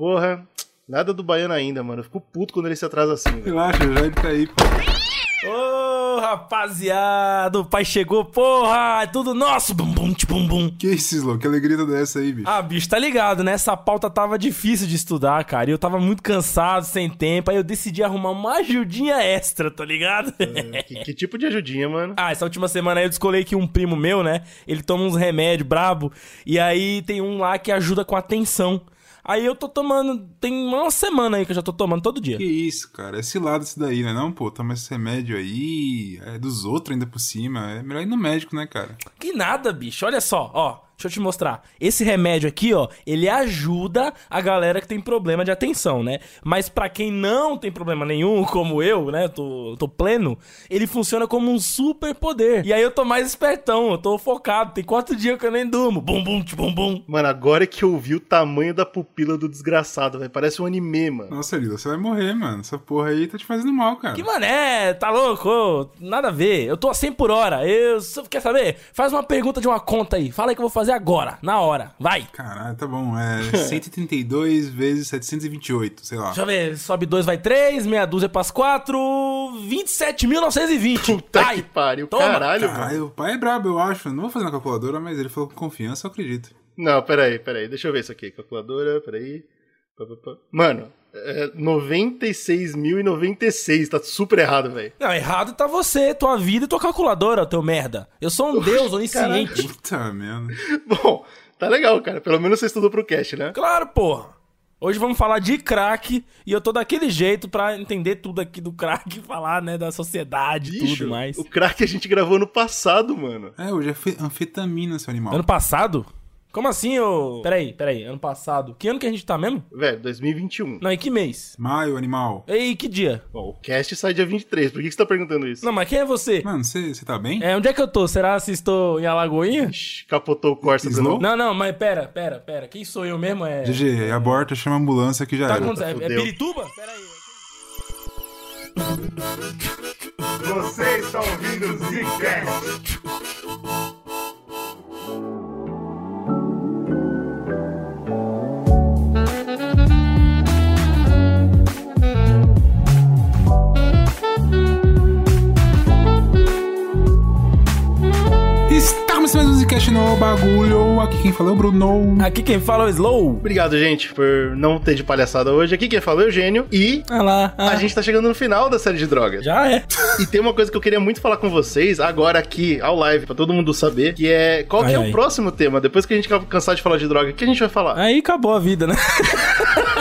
Porra, nada do baiano ainda, mano. Eu fico puto quando ele se atrasa assim. Relaxa, já ele tá aí, pô. Ô, rapaziada, o pai chegou, porra, é tudo nosso, bum bum tch, bum bum. Que isso, Slow? Que alegria toda essa aí, bicho. Ah, bicho, tá ligado, né? Essa pauta tava difícil de estudar, cara. E eu tava muito cansado, sem tempo. Aí eu decidi arrumar uma ajudinha extra, tá ligado? Que, que tipo de ajudinha, mano? Ah, essa última semana aí eu descolei que um primo meu, né? Ele toma uns remédios brabo. E aí tem um lá que ajuda com a tensão. Aí eu tô tomando. Tem uma semana aí que eu já tô tomando todo dia. Que isso, cara. É cilado isso daí, né? Não, pô, toma esse remédio aí. É dos outros ainda por cima. É melhor ir no médico, né, cara? Que nada, bicho. Olha só, ó. Deixa eu te mostrar. Esse remédio aqui, ó, ele ajuda a galera que tem problema de atenção, né? Mas pra quem não tem problema nenhum, como eu, né? Tô, tô pleno, ele funciona como um super poder. E aí eu tô mais espertão, eu tô focado. Tem quatro dias que eu nem durmo. Bum, bum, bum, bum. Mano, agora que eu vi o tamanho da pupila do desgraçado, velho. Parece um anime, mano. Nossa, Lila, você vai morrer, mano. Essa porra aí tá te fazendo mal, cara. Que mané, tá louco? Nada a ver. Eu tô a 100 por hora. Eu, quer saber? Faz uma pergunta de uma conta aí. Fala aí que eu vou fazer agora, na hora. Vai. Caralho, tá bom. É 132 vezes 728, sei lá. Deixa eu ver. Sobe 2, vai 3, meia dúzia pras 4, 27.920. Puta Ai, que pariu. toma. Caralho. Caralho, o pai é brabo, eu acho. Não vou fazer na calculadora, mas ele falou com confiança, eu acredito. Não, peraí, peraí. Deixa eu ver isso aqui. Calculadora, peraí. Mano, é 96.096. Tá super errado, velho. Não, errado tá você, tua vida e tua calculadora, teu merda. Eu sou um deus onisciente. Puta merda. Bom, tá legal, cara. Pelo menos você estudou pro cast, né? Claro, porra. Hoje vamos falar de crack e eu tô daquele jeito pra entender tudo aqui do crack, falar, né, da sociedade e tudo mais. o crack a gente gravou no passado, mano. É, hoje é fe- anfetamina, seu animal. Ano passado? Como assim, ô? Peraí, peraí, ano passado. Que ano que a gente tá mesmo? Velho, 2021. Não, e que mês? Maio, animal. E que dia? Bom, o cast sai dia 23. Por que que você tá perguntando isso? Não, mas quem é você? Mano, você você tá bem? É, onde é que eu tô? Será se estou em Alagoinha? Ixi, capotou o Corsa de novo. Não, não, mas pera, pera, pera. Quem sou eu mesmo? É. GG, aborta, chama a ambulância que já Tá era. acontecendo? É, é. Pirituba? Pera aí. Você está ouvindo o Zcast. Estamos mais um Zcast no bagulho. Aqui quem fala é o Bruno. Aqui quem fala é o Slow. Obrigado, gente, por não ter de palhaçada hoje. Aqui quem fala é o Eugênio. E Ah lá. ah, a gente tá chegando no final da série de drogas. Já é. E tem uma coisa que eu queria muito falar com vocês, agora aqui, ao live, pra todo mundo saber, que é qual que Ai, é ai. o próximo tema? Depois que a gente cansar de falar de droga, o que a gente vai falar? Aí acabou a vida, né?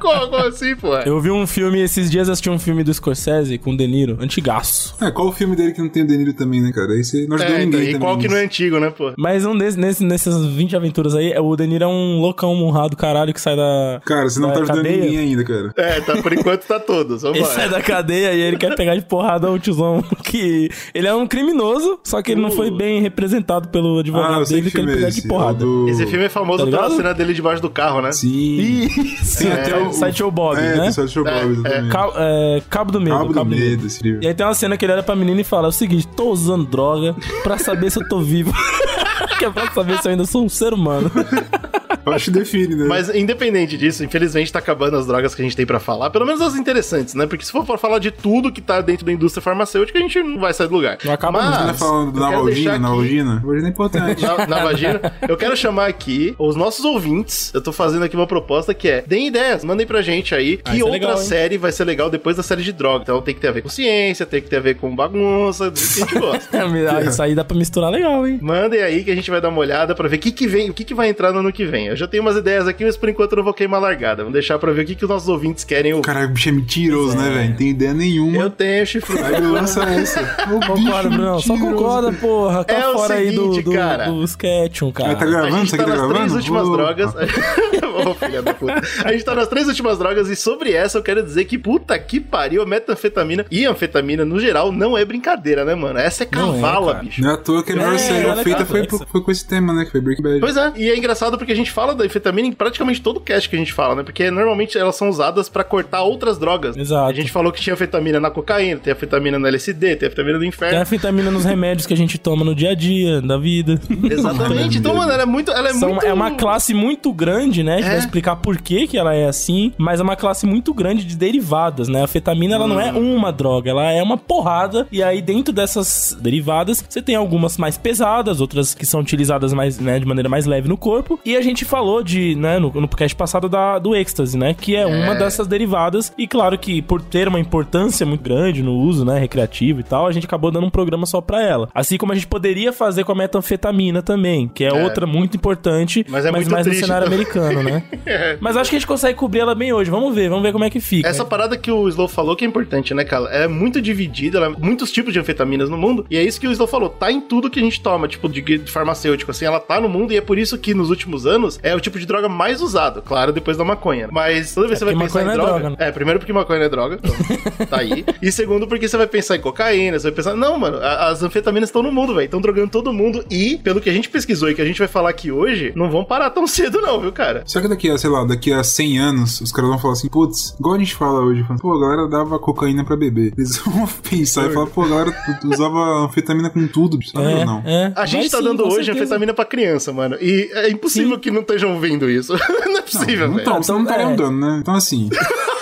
Como, como assim, pô? Eu vi um filme, esses dias assisti um filme do Scorsese com o De Niro, antigaço. É, qual o filme dele que não tem o Deniro também, né, cara? Aí você não ajudou É, ninguém então, e também. qual que não é antigo, né, pô? Mas um desses, nesse, nessas 20 aventuras aí, o De Niro é um loucão honrado caralho que sai da. Cara, você não tá ajudando cadeia. ninguém ainda, cara. É, tá, por enquanto tá todos. Vamos Ele sai da cadeia e ele quer pegar de porrada o tiozão que... Ele é um criminoso, só que ele não foi bem representado pelo Ah, advogado eu sei dele, que que ele é pegar esse. de porrada. É o do- Esse filme é famoso Tá pela cena dele debaixo do carro, né? Sim. Isso, Tem até o- Sideshow Bob, é, né? tem Sideshow Bob, exatamente. Cabo, é, Cabo do Medo. Cabo do Medo, esse livro. E aí tem uma cena que ele olha pra menina e fala: é o seguinte, tô usando droga pra saber se eu tô vivo. que é pra saber se eu ainda sou um ser humano. Eu acho que define, né? Mas independente disso, infelizmente tá acabando as drogas que a gente tem pra falar, pelo menos as interessantes, né? Porque se for falar de tudo que tá dentro da indústria farmacêutica, a gente não vai sair do lugar. Não acaba Mas, tá falando Navalgina? deixar aqui- Navalgina? Navalgina é importante. na, na vagina. Eu quero chamar aqui os nossos ouvintes. Eu tô fazendo aqui uma proposta que é: deem ideias, mandem pra gente aí que isso é outra legal, hein? série vai ser legal depois da série de droga. Então tem que ter a ver com ciência, tem que ter a ver com bagunça, do que a gente gosta. Ah, Isso aí dá pra misturar legal, hein? Mandem aí que a gente vai dar uma olhada pra ver o que, que vem, o que, que vai entrar no ano que vem. Eu já tenho umas ideias aqui, mas por enquanto eu não vou queimar a largada. Vamos deixar pra ver o que, que os nossos ouvintes querem ouvir. Caralho, o bicho é mentiroso, né, velho? Não tem ideia nenhuma. Eu tenho chifre. Aí lança essa. O bicho Concorda, Bruno? Só concorda, cara. porra. Tá É o fora aí do, seguinte, do, cara. do Sketchum, cara. Ah, tá A gravando? gente Isso tá tá nas três gravando? últimas Ô, drogas. Ô, filha da puta. A gente tá nas três últimas drogas e sobre essa eu quero dizer que puta que pariu, a metanfetamina e a anfetamina no geral não é brincadeira, né, mano? Essa é Não é, cavala, cara. bicho. Não é à toa que a melhor É, série é feita foi, foi com esse tema, né? Que foi Breaking Bad. Pois é, e é engraçado porque a gente fala da anfetamina em praticamente todo cast que a gente fala, né? Porque normalmente elas são usadas pra cortar outras drogas. Exato. A gente falou que tinha anfetamina na cocaína, tem anfetamina na LSD, tem anfetamina no Tem inferno. a vitamina nos remédios que a gente toma no dia a dia, da vida. Exatamente. Então, mano, ela é muito. Ela é São- muito. É uma classe muito grande, né? A gente É. vai explicar por que, que ela é assim, mas é uma classe muito grande de derivadas, né? A fetamina, ela não é Hum. uma droga, ela é uma porrada, e aí dentro dessas derivadas, você tem algumas mais pesadas, outras que são utilizadas mais, né, de maneira mais leve no corpo, e a gente falou de, né, no, no podcast passado da, do êxtase, né? Que é, uma dessas derivadas, e claro que por ter uma importância muito grande no uso, né, recreativo e tal, a gente acabou dando um programa só pra ela. Assim como a gente poderia fazer com a metanfetamina também, que é, É. outra muito importante, Mas é muito mais no triste cenário também. americano, né? Mas acho que a gente consegue cobrir ela bem hoje. Vamos ver, vamos ver como é que fica. Essa parada que o Slow falou que é importante, né, cara? Ela é muito dividida, ela é muitos tipos de anfetaminas no mundo, e é isso que o Slow falou, tá em tudo que a gente toma, tipo, de, de farmacêutico, assim, ela tá no mundo, e é por isso que nos últimos anos é o tipo de droga mais usado, claro, depois da maconha. Mas toda vez que você vai pensar em maconha não é droga... droga, É, primeiro porque maconha não é droga, então, tá aí. E segundo porque você vai pensar em cocaína, você vai pensar... Não, mano, as anfetaminas estão no mundo, velho, estão drogando todo mundo, e pelo que a gente pesquisou e que a gente vai falar aqui hoje, não vão parar tão cedo não, viu, cara? Será que daqui a, sei lá, daqui a 100 anos, os caras vão falar assim, putz, igual a gente fala hoje, falando, pô, a galera dava cocaína pra beber. Eles vão pensar e falar, pô, a galera usava anfetamina com tudo, sabe é, ou não? é. A gente Vai tá sim, dando hoje certeza. anfetamina pra criança, mano. E é impossível que não estejam vendo isso. não é possível, não velho. estão, você não Então, tá é. dando, né? Então assim,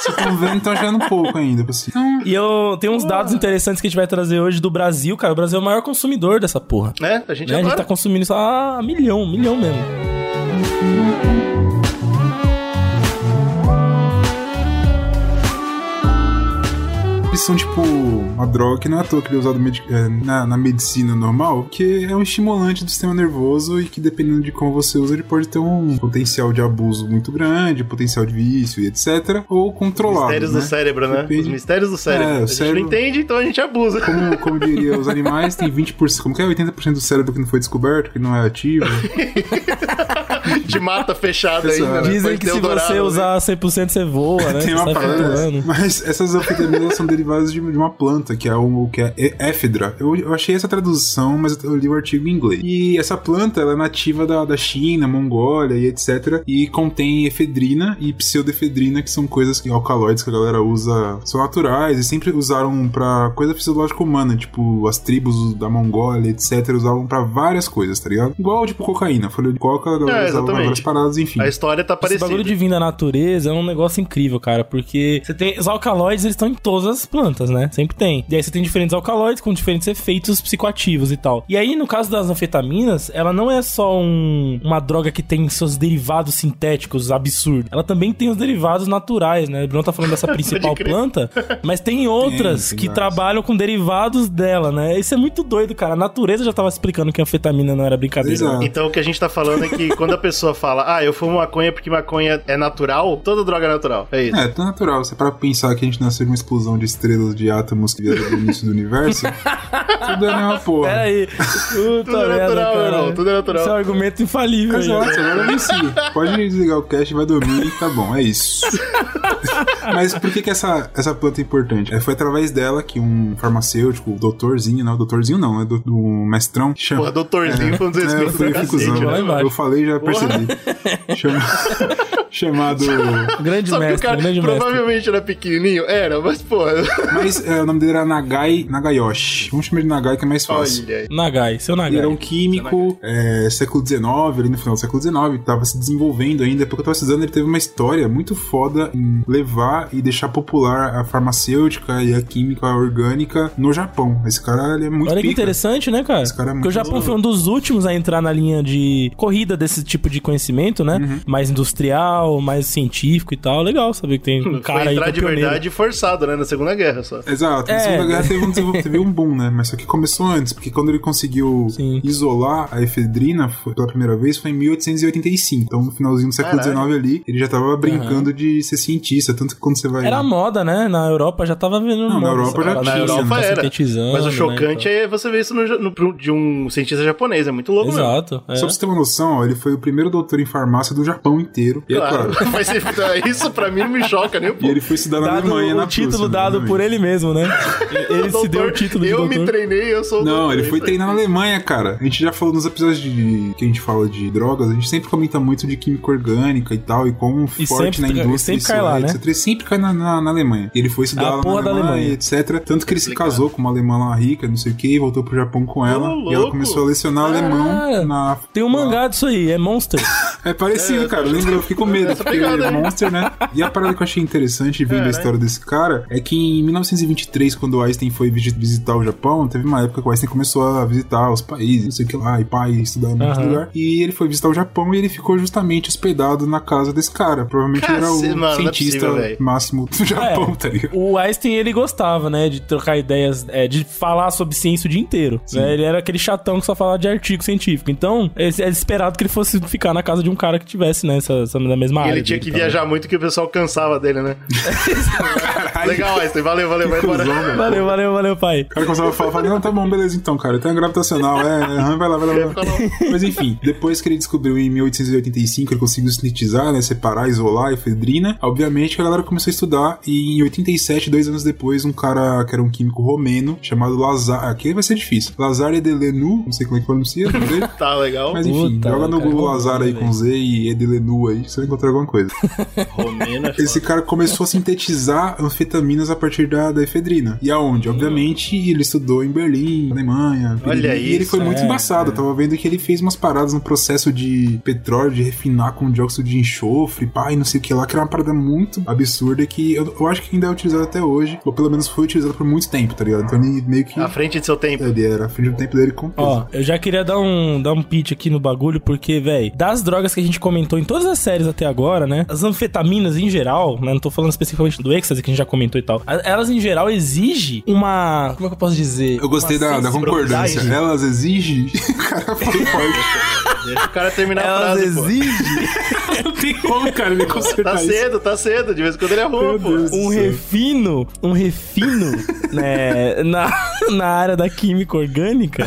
se estão vendo, estão achando pouco ainda. Assim. Então, E eu tenho uns dados interessantes que a gente vai trazer hoje do Brasil, cara. O Brasil é o maior consumidor dessa porra. Né? A gente Né? A gente tá consumindo isso a milhão, milhão mesmo. Eles são tipo uma droga que não é à toa que ele é usado é, na, na medicina normal, que é um estimulante do sistema nervoso e que dependendo de como você usa, ele pode ter um potencial de abuso muito grande, potencial de vício e etc. Ou controlado. Mistérios né? do cérebro, né? Depende- Os mistérios do cérebro. É, o a gente cérebro- não entende, então a gente abusa. Como, como diria os animais, tem 20%, como que é? 80% do cérebro que não foi descoberto, que não é ativo. De mata fechada ainda. né? Dizem Depois que se dourado, você né? usar 100% você voa, né? Tem uma parada. Mas essas anfetaminas são derivadas de, uma planta, que é o que é éfedra. Eu, eu achei essa tradução, mas eu li o artigo em inglês. E essa planta, ela é nativa da, da China, Mongólia e etc. E contém efedrina e pseudoefedrina, que são coisas que alcaloides que a galera usa, são naturais e sempre usaram pra coisa fisiológica humana, tipo as tribos da Mongólia, etc. Usavam pra várias coisas, tá ligado? Igual, tipo, cocaína. Folha de coca, a galera É, usava exatamente. várias paradas, enfim. A história tá Esse parecida. bagulho de vir da natureza é um negócio incrível, cara, porque você tem os alcaloides, eles estão em todas as plantas, né? Sempre tem. E aí você tem diferentes alcaloides com diferentes efeitos psicoativos e tal. E aí, no caso das anfetaminas, ela não é só um- uma droga que tem seus derivados sintéticos absurdos. Ela também tem os derivados naturais, né? O Bruno tá falando dessa principal planta, mas tem outras tem que várias. trabalham com derivados dela, né? Isso é muito doido, cara. A natureza já tava explicando que a anfetamina não era brincadeira. Exato. Então o que a gente tá falando é que quando a pessoa fala, ah, eu fumo maconha porque maconha é natural, toda droga é natural. É isso. É, tão natural. Você para pensar que a gente nasceu de uma explosão de estrelas de átomos que vieram do início do universo, tudo é a mesma porra. Pera aí. Puta Tudo é natural, cara. irmão, tudo é natural. Esse é um argumento infalível. aí. Exato, agora eu venci. Pode desligar o cast, vai dormir e tá bom, é isso. Mas por que, que essa, essa planta é importante? É, foi através dela que um farmacêutico, o doutorzinho, não, doutorzinho não, né? Do, do mestrão, chama. Porra, doutorzinho foi um É, desrespeito eu cacete, usando. lá né? embaixo. Eu falei já percebi. Chama- chamado. Grande Só que o mestre, cara grande mestre. provavelmente era pequenininho. Era, mas porra. Mas é, o nome dele era Nagai Nagayoshi. Vamos chamar de Nagai que é mais fácil. Olha aí. Nagai, seu Ele Nagai. era um químico, é, século XIX, ali no final do século XIX, tava se desenvolvendo ainda. Porque eu tava estudando, ele teve uma história muito foda em levar e deixar popular a farmacêutica e a química orgânica no Japão. Esse cara, ele é muito Olha que pica. interessante, né, cara? Esse cara é Porque o muito Japão louco. foi um dos últimos a entrar na linha de corrida desse tipo de conhecimento, né? Uhum. Mais industrial, mais científico e tal. Legal saber que tem um cara Foi aí entrar que é de pioneiro. verdade forçado, né? Na Segunda Guerra só. Exato, na É. Segunda Guerra teve um, teve um boom, né? Mas só que começou antes, porque quando ele conseguiu Sim. isolar a efedrina foi- pela primeira vez foi em 1885. Então, no finalzinho do século Caralho. XIX ali, ele já tava brincando de ser cientista. Tanto que quando você vai. Era moda, né? Na Europa já tava vendo Não, na moda Europa essa já tinha. Na Europa tá era. sintetizando, Mas o né, chocante então. é você ver isso no, no- de um cientista japonês. É muito louco mesmo. Exato. é. Só pra você ter uma noção, ó, ele foi o primeiro doutor em farmácia do Japão inteiro. E Claro. claro. Mas isso pra mim não me choca nem um E pouco. ele foi estudar na Dado Alemanha, o na título Prússia, dado exatamente. por ele mesmo, né? Ele se deu o Doutor, título de Eu doutor. me treinei, eu sou o Não, doutor, ele foi treinar na Alemanha, cara. A gente já falou nos episódios de que a gente fala de drogas, a gente sempre comenta muito de química orgânica e tal, e quão E forte sempre- na e indústria sempre cai lá, é, né? etc. Ele sempre cai na, na- na Alemanha. Ele foi lá porra na da Alemanha, Alemanha. etc. Tanto que ele se casou com uma alemã lá rica, não sei o que, e voltou pro Japão com ela. Ô, e ela começou a lecionar Ah, alemão na. Tem um mangá disso aí, é Monster. É parecido, É, cara. Lembra? Eu fiquei com medo, essa porque é. Monster, né? E a parada que eu achei interessante vendo a Caralho. história desse cara é que em 1923, quando o Einstein foi visi- visitar o Japão, teve uma época que o Einstein começou a visitar os países, não sei o que lá, e pai, estudar em muito Aham. lugar. E ele foi visitar o Japão e ele ficou justamente hospedado na casa desse cara. Provavelmente ele era o mano, é cientista possível, velho. máximo do Japão, tá ligado? O Einstein, ele gostava, né, de trocar ideias, é, de falar sobre ciência o dia inteiro. né? Ele era aquele chatão que só falava de artigo científico. Então, é é esperado que ele fosse ficar na casa de um cara que tivesse, né, essa, essa na mesma E área. ele tinha dele que tal. viajar muito que o pessoal cansava dele, né? Legal, Einstein. Valeu, valeu. Vai embora. Valeu, valeu, valeu, pai. O cara começava a falar, falava, não, tá bom, beleza então, cara. Tem uma gravitacional, é, aham, vai lá, vai lá, vai lá. Mas enfim, depois que ele descobriu em 1885, ele conseguiu sintetizar, né, separar, isolar a efedrina, obviamente a galera começou a estudar e em 87, dois anos depois, um cara que era um químico romeno, chamado Lazar, aqui vai ser difícil, Lazare de Lenu, não sei como é que pronuncia o nome dele, Tá legal. mas enfim, Puta, joga no cara, Google Lazar aí com Z e Edelenu aí, você vai encontrar alguma coisa. Romena. Esse cara começou a sintetizar anfetaminas a partir da, da efedrina. E aonde? Obviamente, ele estudou em Berlim, Alemanha. Olha e ele isso, foi muito é, embaçado. Eu tava vendo que ele fez umas paradas no processo de petróleo, de refinar com dióxido de enxofre, pá, e não sei o que lá, que era uma parada muito absurda que eu, eu acho que ainda é utilizado até hoje, ou pelo menos foi utilizado por muito tempo, tá ligado? Então ele meio que. À frente de seu tempo. Ele era à frente do tempo dele com Ó, eu já queria dar um, dar um pitch aqui no bagulho, porque, velho, das drogas que a gente comentou em todas as séries até agora, né? As anfetaminas em geral, né? Não tô falando especificamente do êxtase que a gente já comentou e tal. Elas em geral exigem uma. Como é que eu posso dizer? Eu gostei da, da concordância. Elas exigem. o cara foi forte. Deixa o cara terminar a Elas frase, pô. exigem Não tem como, cara, me consertar Tá isso. cedo, tá cedo. De vez em quando ele arruma, pô. Um refino, um refino, né, na, na área da química orgânica,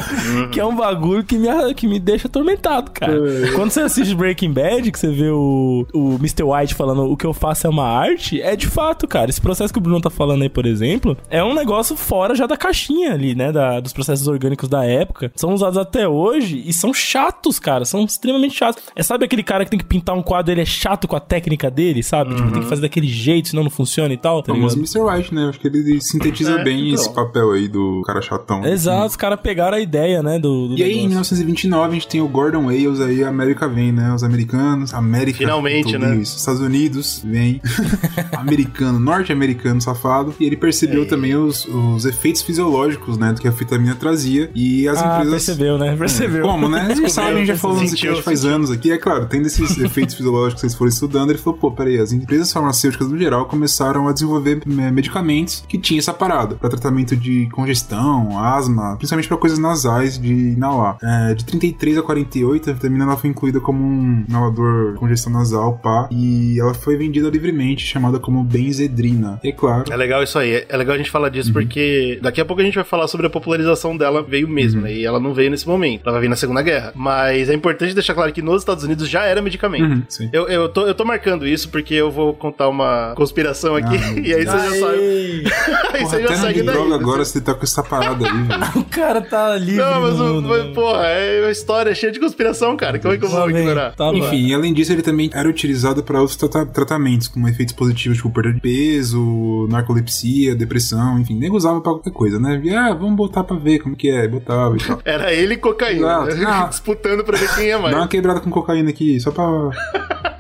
que é um bagulho que me, que me deixa atormentado, cara. Quando você assiste Breaking Bad, que você vê o, o Mr. White falando o que eu faço é uma arte, é de fato, cara. Esse processo que o Bruno tá falando aí, por exemplo, é um negócio fora já da caixinha ali, né, da, dos processos orgânicos da época. São usados até hoje e são chatos, cara, são extremamente chatos. É, sabe aquele cara que tem que pintar um quadro, ele é chato com a técnica dele, sabe? Tipo, tem que fazer daquele jeito, senão não funciona e tal, tá O? Mr. White, né? Acho que ele sintetiza É, bem então. esse papel aí do cara chatão. Exato, os caras pegaram a ideia, né, do, do E aí, em negócio. 1929, a gente tem o Gordon Wales aí, a América vem, né? Os americanos, América. Finalmente, né? Isso. Estados Unidos, vem. americano, norte-americano safado. E ele percebeu É. também os, os efeitos fisiológicos, né? Do que a fitamina trazia. E as Ah, empresas. percebeu, né? Percebeu. Como, né? Vocês sabem, a gente já falou Sentiu, faz anos aqui. É claro, tem desses efeitos fisiológicos que vocês foram estudando. Ele falou, pô, peraí, as empresas farmacêuticas no geral começaram a desenvolver eh, medicamentos que tinham essa parada para tratamento de congestão, asma, principalmente para coisas nasais de inalar. É, de 33 a 48, a vitamina ela foi incluída como um inalador de congestão nasal, pá, e ela foi vendida livremente, chamada como benzedrina. E claro, É legal isso aí. É legal a gente falar disso Uhum. porque daqui a pouco a gente vai falar sobre a popularização dela veio mesmo, Uhum. né? E ela não veio nesse momento. Ela vai vir na Segunda Guerra. Mas é importante deixar claro que nos Estados Unidos já era medicamento. Uhum, sim. Eu, eu, tô, eu tô marcando isso porque eu vou contar uma conspiração aqui Ah, e aí você já sabe. Aí Porra, você já segue de daí. droga né? agora você tá com essa parada aí, velho. O cara tá livre Não, mas, o, mundo, mas né? porra, é uma história cheia de conspiração, cara. Como é que eu vou ignorar? Tá. Enfim, e além disso, ele também era utilizado para outros trata- tratamentos, como efeitos positivos, tipo perda de peso, narcolepsia, depressão, enfim, nem usava pra qualquer coisa, né? Via, ah, vamos botar pra ver como que é, botava e tal. Era ele e cocaína. Exato. né? Ah. Disputando pra ver quem é mais. Dá uma quebrada com cocaína aqui, só pra.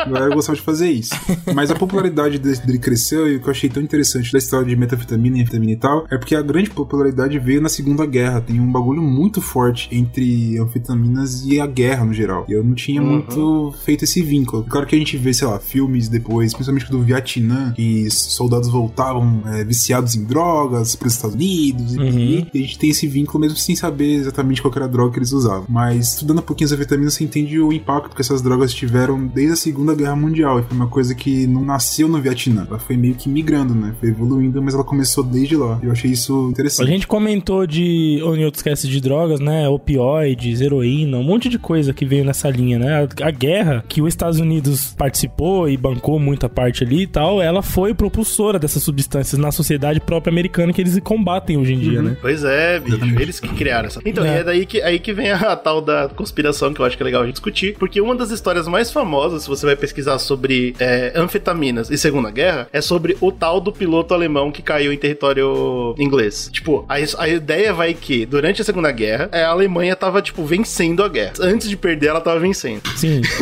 A galera gostava de fazer isso. Mas a popularidade dele, cresceu e o que eu achei tão interessante da história de metanfetamina e anfetamina e tal é porque a grande popularidade veio na Segunda Guerra. Tem um bagulho muito forte entre anfetaminas e a guerra no geral. E eu não tinha muito feito esse vínculo. Claro que a gente vê, sei lá, filmes depois, principalmente do Vietnã, que soldados voltavam é, viciados em drogas para os Estados Unidos. Uhum. E, e a gente tem esse vínculo mesmo sem saber exatamente qual era a droga que eles usavam. Mas estudando um pouquinho as anfetaminas, você entende o impacto que essas drogas tiveram desde a Segunda Segunda Guerra Mundial. E foi uma coisa que não nasceu no Vietnã. Ela foi meio que migrando, né? Foi evoluindo, mas ela começou desde lá. Eu achei isso A interessante. gente comentou de outros casts de drogas, né? Opioides, heroína, um monte de coisa que veio nessa linha, né? A, a guerra que os Estados Unidos participou e bancou muita parte ali e tal, ela foi propulsora dessas substâncias na sociedade própria americana que eles combatem hoje em dia, né? Pois é, bicho. Exatamente. Eles que criaram essa. Então, É. e é daí que, aí que vem a tal da conspiração que eu acho que é legal a gente discutir. Porque uma das histórias mais famosas, se você vai pesquisar sobre é, anfetaminas e Segunda Guerra, é sobre o tal do piloto alemão que caiu em território inglês. Tipo, a, a ideia vai que, durante a Segunda Guerra, é, a Alemanha tava, tipo, vencendo a guerra. Antes de perder, ela tava vencendo. Sim.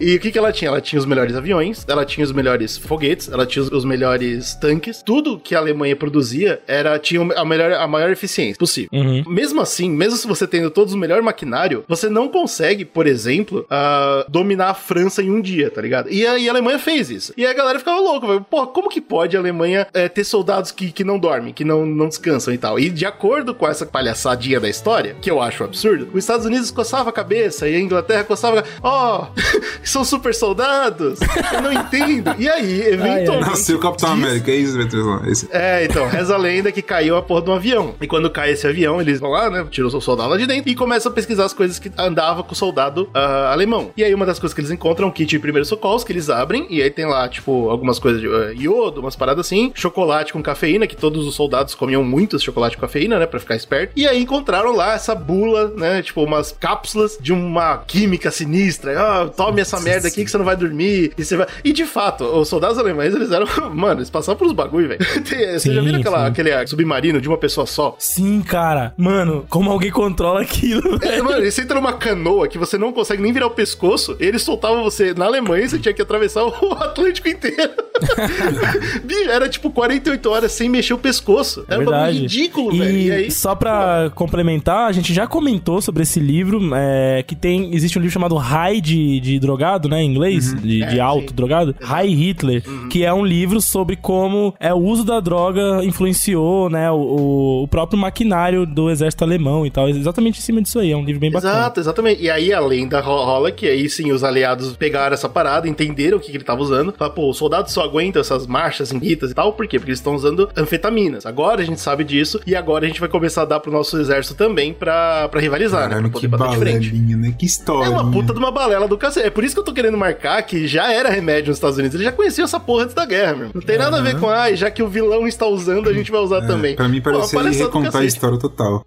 E o que, que ela tinha? Ela tinha os melhores aviões, ela tinha os melhores foguetes, ela tinha os, melhores tanques. Tudo que a Alemanha produzia era tinha a, melhor, a maior eficiência possível. Uhum. Mesmo assim, mesmo se você tendo todos o melhor maquinário, você não consegue, por exemplo, ah, dominar a França em um dia, tá ligado? E a, e a Alemanha fez isso. E a galera ficava louca, velho. Pô, como que pode a Alemanha eh, ter soldados que, que não dormem, que não, não descansam e tal? E de acordo com essa palhaçadinha da história, que eu acho absurdo, os Estados Unidos coçava a cabeça e a Inglaterra coçava a Ó, são super soldados? Eu não entendo. E aí, eventualmente. Nasceu o Capitão diz- América, é isso, Betruzão? Esse... é, então, reza a lenda que caiu a porra de um avião. E quando cai esse avião, eles vão lá, né? Tiram o soldado lá de dentro e começam a pesquisar as coisas que andava com o soldado ah, alemão. E aí, uma das coisas que eles encontram é um kit de primeiros socorros que eles abrem. E aí tem lá, tipo, algumas coisas de ah, iodo, umas paradas assim. Chocolate com cafeína, que todos os soldados comiam muito chocolate com cafeína, né? Pra ficar esperto. E aí encontraram lá essa bula, né? Tipo, umas cápsulas de uma química sinistra. Ah, tome essa merda aqui que você não vai dormir. E você vai. E de fato, os soldados alemães, eles eram. Mano, eles passavam por uns bagulho, velho. Você já viu aquela, aquele submarino de uma pessoa só? Sim, cara. Mano, como alguém controla aquilo, É, mano, você entra numa canoa que você não consegue nem virar o pescoço, eles soltavam você na Alemanha e você tinha que atravessar o Atlântico inteiro. Era tipo 48 horas sem mexer o pescoço. Era um bagulho Verdade. ridículo, e velho. E aí. só pra complementar, a gente já comentou sobre esse livro, é, que tem, existe um livro chamado High de, de drogado, né, em inglês, de, É, de alto sim. Uhum. drogado, High Hitler, que é um livro sobre como é, o uso da droga influenciou, né, o, o próprio maquinário do exército alemão e tal, exatamente em cima disso aí, é um livro bem bacana. Exato, exatamente. E aí a lenda ro- rola que aí sim os aliados pegaram essa parada, entenderam o que, que ele tava usando. Falaram, pô, os soldados só aguentam essas marchas inguitas e tal. Por quê? Porque eles estão usando anfetaminas. Agora a gente sabe disso e agora a gente vai começar a dar pro nosso exército também pra, pra rivalizar, né? Caralho, Pra que poder bater de frente. né? Que história. É uma puta de uma balela do cacete. É por isso que eu tô querendo marcar que já era remédio nos Estados Unidos. Ele já conhecia essa porra antes da guerra, meu. Não tem nada a ver com, ah, já que o vilão está usando, a gente vai usar também. É, Pra mim parecia ele recontar a história total.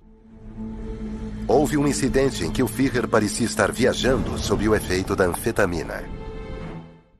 Houve um incidente em que o Führer parecia estar viajando sob o efeito da anfetamina.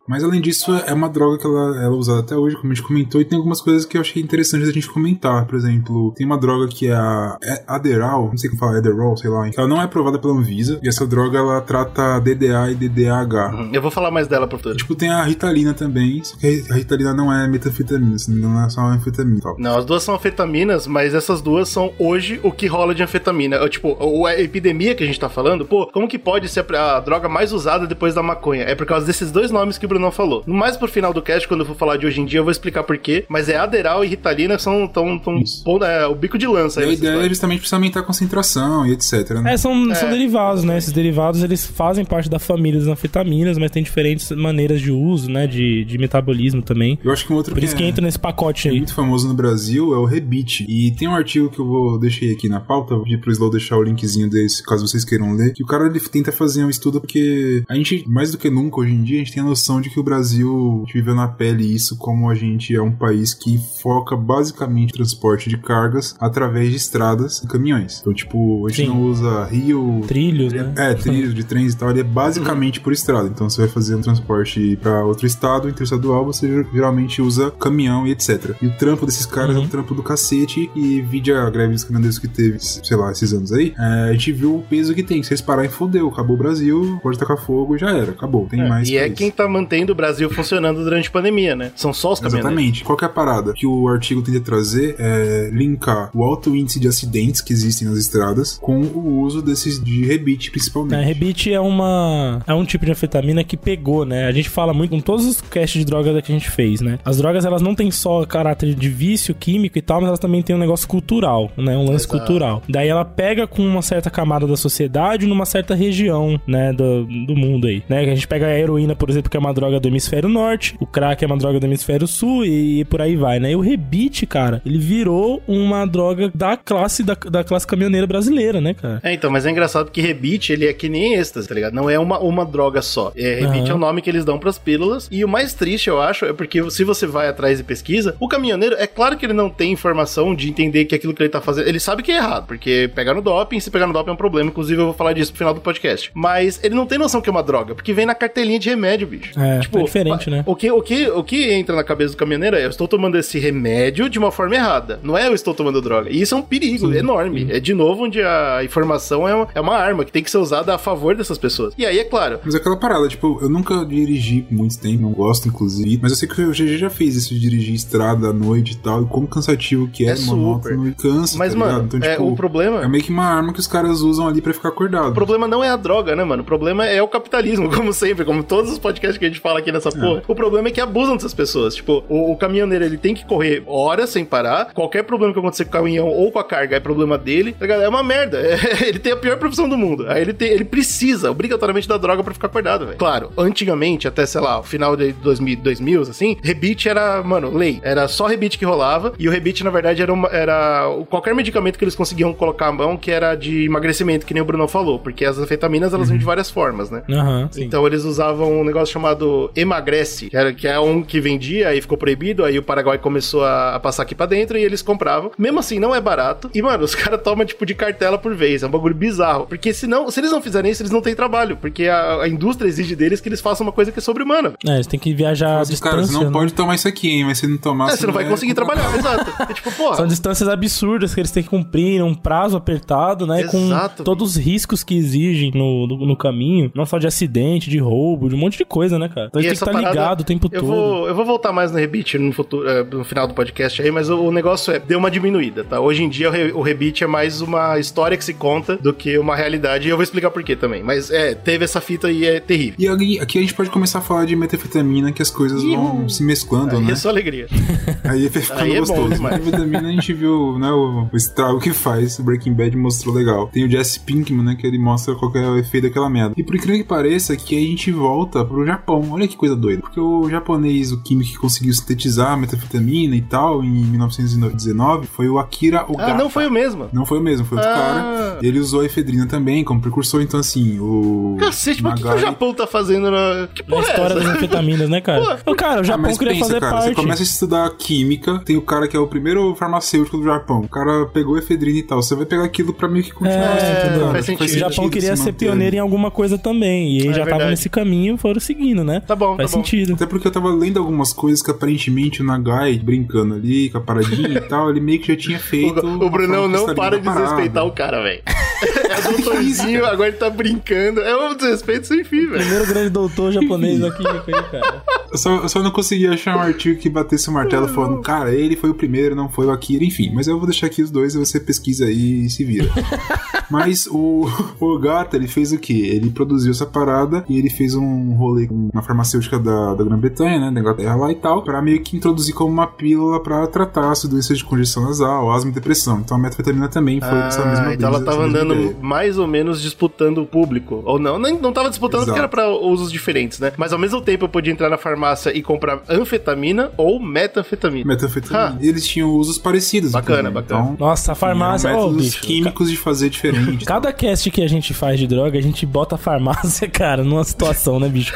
Mas além disso, é uma droga que ela, ela é usada até hoje, como a gente comentou, e tem algumas coisas que eu achei interessantes a gente comentar. Por exemplo, tem uma droga que é a é Adderall, não sei como fala, Adderall, sei lá, que ela não é aprovada pela Anvisa, e essa droga ela trata DDA e DDAH. Uhum. Eu vou falar mais dela pro futuro. Tipo, tem a Ritalina também, só que a Ritalina não é metanfetamina, assim, não é só anfetamina tal. Não, as duas são anfetaminas, mas essas duas são hoje o que rola de anfetamina. Tipo, a epidemia que a gente tá falando, pô, como que pode ser a, a droga mais usada depois da maconha? É por causa desses dois nomes que o Bruno falou. Mais pro final do cast, quando eu for falar de hoje em dia, eu vou explicar por quê. Mas é Aderal e Ritalina que são tão, tão Isso. pondo, é, o bico de lança E aí. a ideia é justamente pra aumentar a concentração e etc, né? É, são, são derivados, né? Esses derivados, eles fazem parte da família das anfetaminas, mas tem diferentes maneiras de uso, né? De, de metabolismo também. Eu acho que um outro Por isso que é... entra nesse pacote aí. muito famoso no Brasil é o Rebite. E tem um artigo que eu vou deixei aqui na pauta, vou pedir pro Slow deixar o linkzinho desse, caso vocês queiram ler. Que o cara ele tenta fazer um estudo porque a gente, mais do que nunca hoje em dia, a gente tem a noção de que o Brasil viveu na pele isso, como a gente é um país que foca basicamente transporte de cargas através de estradas e caminhões. Então, tipo, a gente Sim. não usa rio, Trilhos, né? é, trilhos de trens e tal, ele é basicamente por estrada. Então você vai fazer um transporte pra outro estado, interestadual, você geralmente usa caminhão e etc. E o trampo desses caras é um trampo do cacete. E vide a greve dos caminhoneiros que teve, sei lá, esses anos aí, é, a gente viu o peso que tem. Se eles pararem, fodeu. Acabou o Brasil, pode tacar fogo e já era. Acabou. Tem mais. E é quem tá mantendo o Brasil funcionando durante a pandemia, né? São só os caminhoneiros. Exatamente. Qual que é a parada que o artigo tenta trazer é linkar o alto índice de acidentes que existem nas estradas com o uso desses de rebite, principalmente. É, rebite é uma é um tipo de anfetamina que pegou, né? A gente fala muito com todos os casts de drogas que a gente fez, né? As drogas elas não têm só caráter de vício químico e tal, mas elas também têm um negócio cultural, né? Um lance Exato. cultural. Daí ela pega com uma certa camada da sociedade numa certa região, né, do, do mundo aí, né? A gente pega a heroína, por exemplo, que é uma droga do hemisfério norte, o crack é uma droga do hemisfério sul e, por aí vai, né? E o rebite, cara, ele virou uma droga da classe da, da classe caminhoneira brasileira, né, cara? É, então, mas é engraçado porque rebite, ele é que nem êxtase, tá ligado? Não é uma, uma droga só. É, rebite Aham. é o nome que eles dão pras pílulas. E o mais triste, eu acho, é porque se você vai atrás e pesquisa, o caminhoneiro, é claro que ele não tem informação de entender que aquilo que ele tá fazendo, ele sabe que é errado, porque pegar no doping, se pegar no doping é um problema, inclusive eu vou falar disso no final do podcast. Mas ele não tem noção que é uma droga, porque vem na cartelinha de remédio, bicho. É, é diferente, né? O que, o, que, o que entra na cabeça do caminhoneiro é, eu estou tomando esse remédio de uma forma errada. Não é eu estou tomando droga. E isso é um perigo enorme. É de novo onde a informação é uma, é uma arma que tem que ser usada a favor dessas pessoas. E aí, é claro, Mas é aquela parada, tipo, eu nunca dirigi por muito tempo, não gosto, inclusive. Mas eu sei que o GG já fez isso de dirigir estrada à noite e tal, e como cansativo que é, É uma moto super. não cansa. Mas, tá mano? Então, é, tipo, o problema- É meio que uma arma que os caras usam ali pra ficar acordado. O problema não é a droga, né, mano? O problema é o capitalismo, como sempre, como todos os podcasts que a gente fala aqui nessa porra. O problema é que abusam dessas pessoas. Tipo, o, o caminhoneiro, ele tem que correr horas sem parar. Qualquer problema que acontecer com o caminhão ou com a carga é problema dele. Tá ligado? É uma merda. É, ele tem a pior profissão do mundo. Aí ele, tem, ele precisa, obrigatoriamente, da droga pra ficar acordado, velho. Claro, antigamente, até, sei lá, o final de 2000, 2000 assim, rebite era, mano, lei. Era só rebite que rolava. E o rebite, na verdade, era, uma, era qualquer medicamento que eles conseguiam colocar à mão que era de emagrecimento, que nem o Bruno falou. Porque as anfetaminas, elas vêm de várias formas, né? Sim. Então eles usavam um negócio chamado emagrece, que, era, que é um que vendia e ficou proibido, aí o Paraguai começou a, a passar aqui pra dentro e eles compravam. Mesmo assim, não é barato. E, mano, os caras tomam tipo de cartela por vez. É um bagulho bizarro. Porque senão, se eles não fizerem isso, eles não têm trabalho. Porque a, a indústria exige deles que eles façam uma coisa que é sobre-humana. É, eles têm que viajar a Mas, distância, cara, você não né? pode tomar isso aqui, hein? Mas se não tomar. É, você não vai conseguir trabalhar, exato. É tipo, porra. São distâncias absurdas que eles têm que cumprir, um prazo apertado, né? Exato, com todos os riscos que exigem no, no, no caminho. Não só de acidente, de roubo, de um monte de coisa, né, cara? Então E eles têm que estar parada, ligado o tempo eu todo. Vou, eu vou voltar mais no rebite no, futuro, é, no final do podcast aí, mas o, o negócio é, deu uma diminuída, tá? Hoje em dia o, re, o rebite é mais uma história que se conta do que uma realidade, e eu vou explicar por quê também. Mas é, teve essa fita e é terrível. E aqui, aqui a gente pode começar a falar de metanfetamina, que as coisas vão se mesclando, Aí né? é só alegria. Aí vai ficando Aí é bom gostoso. demais. Metanfetamina a gente viu, né, o, o estrago que faz. O Breaking Bad mostrou legal. Tem o Jesse Pinkman, né, que ele mostra qual é o efeito daquela merda. E por incrível que pareça, que a gente volta pro Japão. Olha que coisa doida. Porque o japonês, o químico que conseguiu sintetizar a metanfetamina e tal, em 1919, foi o Akira Ogata. Ah, não foi o mesmo. Não foi o mesmo, foi outro Ah. cara. E ele usou a efedrina também como precursor, então assim, o. Cacete, mas o que, que o Japão tá fazendo na. Que Na porra é história essa? das anfetaminas, né, cara? Ô, cara, o Ah, Japão mas queria pensa, fazer cara, parte. Você começa a estudar química, tem o cara que é o primeiro farmacêutico do Japão. O cara pegou efedrina e tal. Você vai pegar aquilo pra meio que continuar É, estudando. faz sentido. O Japão queria se ser pioneiro em alguma coisa também. E eles É já verdade. nesse caminho foram seguindo, né? Tá bom, Faz tá bom. sentido. Até porque eu tava lendo algumas coisas que aparentemente o Nagai, brincando ali com a paradinha e tal, ele meio que já tinha feito. O, o Brunão não para de desrespeitar o cara, velho. É doutorzinho, agora ele tá brincando. É um desrespeito sem fim, velho. Primeiro grande doutor japonês aqui, aqui, cara. Eu só, eu só não consegui achar um artigo que batesse o martelo falando, cara, ele foi o primeiro, não foi o Akira, enfim. Mas eu vou deixar aqui os dois e você pesquisa aí e se vira. mas o, o Gata, ele fez o quê? Ele produziu essa parada e ele fez um rolê com uma farmacêutica da, da Grã-Bretanha, né, da Inglaterra lá e tal, pra meio que introduzir como uma pílula pra tratar as doenças de congestão nasal, asma e depressão. Então a metafetamina também foi essa mesma Ah, então ela tava andando ideia. mais ou menos disputando o público. Ou não, nem, não tava disputando Exato. porque era pra usos diferentes, né? Mas ao mesmo tempo eu podia entrar na farmácia e comprar anfetamina ou metanfetamina. Metanfetamina. Ah. E eles tinham usos parecidos. Bacana, bacana. Então, Nossa, a farmácia. métodos bicho. químicos de fazer diferente. Cada cast que a gente faz de droga, a gente bota a farmácia, cara, numa situação, né, bicho?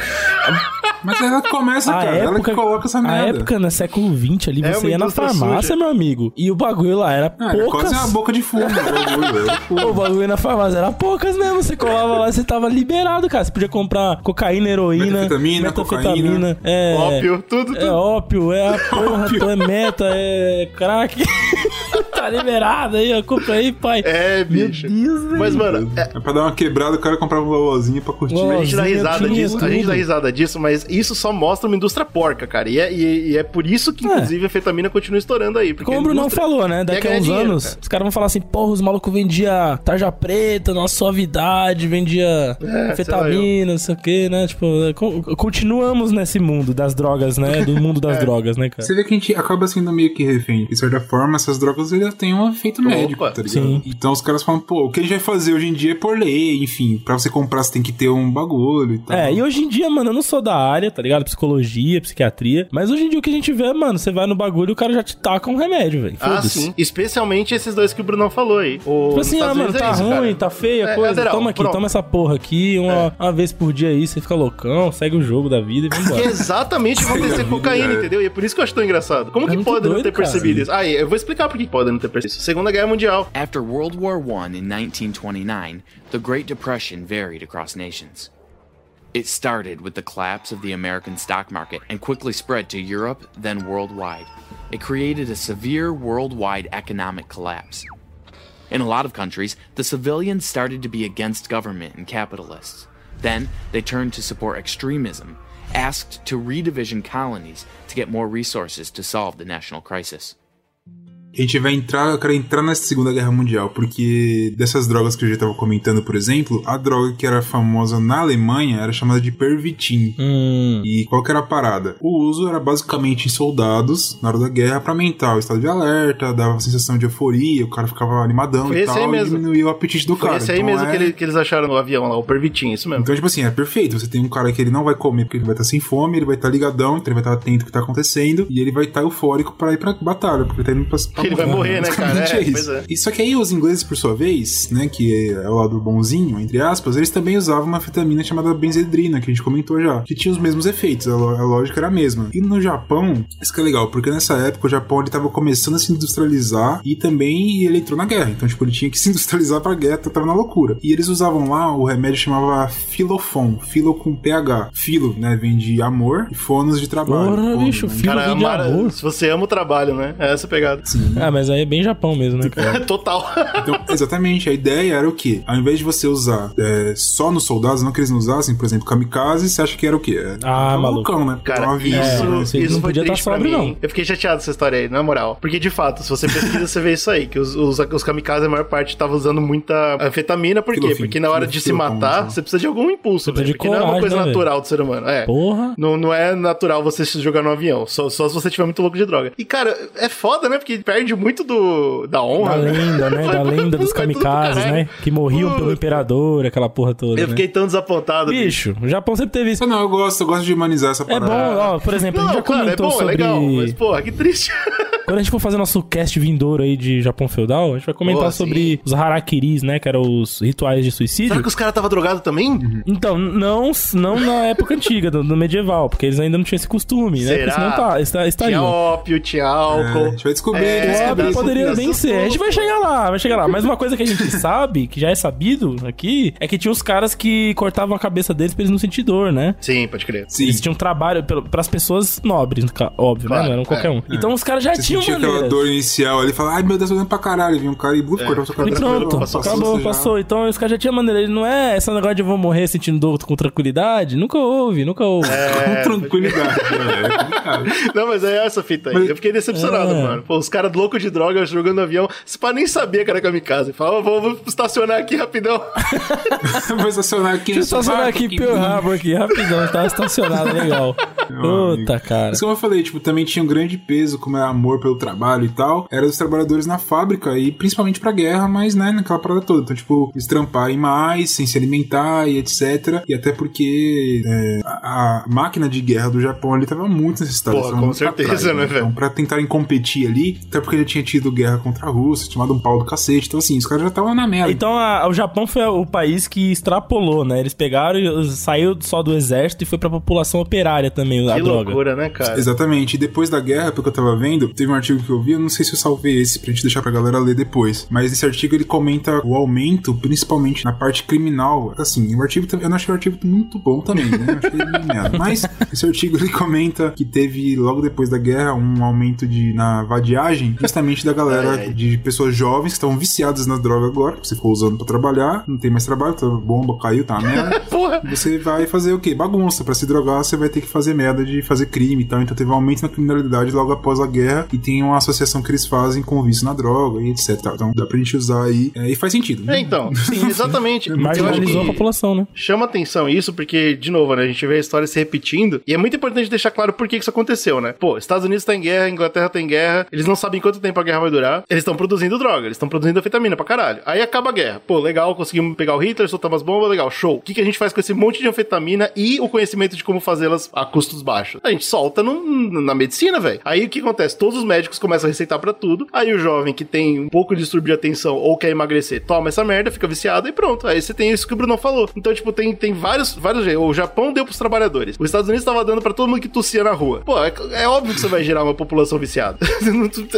Mas ela que começa, A cara. ela época, que coloca essa merda. época, no século XX ali, É você ia na farmácia, suja. meu amigo. E o bagulho lá era Ah, era poucas. quase uma boca de fumo. o bagulho, era fumo. O bagulho na farmácia era poucas mesmo. Você colava lá e você tava liberado, cara. Você podia comprar cocaína, heroína, Metanfetamina, metanfetamina, é, Ópio, tudo, É tudo. ópio, é a porra, é meta, é crack. Tá liberado aí, ó. Compra aí, pai. É, bicho. Meu Deus. Mas, mano, é, É pra dar uma quebrada, o cara comprava um lolozinho pra curtir. Lolo. a gente dá risada disso, a gente tudo. dá risada disso, mas isso só mostra uma indústria porca, cara. E é, e- e é por isso que, inclusive, a fetamina continua estourando aí. Porque Como o Bruno indústria falou, né? Daqui a uns dinheiro, anos, cara. os caras vão falar assim: porra, os malucos vendia tarja preta, nossa suavidade, vendia É, fetamina, não sei o que, né? Tipo, co- continuamos nesse mundo das drogas, né? Do mundo É. das drogas, né, cara? Você vê que a gente acaba sendo meio que refém. De certa forma, essas drogas ele tem um efeito médico, tá ligado? sim. Então os caras falam, pô, o que a gente vai fazer hoje em dia é por lei, enfim, pra você comprar você tem que ter um bagulho e tal. É, e hoje em dia, mano, eu não sou da área, tá ligado? Psicologia, psiquiatria. Mas hoje em dia o que a gente vê, mano, você vai no bagulho e o cara já te taca um remédio, velho. Ah, sim. Especialmente esses dois que o Brunão falou aí. O, Tipo assim, ah, mano, é tá isso, ruim, cara. tá feia a É, coisa. lateral, toma aqui, pronto. toma essa porra aqui. Uma, uma vez por dia aí, você fica loucão, segue o jogo da vida e Que é vambora. exatamente o que aconteceu com cocaína, É. entendeu? E é por isso que eu acho tão engraçado. Como É que muito podem não doido, ter cara. percebido isso? Ah, eu vou explicar por que podem Segunda Guerra Mundial. After World War I in 1929, the Great Depression varied across nations. It started with the collapse of the American stock market and quickly spread to Europe, then worldwide. It created a severe worldwide economic collapse. In a lot of countries, the civilians started to be against government and capitalists. Then they turned to support extremism, asked to redivision colonies to get more resources to solve the national crisis. A gente vai entrar, eu quero entrar nessa Segunda Guerra Mundial, porque dessas drogas que eu já tava comentando, por exemplo, a droga que era famosa na Alemanha era chamada de Pervitin. Hum. E qual que era a parada? O uso era basicamente em soldados, na hora da guerra, pra aumentar o estado de alerta, dava uma sensação de euforia, o cara ficava animadão Foi e tal, aí e mesmo. diminuía o apetite do Foi cara. esse aí Então, mesmo é- que, ele- que eles acharam no avião lá, o Pervitin, isso mesmo. Então, tipo assim, é perfeito. Você tem um cara que ele não vai comer porque ele vai estar sem fome, ele vai estar ligadão, então ele vai estar atento ao que tá acontecendo, e ele vai estar eufórico pra ir pra batalha, porque ele tá indo pra. pra Ele vai morrer, né, cara? Basicamente É, isso. pois é. E só que aí os ingleses, por sua vez, né, que é o lado bonzinho, entre aspas, eles também usavam uma vitamina chamada benzedrina, que a gente comentou já, que tinha os mesmos efeitos, a, a lógica era a mesma. E no Japão, isso que é legal, porque nessa época o Japão ele tava começando a se industrializar e também ele entrou na guerra. Então, tipo, ele tinha que se industrializar pra guerra, tava na loucura. E eles usavam lá o remédio chamava Filofon, filo com PH. Filo, né, vem de amor e fonos de trabalho. Porra, Fono, bicho, né? filo Cara, de amor. se você ama o trabalho, né? É essa pegada. Ah, mas aí é bem Japão mesmo, né, cara? Total. Então, exatamente, a ideia era o quê? Ao invés de você usar é, só nos soldados, não que eles não usassem, por exemplo, kamikaze, você acha que era o quê? É, Ah, um maluco. né? Cara, Então, isso, avião, É, isso, isso não foi podia tá pra sóbrio, mim. não. Eu fiquei chateado dessa história aí, na moral. Porque, de fato, se você pesquisa, você vê isso aí. Que os, os, os kamikazes, a maior parte, tava usando muita anfetamina. Por quê? Porque na hora de se matar, né? você precisa de algum impulso, precisa velho. de Porque não é uma coragem, coisa né, natural do ser humano. É. Porra. Não, não é natural você se jogar no avião. Só, só se você tiver muito louco de droga. E, cara, é foda, né? Porque perde muito do, da honra. Da lenda, né? Da lenda dos kamikazes, né? Que morriam pelo imperador, aquela porra toda. Eu né? fiquei tão desapontado. Bicho, o Japão sempre teve isso. Não, eu gosto, eu gosto de humanizar essa É parada. bom, ó, por exemplo, a gente Não, já claro, é comentou bom, é sobre. legal. Mas, porra, que triste. Quando a gente for fazer nosso cast vindouro aí de Japão feudal, a gente vai comentar sobre sim. os harakiris, né? Que eram os rituais de suicídio. Será que os caras estavam drogados também? Então, não, não na época antiga, do, do medieval, porque eles ainda não tinham esse costume, né? Porque Será? senão tá, está, Tinha estariam. ópio, tinha É, a álcool. gente vai descobrir. É, Óbvio, poderia bem ser. A gente vai chegar lá, vai chegar lá. Mas uma coisa que a gente sabe, que já é sabido aqui, é que tinha os caras que cortavam a cabeça deles pra eles não sentir dor, né? Sim, pode crer. Sim. Eles tinham trabalho pelo- pras pessoas nobres, óbvio, Claro, né? Não eram qualquer é, um. Então os caras já Você sentia aquela dor inicial ali, fala, ai meu Deus, tô dando pra caralho. Vinha um cara e bluf, cortava sua E cabeça. pronto, passou, acabou, você já- passou. Então os caras já tinham maneira. Ele não é esse negócio de eu vou morrer sentindo dor com tranquilidade. Nunca houve, nunca houve. Com tranquilidade, né? É. Não, mas é essa fita aí. Eu fiquei decepcionado, É. mano. Pô, os caras loucos de droga jogando avião. Esse pá nem sabia que era kamikaze. Fala, vou, vou estacionar aqui rapidão. Vou estacionar aqui. Deixa eu estacionar aqui Pearl Harbor aqui, rapidão, tá estacionado, legal. Puta, cara. Mas como eu falei, tipo, também tinha um grande peso, como é amor pelo trabalho e tal, era dos trabalhadores na fábrica e principalmente pra guerra, mas, né, naquela parada toda. Então, tipo, eles tramparem mais, sem se alimentar e etc. E até porque é, a, a máquina de guerra do Japão ali tava muito necessitada. Tavam com muito pra certeza, né, velho? Então, pra tentarem competir ali, até porque ele tinha tido guerra contra a Rússia, tinha tomado um pau do cacete. Então, assim, os caras já estavam na merda. Então a- o Japão foi o país que extrapolou, né? Eles pegaram e saiu só do exército e foi pra população operária também, a que droga. loucura, né, cara? Exatamente. E depois da guerra, pelo que eu tava vendo, teve artigo que eu vi, eu não sei se eu salvei esse pra gente deixar pra galera ler depois. Mas esse artigo ele comenta o aumento, principalmente na parte criminal. Assim, o artigo eu não achei o artigo muito bom também, né? Mas esse artigo ele comenta que teve, logo depois da guerra, um aumento de, na vadiagem, justamente da galera de pessoas jovens que estavam viciadas na droga agora, que você ficou usando pra trabalhar, não tem mais trabalho, tá bomba, caiu, tá merda. Você vai fazer o quê? Bagunça. Pra se drogar, você vai ter que fazer merda de fazer crime e tal. Então teve um aumento na criminalidade logo após a guerra. E tem uma associação que eles fazem com o vício na droga e etc. Então dá pra gente usar aí. É, e faz sentido. né? É, então, sim, exatamente. Acho Marginalizou a população, né? chama atenção isso, porque, de novo, né, a gente vê a história se repetindo, e é muito importante deixar claro por que que isso aconteceu, né? Pô, Estados Unidos tá em guerra, Inglaterra tá em guerra, eles não sabem quanto tempo a guerra vai durar, eles estão produzindo droga, eles estão produzindo anfetamina pra caralho. Aí acaba a guerra. Pô, legal, conseguimos pegar o Hitler, soltar umas bombas, legal, show. O que, que a gente faz com esse monte de anfetamina e o conhecimento de como fazê-las a custos baixos? A gente solta no- na medicina, velho. Aí o que acontece? Todos os médicos começam a receitar pra tudo, aí o jovem que tem um pouco de distúrbio de atenção ou quer emagrecer, toma essa merda, fica viciado e pronto. Aí você tem isso que o Bruno falou. Então, tipo, tem, tem vários, vários jeitos. O Japão deu pros trabalhadores. Os Estados Unidos tava dando pra todo mundo que tossia na rua. Pô, é, é óbvio que você vai gerar uma população viciada.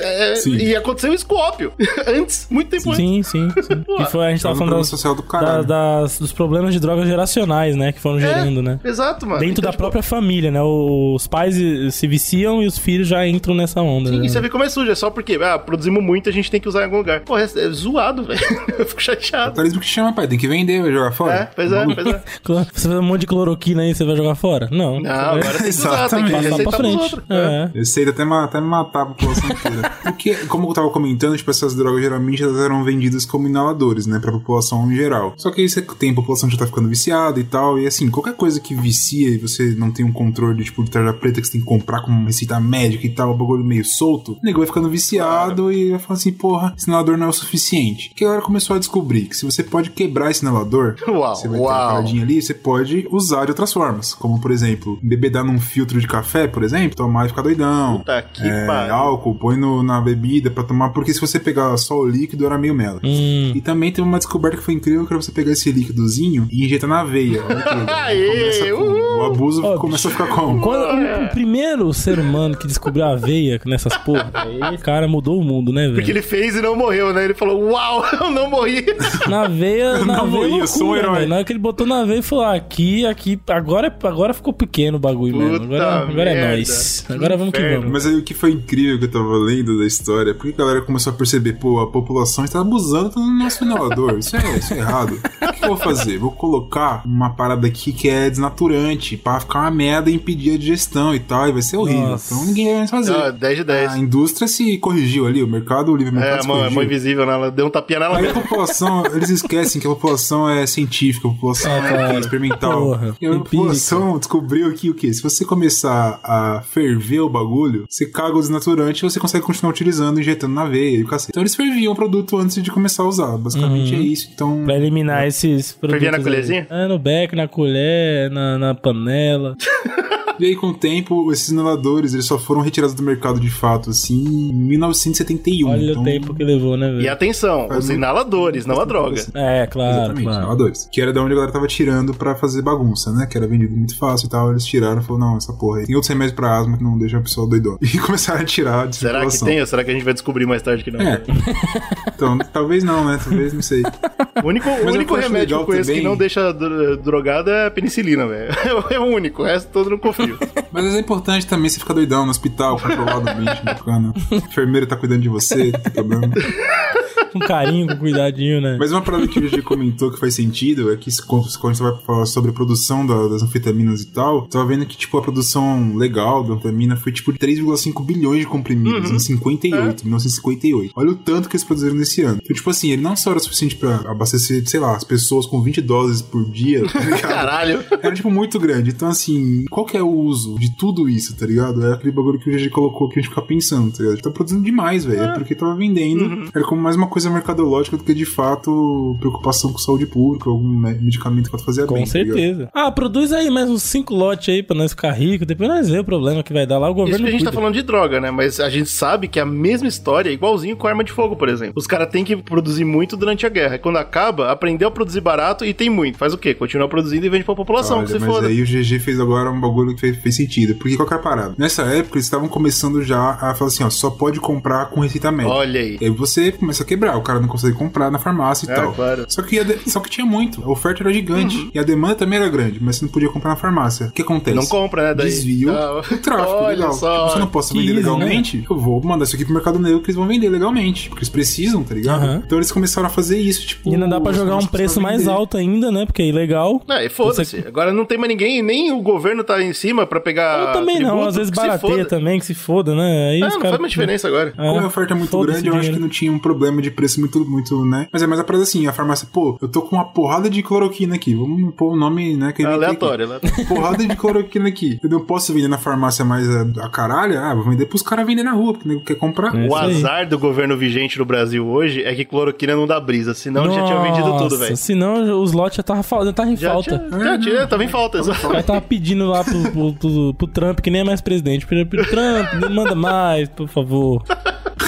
É, Sim. e aconteceu isso com ópio. Antes, muito tempo antes. Sim, sim, sim. E foi, a gente É tava falando das, social do da- das- dos problemas de drogas geracionais, né? Que foram gerando, né? Exato, mano. Dentro Então, da tipo, própria família, né? Os pais se viciam e os filhos já entram nessa onda. Sim, né? E você vê como é sujo, é só porque, ah, produzimos muito, a gente tem que usar em algum lugar. Pô, é, é zoado, velho. Eu fico chateado. Capitalismo que chama, pai. Tem que vender, vai jogar fora. É, pois é, pois é. Você faz um monte de cloroquina aí, você vai jogar fora? Não. Não, Você vai agora tem que usar, tem que Exatamente. passar pra frente. É. Eu sei, até, até me matar a população inteira. Porque, como eu tava comentando, tipo, essas drogas geralmente elas eram vendidas como inaladores, né, pra população em geral. Só que aí você tem a população que já tá ficando viciada e tal, e assim, qualquer coisa que vicia e você não tem um controle, tipo, de tarja preta que você tem que comprar com uma receita médica e tal, o bagulho meio solto, o nego vai ficando viciado e vai falar assim, porra, esse inalador não é o suficiente. Que a galera começou a descobrir que se você pode quebrar esse inalador, Uau, você vai ter uma uau. paradinha ali, você pode usar de outras formas. Como, por exemplo, embebedar num filtro de café, por exemplo, tomar e ficar doidão. Puta que É, pariu. álcool, põe no- na bebida pra tomar, porque se você pegar só o líquido, era meio mela. Hum. E também teve uma descoberta que foi incrível, que era você pegar esse líquidozinho e injetar na veia. Aê, com- o abuso Ó, começa a ficar como? Quando o, o primeiro ser humano que descobriu a aveia nessas porra, aí, cara, mudou o mundo, né, Porque velho? ele fez e não morreu, né? Ele falou, uau, eu não morri. Na veia, na não veia, morri, eu sou um loucura, herói. velho. Na hora que ele botou na veia, ele falou: ah, aqui, aqui, agora, agora ficou pequeno o bagulho mesmo. Puta Agora, agora é nóis. Agora vamos que vamos. Mas aí o que foi incrível que eu tava lendo da história, porque a galera começou a perceber, pô, a população está abusando do nosso inalador. Isso é, isso é errado. O que eu vou fazer? Vou colocar uma parada aqui que é desnaturante, pra ficar uma merda e impedir a digestão e tal, e vai ser horrível. Nossa. Então ninguém vai mais fazer. Ah, 10 de 10. A indústria se corrigiu ali, o mercado, o livre É, mercado a se mão, a corrigiu. mão invisível, né? Ela deu um tapinha nela Aí a mesmo. população, eles esquecem que a população é científica, a população É, é, cara. experimental. Porra, e a população descobriu que o quê? Se você começar a ferver o bagulho, você caga o desnaturante e você consegue continuar utilizando, injetando na veia e o cacete. Então eles ferviam o produto antes de começar a usar. Basicamente é isso. Então. Pra eliminar esses produtos. Fervia na colherzinha? É, no beck, na colher, na, na panela. E aí, com o tempo, esses inaladores eles só foram retirados do mercado de fato, assim, em 1971. Olha então, o tempo que levou, né, E velho? atenção, Faz os inaladores, não a droga. É, claro, Exatamente, claro. inaladores. Que era da onde a galera tava tirando pra fazer bagunça, né? Que era vendido muito fácil e tal. Eles tiraram e falaram, não, essa porra aí. Tem outros remédios pra asma que não deixam a pessoa doidona. E começaram a tirar de Será que tem ou será que a gente vai descobrir mais tarde que não? É. Então, talvez não, né? Talvez, não sei. O único, o único remédio que eu conheço que também- não deixa dro- drogado é a penicilina, velho. É o único, o resto todo não confio. Mas é importante também você ficar doidão no hospital, controladamente, bacana. A enfermeira tá cuidando de você, tem problema. Com carinho, com cuidadinho, né? Mas uma parada que o GG comentou que faz sentido é que se- quando você vai falar sobre a produção da- das anfetaminas e tal, tava vendo que, tipo, a produção legal da anfetamina foi, tipo, 3,5 bilhões de comprimidos em 58, 1958. Olha o tanto que eles produziram nesse ano. Então, tipo assim, ele não só era suficiente pra abastecer, sei lá, as pessoas com 20 doses por dia, tá ligado? Caralho. Era, tipo, muito grande. Então, assim, qual que é o uso de tudo isso, tá ligado? É aquele bagulho que o GG colocou que a gente fica pensando, tá ligado? Tá produzindo demais, velho. É porque tava vendendo. Era como mais uma coisa mercadológica do que, de fato, preocupação com saúde pública, algum me- medicamento pra fazer Com bem, tá ligado? certeza. ah, produz aí mais uns 5 lotes aí pra nós ficar ricos. Depois nós vemos o problema que vai dar lá. O Isso governo que a gente tá cuida. falando de droga, né? Mas a gente sabe que a mesma história é igualzinho com arma de fogo, por exemplo. Os caras têm que produzir muito durante a guerra. Quando acaba, aprendeu a produzir barato e tem muito. Faz o quê? Continua produzindo e vende pra população, Olha, que se mas foda. aí o GG fez agora um bagulho que fez, fez sentido. Porque qual que é a parada? Nessa época, eles estavam começando já a falar assim, ó, só pode comprar com receita médica. Olha aí. E aí você começa a quebrar. O cara não consegue comprar na farmácia e É, tal. claro. Só que, a de- só que tinha muito, a oferta era gigante e a demanda também era grande, mas você não podia comprar na farmácia. O que acontece? Não compra, né? Daí. Desvio Ah, o tráfico, olha legal. só. Você não posso vender easy, legalmente, eu vou mandar isso aqui pro mercado negro que eles vão vender legalmente. Porque eles precisam, tá ligado? Aham. Então eles começaram a fazer isso, tipo. E ainda dá pra jogar um preço mais alto ainda, né? Porque é ilegal. Não, e foda-se. Você- Agora não tem mais ninguém, nem o governo tá em cima pra pegar. Ou também não, tributo, às vezes se barateia também, que se foda, né? Aí Ah, os não caras- faz mais diferença agora. É, Como a oferta é muito grande, eu acho que não tinha um problema de preço muito, muito, né? Mas é mais a parada assim, a farmácia, pô, eu tô com uma porrada de cloroquina aqui. Vamos pôr o nome, né? Que. Aleatório, né? Porrada de cloroquina aqui. Eu não posso vender na farmácia mais a, a caralho? Ah, vou vender pros caras vender na rua, porque o nego quer comprar. É. O azar do governo vigente no Brasil hoje é que cloroquina não dá brisa, senão já tinha vendido tudo, Nossa, velho. Senão os lotes já tava, já tava em Já falta. tinha, já tinha, tava em falta, exato. Cara tava pedindo lá pro, pro, pro- pro Trump, que nem é mais presidente. Pro, pro Trump, manda mais, por favor.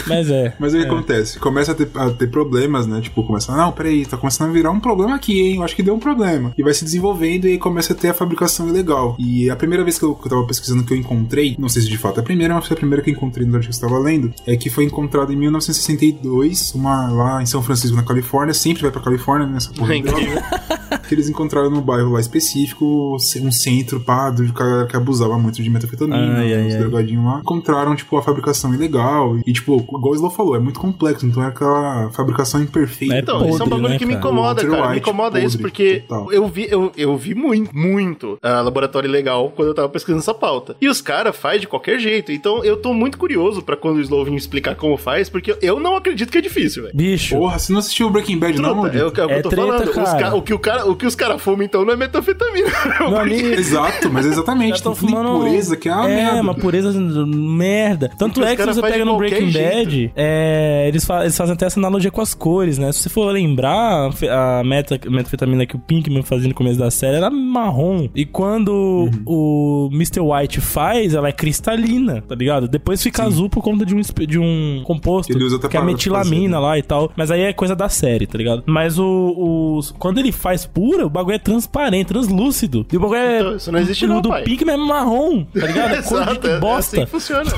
Mas é. Mas aí o que acontece? Começa a ter, a ter problemas, né? Tipo, começa, não, peraí, tá começando a virar um problema aqui, hein? Eu acho que deu um problema. E vai se desenvolvendo e aí começa a ter a fabricação ilegal. E a primeira vez que eu, que eu tava pesquisando que eu encontrei, não sei se de fato é a primeira, mas foi a primeira que eu encontrei no artigo que eu estava lendo, é que foi encontrado em 1962, uma lá em São Francisco, na Califórnia, sempre vai pra Califórnia nessa porra. É de que eles encontraram no bairro lá específico um centro pá, do cara que abusava muito de metanfetamina, Ai, ai, ai. drogadinhos lá. Encontraram, tipo, a fabricação ilegal. E, tipo, igual o Slow falou, é muito complexo, então é aquela fabricação imperfeita. É Então, isso é um podre, bagulho né, que me cara? incomoda, Walter cara. me incomoda isso podre, porque total. eu vi, eu, eu vi muito, muito ah, laboratório legal quando eu tava pesquisando essa pauta. E os caras fazem de qualquer jeito. Então eu tô muito curioso pra quando o Slow vir explicar como faz, porque eu não acredito que é difícil, velho. Bicho. Porra, você não assistiu o Breaking Bad, não, maldito? é o que, é É eu tô treta, falando. Cara. ca- o que o cara, o que os caras fumam então não é metanfetamina. Amigo. Exato, mas exatamente. Já estão fumando. impureza que é uma é, merda. uma pureza merda. Tanto Porque é que cara você pega no Breaking jeito. É, eles, fa- eles fazem até essa analogia com as cores, né? Se você for lembrar, a meta, metanfetamina que o Pinkman fazia no começo da série era marrom. E quando Uhum. o Mr. White faz, ela é cristalina, tá ligado? Depois fica azul por conta de um, de um composto Ele usa que é metilamina fazer, né? lá e tal. Mas aí é coisa da série, tá ligado? Mas o, o- quando ele faz pura, o bagulho é transparente, translúcido. E o bagulho é. Então, isso não existe o não, do pai. Pinkman é marrom, tá ligado? É cor Exato, de é, é bosta. assim que funciona.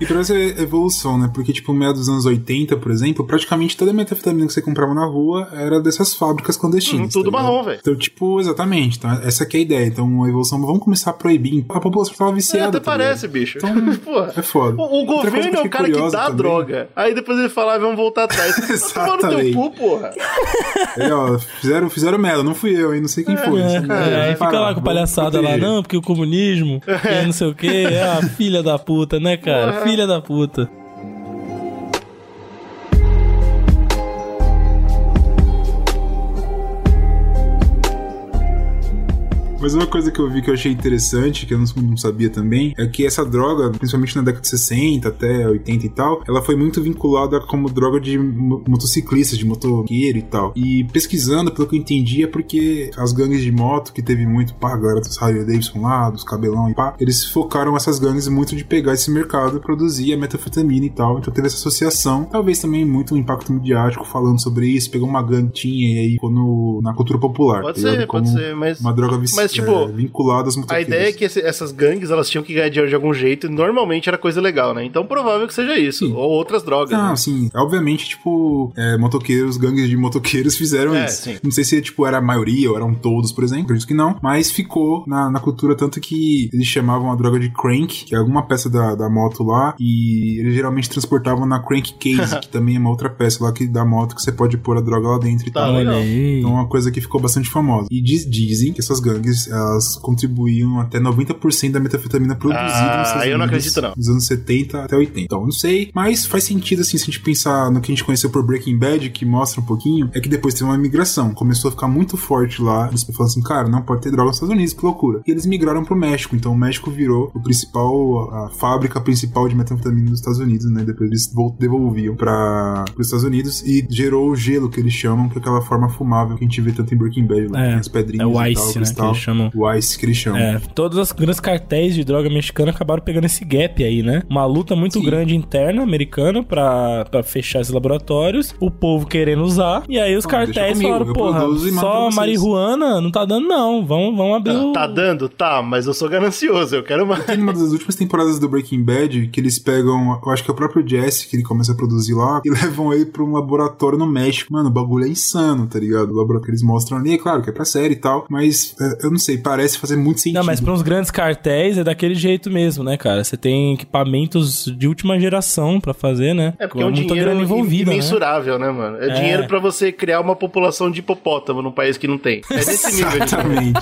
E pra essa evolução, né? Porque, tipo, no meio dos anos 80, por exemplo, praticamente toda a metanfetamina que você comprava na rua era dessas fábricas clandestinas. Hum, tudo tá marrom, velho. Então, tipo, exatamente. Então, essa é a ideia. Então, a evolução, vamos começar a proibir. A população tava É, viciada. até tá parece, bicho. Então, Porra. é foda. O, o governo é o cara que dá a droga. Aí depois ele fala, "Ah, vamos voltar atrás. No teu cu, porra. É, ó, fizeram, fizeram merda, não fui eu, hein? Não sei quem foi. É, Isso, é, aí fica lá com palhaçada lá, não, porque o comunismo, e não sei o que, é a filha da puta, né, cara? Filha da puta. Mas uma coisa que eu vi que eu achei interessante, que eu não, sabia também, é que essa droga, principalmente na década de 60 até 80 e tal, ela foi muito vinculada como droga de mo- motociclistas, de motoqueiro e tal. E pesquisando, pelo que eu entendi, é porque as gangues de moto, que teve muito, pá, a galera dos Harley Davidson lá, dos cabelão e pá, eles focaram essas gangues muito de pegar esse mercado e produzir a metanfetamina e tal. Então teve essa associação. Talvez também muito um impacto midiático falando sobre isso, pegou uma gangue tinha e aí ficou no, na cultura popular. Pode tá ligado? ser, pode Como ser, mas. Uma droga vici- Mas, tipo, é, vinculada às A motoqueiras. ideia é que esse- essas gangues, elas tinham que ganhar dinheiro de algum jeito, e normalmente era coisa legal, né? Então provável que seja isso. Sim. Ou outras drogas. Não, né? assim, obviamente, tipo, é, motoqueiros, gangues de motoqueiros fizeram É, isso. sim. Não sei se, tipo, era a maioria ou eram todos, por exemplo, acredito que não, mas ficou na, na cultura tanto que eles chamavam a droga de crank, que é alguma peça da, da moto lá, e eles geralmente transportavam na crank case, que também é uma outra peça lá que da moto que você pode pôr a droga lá dentro e Tá, tal. legal. Então é uma coisa que ficou bastante famosa. E diz- dizem que essas gangues, elas contribuíam até 90% da metanfetamina produzida Ah, nos Estados eu não acredito, não. Dos anos 70 até 80. Então, não sei, mas faz sentido, assim, se a gente pensar no que a gente conheceu por Breaking Bad, que mostra um pouquinho, é que depois teve uma migração. Começou a ficar muito forte lá. Eles falaram assim, cara, não pode ter droga nos Estados Unidos, que loucura. E eles migraram pro México. Então, o México virou o principal, a fábrica principal de metanfetamina dos Estados Unidos, né? Depois eles vol- devolviam para os Estados Unidos e gerou o gelo, que eles chamam, que é aquela forma fumável que a gente vê tanto em Breaking Bad lá, É, com as pedrinhas é o e ice, tal, né, cristal. O Ice que eles chamam. É, todos os grandes cartéis de droga mexicana acabaram pegando esse gap aí, né? Uma luta muito Sim. grande interna americana pra, pra fechar esses laboratórios, o povo querendo usar, e aí os Ah, deixa cartéis falaram, porra, só vocês." marihuana não tá dando não, vamos, vamos abrir o... Tá dando? Tá, mas eu sou ganancioso, eu quero mais. Tem uma das últimas temporadas do Breaking Bad que eles pegam, eu acho que é o próprio Jesse que ele começa a produzir lá, e levam ele pra um laboratório no México. Mano, o bagulho é insano, tá ligado? O laboratório que eles mostram ali, é claro que é pra série e tal, mas é, eu não sei, parece fazer muito sentido. Não, mas para uns grandes cartéis é daquele jeito mesmo, né, cara? Você tem equipamentos de última geração pra fazer, né? É porque é um muita dinheiro grana envolvida, né? imensurável, né, mano? É, É. dinheiro pra você criar uma população de hipopótamo num país que não tem. É desse nível. Exatamente.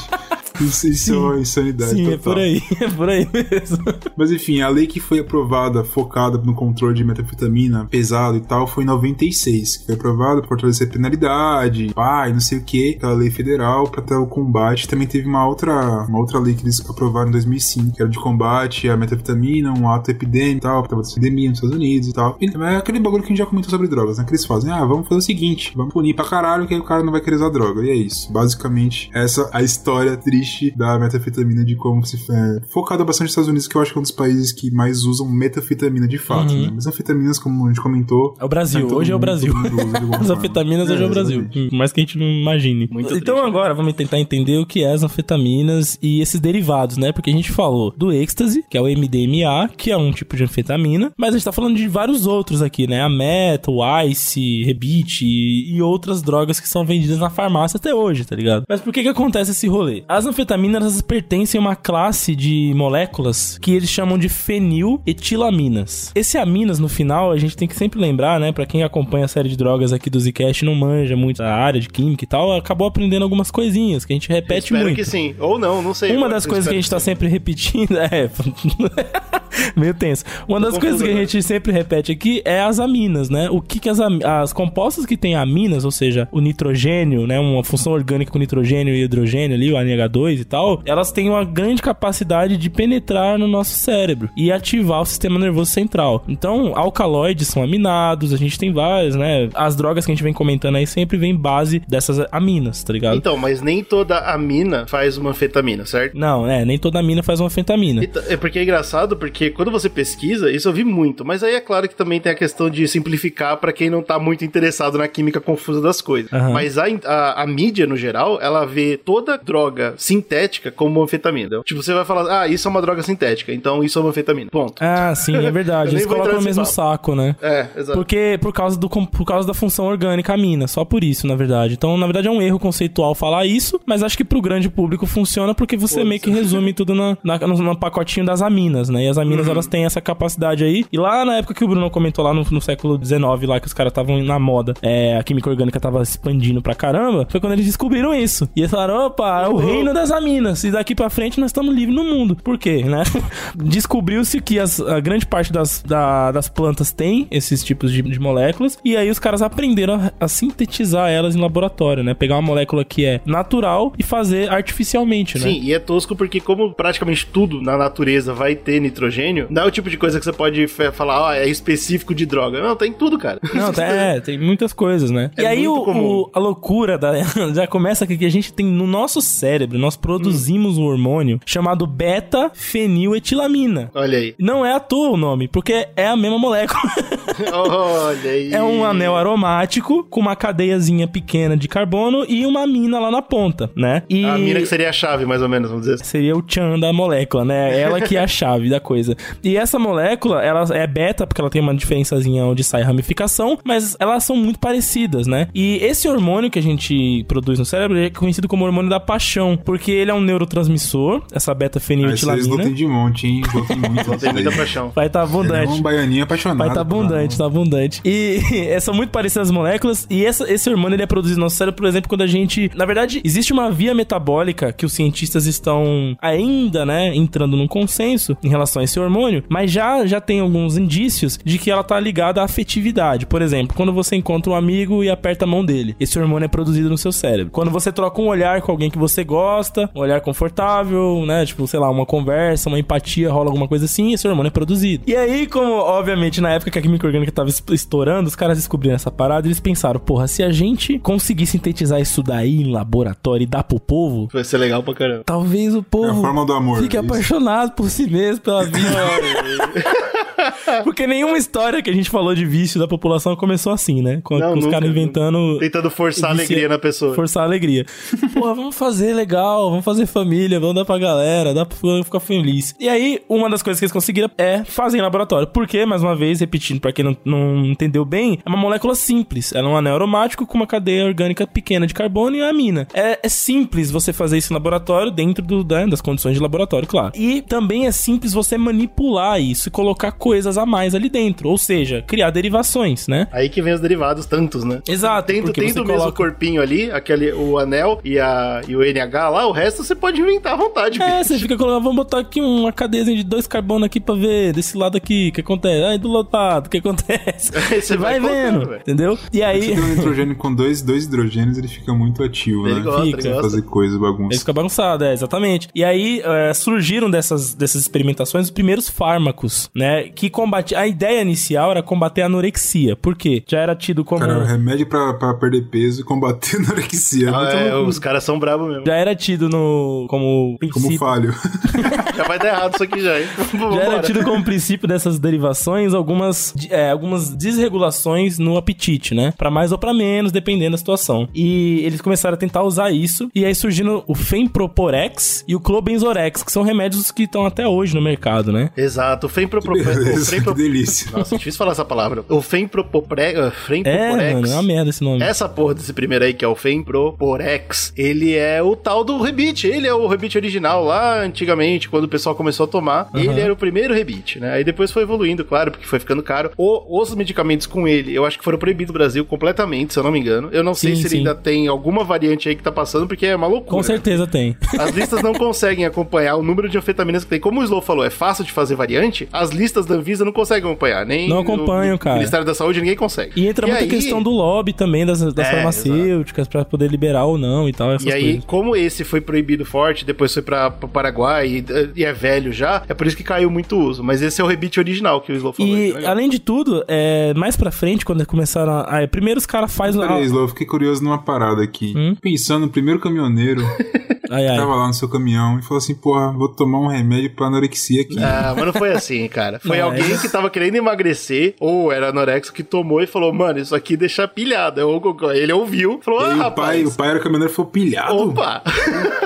Isso, isso é uma insanidade Sim, total. é por aí, é por aí mesmo. Mas enfim, a lei que foi aprovada, focada no controle de metanfetamina pesado e tal, foi em 96. que Foi aprovada fortalecer a penalidade, pai, não sei o que, aquela lei federal para ter o combate. Também teve uma outra, uma outra lei que eles aprovaram em 2005, que era de combate à metanfetamina, um ato epidêmico e tal, que tava de epidemia nos Estados Unidos e tal. E é aquele bagulho que a gente já comentou sobre drogas, né? Que eles fazem, ah, vamos fazer o seguinte, vamos punir pra caralho que aí o cara não vai querer usar droga. E é isso. Basicamente, essa é a história triste da metanfetamina, de como se é, focada bastante nos Estados Unidos, que eu acho que é um dos países que mais usam metanfetamina de fato, Uhum. né? Mas anfetaminas, como a gente comentou. É o Brasil, todo hoje é o mundo, Brasil. mundo As anfetaminas hoje é o Brasil. exatamente. Por mais que a gente não imagine. Muito então triste, agora vamos tentar entender o que é as anfetaminas e esses derivados, né? Porque a gente falou do êxtase, que é o MDMA, que é um tipo de anfetamina, mas a gente tá falando de vários outros aqui, né? A Meta, o Ice, Rebite e, e outras drogas que são vendidas na farmácia até hoje, tá ligado? Mas por que que acontece esse rolê? As anfetaminas elas pertencem a uma classe de moléculas que eles chamam de feniletilaminas. Esse aminas no final a gente tem que sempre lembrar, né? Pra quem acompanha a série de drogas aqui do Zcast não manja muito a área de química e tal, acabou aprendendo algumas coisinhas que a gente repete Espero muito. que sim. Ou não, não sei. Uma das coisas que a espero gente tá sempre repetindo é. Meio tenso. Uma das coisas que a gente sempre repete aqui é as aminas, né? O que que as, as compostas que têm aminas, ou seja, o nitrogênio, né? Uma função orgânica com nitrogênio e hidrogênio ali, o NH2 e tal, elas têm uma grande capacidade de penetrar no nosso cérebro e ativar o sistema nervoso central. Então, alcaloides são aminados, a gente tem vários, né? As drogas que a gente vem comentando aí sempre vem base dessas aminas, tá ligado? Então, mas nem toda amina faz uma anfetamina, certo? Não, é, nem toda amina faz uma fentamina. Então, É porque é engraçado, porque quando você pesquisa, isso eu vi muito, mas aí é claro que também tem a questão de simplificar pra quem não tá muito interessado na química confusa das coisas. Aham. Mas a, a, a mídia, no geral, ela vê toda droga sintética como anfetamina. Tipo, você vai falar, ah, isso é uma droga sintética, então isso é uma anfetamina. Ponto. Ah, sim, é verdade. Eles colocam no mesmo saco, né? É, exato. Porque por causa, do, por causa da função orgânica amina, só por isso, na verdade. Então, na verdade, é um erro conceitual falar isso, mas acho que pro grande público funciona porque você Foda-se. meio que resume tudo na, na- no, no pacotinho das aminas, né? E as aminas, Uhum. elas têm essa capacidade aí. E lá na época que o Bruno comentou, lá no, no século XIX, lá que os caras estavam na moda, é, a química orgânica tava expandindo pra caramba, foi quando eles descobriram isso. E eles falaram, opa, é o Uhum. reino das aminas. E daqui pra frente nós estamos livres no mundo. Por quê, né? Descobriu-se que as- a grande parte das, da- das plantas tem esses tipos de, de moléculas. E aí os caras aprenderam a, a sintetizar elas em laboratório, né? Pegar uma molécula que é natural e fazer artificialmente, né? Sim, e é tosco porque como praticamente tudo na natureza vai ter nitrogênio, não é o tipo de coisa que você pode falar, ah, é específico de droga. Não, tem tudo, cara. Não, tá- é, tem muitas coisas, né? É e aí o, o- a loucura da, já começa que a gente tem no nosso cérebro, nós produzimos um hormônio chamado beta-feniletilamina. Olha aí. Não é à toa o nome, porque é a mesma molécula. Olha aí. É um anel aromático com uma cadeiazinha pequena de carbono e uma mina lá na ponta, né? E A mina que seria a chave, mais ou menos, vamos dizer assim. seria o tchan da molécula, né? Ela que é a chave da coisa. E essa molécula, ela é beta porque ela tem uma diferençazinha onde sai ramificação, mas elas são muito parecidas, né? E esse hormônio que a gente produz no cérebro é conhecido como hormônio da paixão, porque ele é um neurotransmissor, essa Ah, Esse eles beta-feniletilamina. lutam de monte, hein? Muito. Muita paixão. Vai estar tá Ele é abundante. um baianinho apaixonado. Vai tá por abundante, tá abundante. E é, são muito parecidas as moléculas. E essa- esse hormônio ele é produzido no nosso cérebro, por exemplo, quando a gente. Na verdade, existe uma via metabólica que os cientistas estão ainda, né, entrando num consenso em relação a esse hormônio, mas já, já tem alguns indícios de que ela tá ligada à afetividade. Por exemplo, quando você encontra um amigo e aperta a mão dele, esse hormônio é produzido no seu cérebro. Quando você troca um olhar com alguém que você gosta, um olhar confortável, né? Tipo, sei lá, uma conversa, uma empatia, rola alguma coisa assim, esse hormônio é produzido. E aí, como, obviamente, na época que a química orgânica tava es- estourando, os caras descobriram essa parada e eles pensaram, porra, se a gente conseguir sintetizar isso daí em laboratório e dar pro povo, Vai ser legal pra caramba. talvez o É a povo forma do amor. fique é isso. apaixonado por si mesmo, pela vida. Porque nenhuma história que a gente falou de vício da população começou assim, né? Com, Não, com os caras inventando. Tentando forçar a alegria na pessoa. Forçar a alegria. Porra, vamos fazer legal, vamos fazer família, vamos dar pra galera, dá pra ficar feliz. E aí, uma das coisas que eles conseguiram é fazer em laboratório. Porque, mais uma vez, repetindo pra quem não, não entendeu bem, é uma molécula simples. Ela é um anel aromático com uma cadeia orgânica pequena de carbono e amina. É, é simples você fazer isso em laboratório, dentro do, né, das condições de laboratório, claro. E também é simples você manipular isso e colocar coisas a mais ali dentro. Ou seja, criar derivações, né? Aí que vem os derivados tantos, né? Exato, Tendo, porque tendo você o mesmo coloca- corpinho ali, aquele, o anel e, a, e o NH lá, o resto você pode inventar à vontade. É, bicho. você fica colocando, vamos botar aqui uma cadeiazinha de dois carbonos aqui pra ver, desse lado aqui, o que acontece? Aí do lado, o que acontece? Aí você vai vendo, colocando, velho. entendeu? E Se aí, tem um nitrogênio com dois, dois hidrogênios, ele fica muito ativo, Ele né? gosta, Fica. ele gosta. Fazer coisa, ele bagunça. fica bagunçado, é, exatamente. E aí é, surgiram dessas, dessas experimentações os primeiros fármacos, né? Que combate. A ideia inicial era combater a anorexia. Por quê? Já era tido como. Cara, remédio pra, pra perder peso e combater a anorexia. Ah, é, os caras são bravos mesmo. Já era tido no. como Como princípio. falho. Já vai dar errado isso aqui já, hein? Já era Vambora. tido como princípio dessas derivações algumas, é, algumas desregulações no apetite, né? Pra mais ou pra menos, dependendo da situação. E eles começaram a tentar usar isso. E aí surgindo o Femproporex e o Clobenzorex, que são remédios que estão até hoje no mercado, né? Exato, o Fempropro... Beleza, que Fempro... delícia. Nossa, é difícil falar essa palavra. O Femproporex... É, Femproporex... mano, é uma merda esse nome. Essa porra desse primeiro aí, que é o Femproporex, ele é o tal do Rebite. Ele é o Rebite original lá antigamente, quando o pessoal começou a tomar. Ele era o primeiro Rebite, né? Aí depois foi evoluindo, claro, porque foi ficando caro. O- os medicamentos com ele, eu acho que foram proibidos no Brasil completamente, se eu não me engano. Eu não sei Sim, se ele sim. ainda tem alguma variante aí que tá passando, porque é uma loucura. Com certeza tem. As listas não conseguem acompanhar o número de anfetaminas que tem. Como o Slow falou, é fácil de fazer variante, as listas da Anvisa não conseguem acompanhar. Nem Não acompanham, o cara. Ministério da Saúde, ninguém consegue. E entra muita aí- questão do lobby também das, das É, farmacêuticas pra poder liberar ou não e tal. Essas E aí, coisas. como esse foi proibido forte, depois foi pra, pro Paraguai e, e é velho já, é por isso que caiu muito uso. Mas esse é o rebite original que o Slow falou. E aí, além de tudo, é, mais pra frente, quando começaram a. a- primeiro os caras fazem. Peraí, Slow, eu fiquei curioso numa parada aqui. Hum? Pensando no primeiro caminhoneiro Ai, ai. tava lá no seu caminhão e falou assim, porra, vou tomar um remédio pra anorexia aqui. Ah, mas não foi assim, cara. Foi Não, alguém é- que tava querendo emagrecer, ou era anorexo, que tomou e falou, mano, isso aqui deixa pilhado. Eu- Ele ouviu, falou, E ah, o pai, rapaz. o pai era caminhoneiro e falou, pilhado? Opa!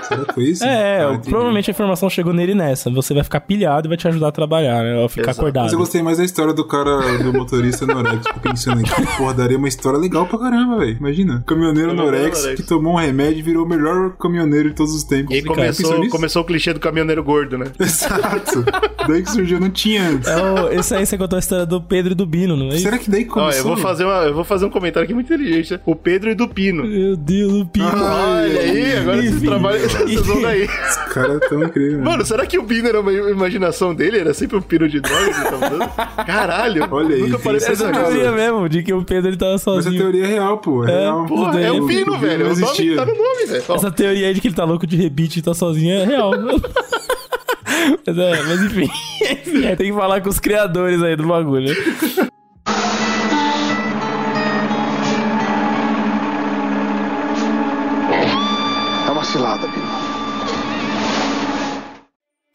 Será que foi isso? É, Ah, provavelmente a informação chegou nele nessa. Você vai ficar pilhado e vai te ajudar a trabalhar, né? A ficar Exato. acordado. Mas eu gostei mais da história do cara, do motorista anorexico, pensando aqui, porra, daria uma história legal pra caramba, velho. Imagina, caminhoneiro anorexico. que tomou um remédio e virou o melhor caminhoneiro de todos os tempos. E começou, começou o clichê do caminhoneiro gordo, né? Exato. daí que surgiu, não tinha antes. É o, esse aí você contou a história do Pedro e do Bino, não é isso? Será que daí Ó, começou? eu vou fazer uma, eu vou fazer um comentário aqui muito inteligente. né? O Pedro e do Pino. Meu Deus, o Bino. Olha aí, agora vocês trabalham, vocês vão daí. Os caras tão incríveis. Mano, será que o Pino era uma imaginação dele? Era sempre um pino de droga que ele tava dando? Caralho. Olha aí, Nunca parei pra essa teoria mesmo, de que o Pedro ele tava Mas a sozinho. teoria é real, pô. É, real. Porra, é o Pino, O velho. O nome tá no nome, velho. Essa teoria aí de que ele tá louco de rebite e tá sozinho é real. mas, é, mas enfim, tem que falar com os criadores aí do bagulho. É uma cilada.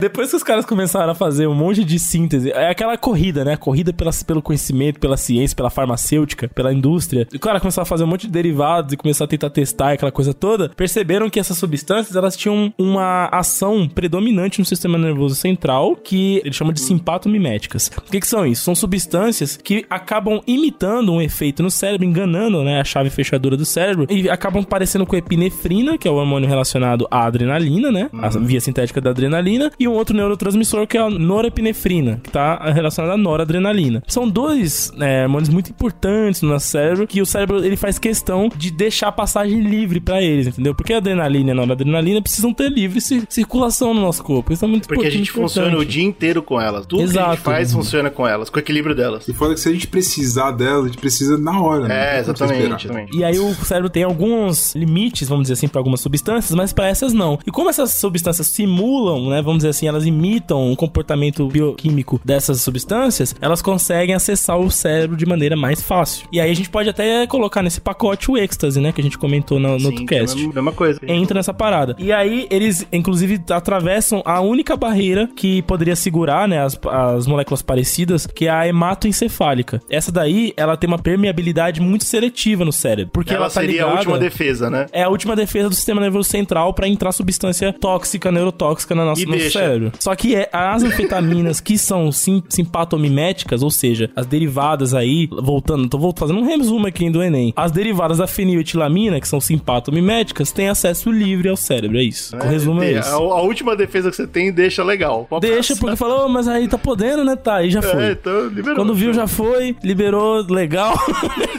Depois que os caras começaram a fazer um monte de síntese, é aquela corrida, né? Corrida pela, pelo conhecimento, pela ciência, pela farmacêutica, pela indústria. E o cara começou a fazer um monte de derivados e começou a tentar testar aquela coisa toda. Perceberam que essas substâncias, elas tinham uma ação predominante no sistema nervoso central, que eles chamam de simpatomiméticas. O que, que são isso? São substâncias que acabam imitando um efeito no cérebro, enganando, né, a chave fechadura do cérebro, e acabam parecendo com epinefrina, que é o hormônio relacionado à adrenalina, né? A via sintética da adrenalina, e um outro neurotransmissor que é a norepinefrina, que tá relacionado à noradrenalina. São dois é, hormônios muito importantes no nosso cérebro que o cérebro ele faz questão de deixar passagem livre pra eles, entendeu? Porque a adrenalina e a noradrenalina precisam ter livre ci- circulação no nosso corpo. Isso é muito Porque a gente importante. funciona o dia inteiro com elas. Tudo que a Exato. gente faz funciona com elas, com o equilíbrio delas. E foda que se a gente precisar dela, a gente precisa na hora. né? É, exatamente. exatamente. E aí o cérebro tem alguns limites, vamos dizer assim, para algumas substâncias, mas para essas não. E como essas substâncias simulam, né, vamos dizer assim, elas imitam o comportamento bioquímico dessas substâncias, elas conseguem acessar o cérebro de maneira mais fácil. E aí a gente pode até colocar nesse pacote o êxtase, né, que a gente comentou no, no Sim, outro que é a cast. mesma- coisa. Entra nessa parada. E aí, eles, inclusive, atravessam a única barreira que poderia segurar, né, as, as moléculas parecidas, que é a hematoencefálica. Essa daí, ela tem uma permeabilidade muito seletiva no cérebro. Porque ela, Ela tá seria ligada... a última defesa, né? É a última defesa do sistema nervoso central pra entrar substância tóxica, neurotóxica na nossa, E no nosso deixa. Cérebro. Só que é, as anfetaminas que são sim, simpatomiméticas, ou seja, as derivadas aí, voltando, tô vol- fazendo um resumo aqui do Enem. As derivadas da feniletilamina, que são simpatomiméticas, têm acesso livre ao cérebro, é isso. o resumo é a, esse. a última defesa que você tem deixa legal. Deixa, porque falou, "Oh, mas aí tá podendo, né? Tá, aí já foi. É, então liberou. Quando viu, já foi, liberou, legal.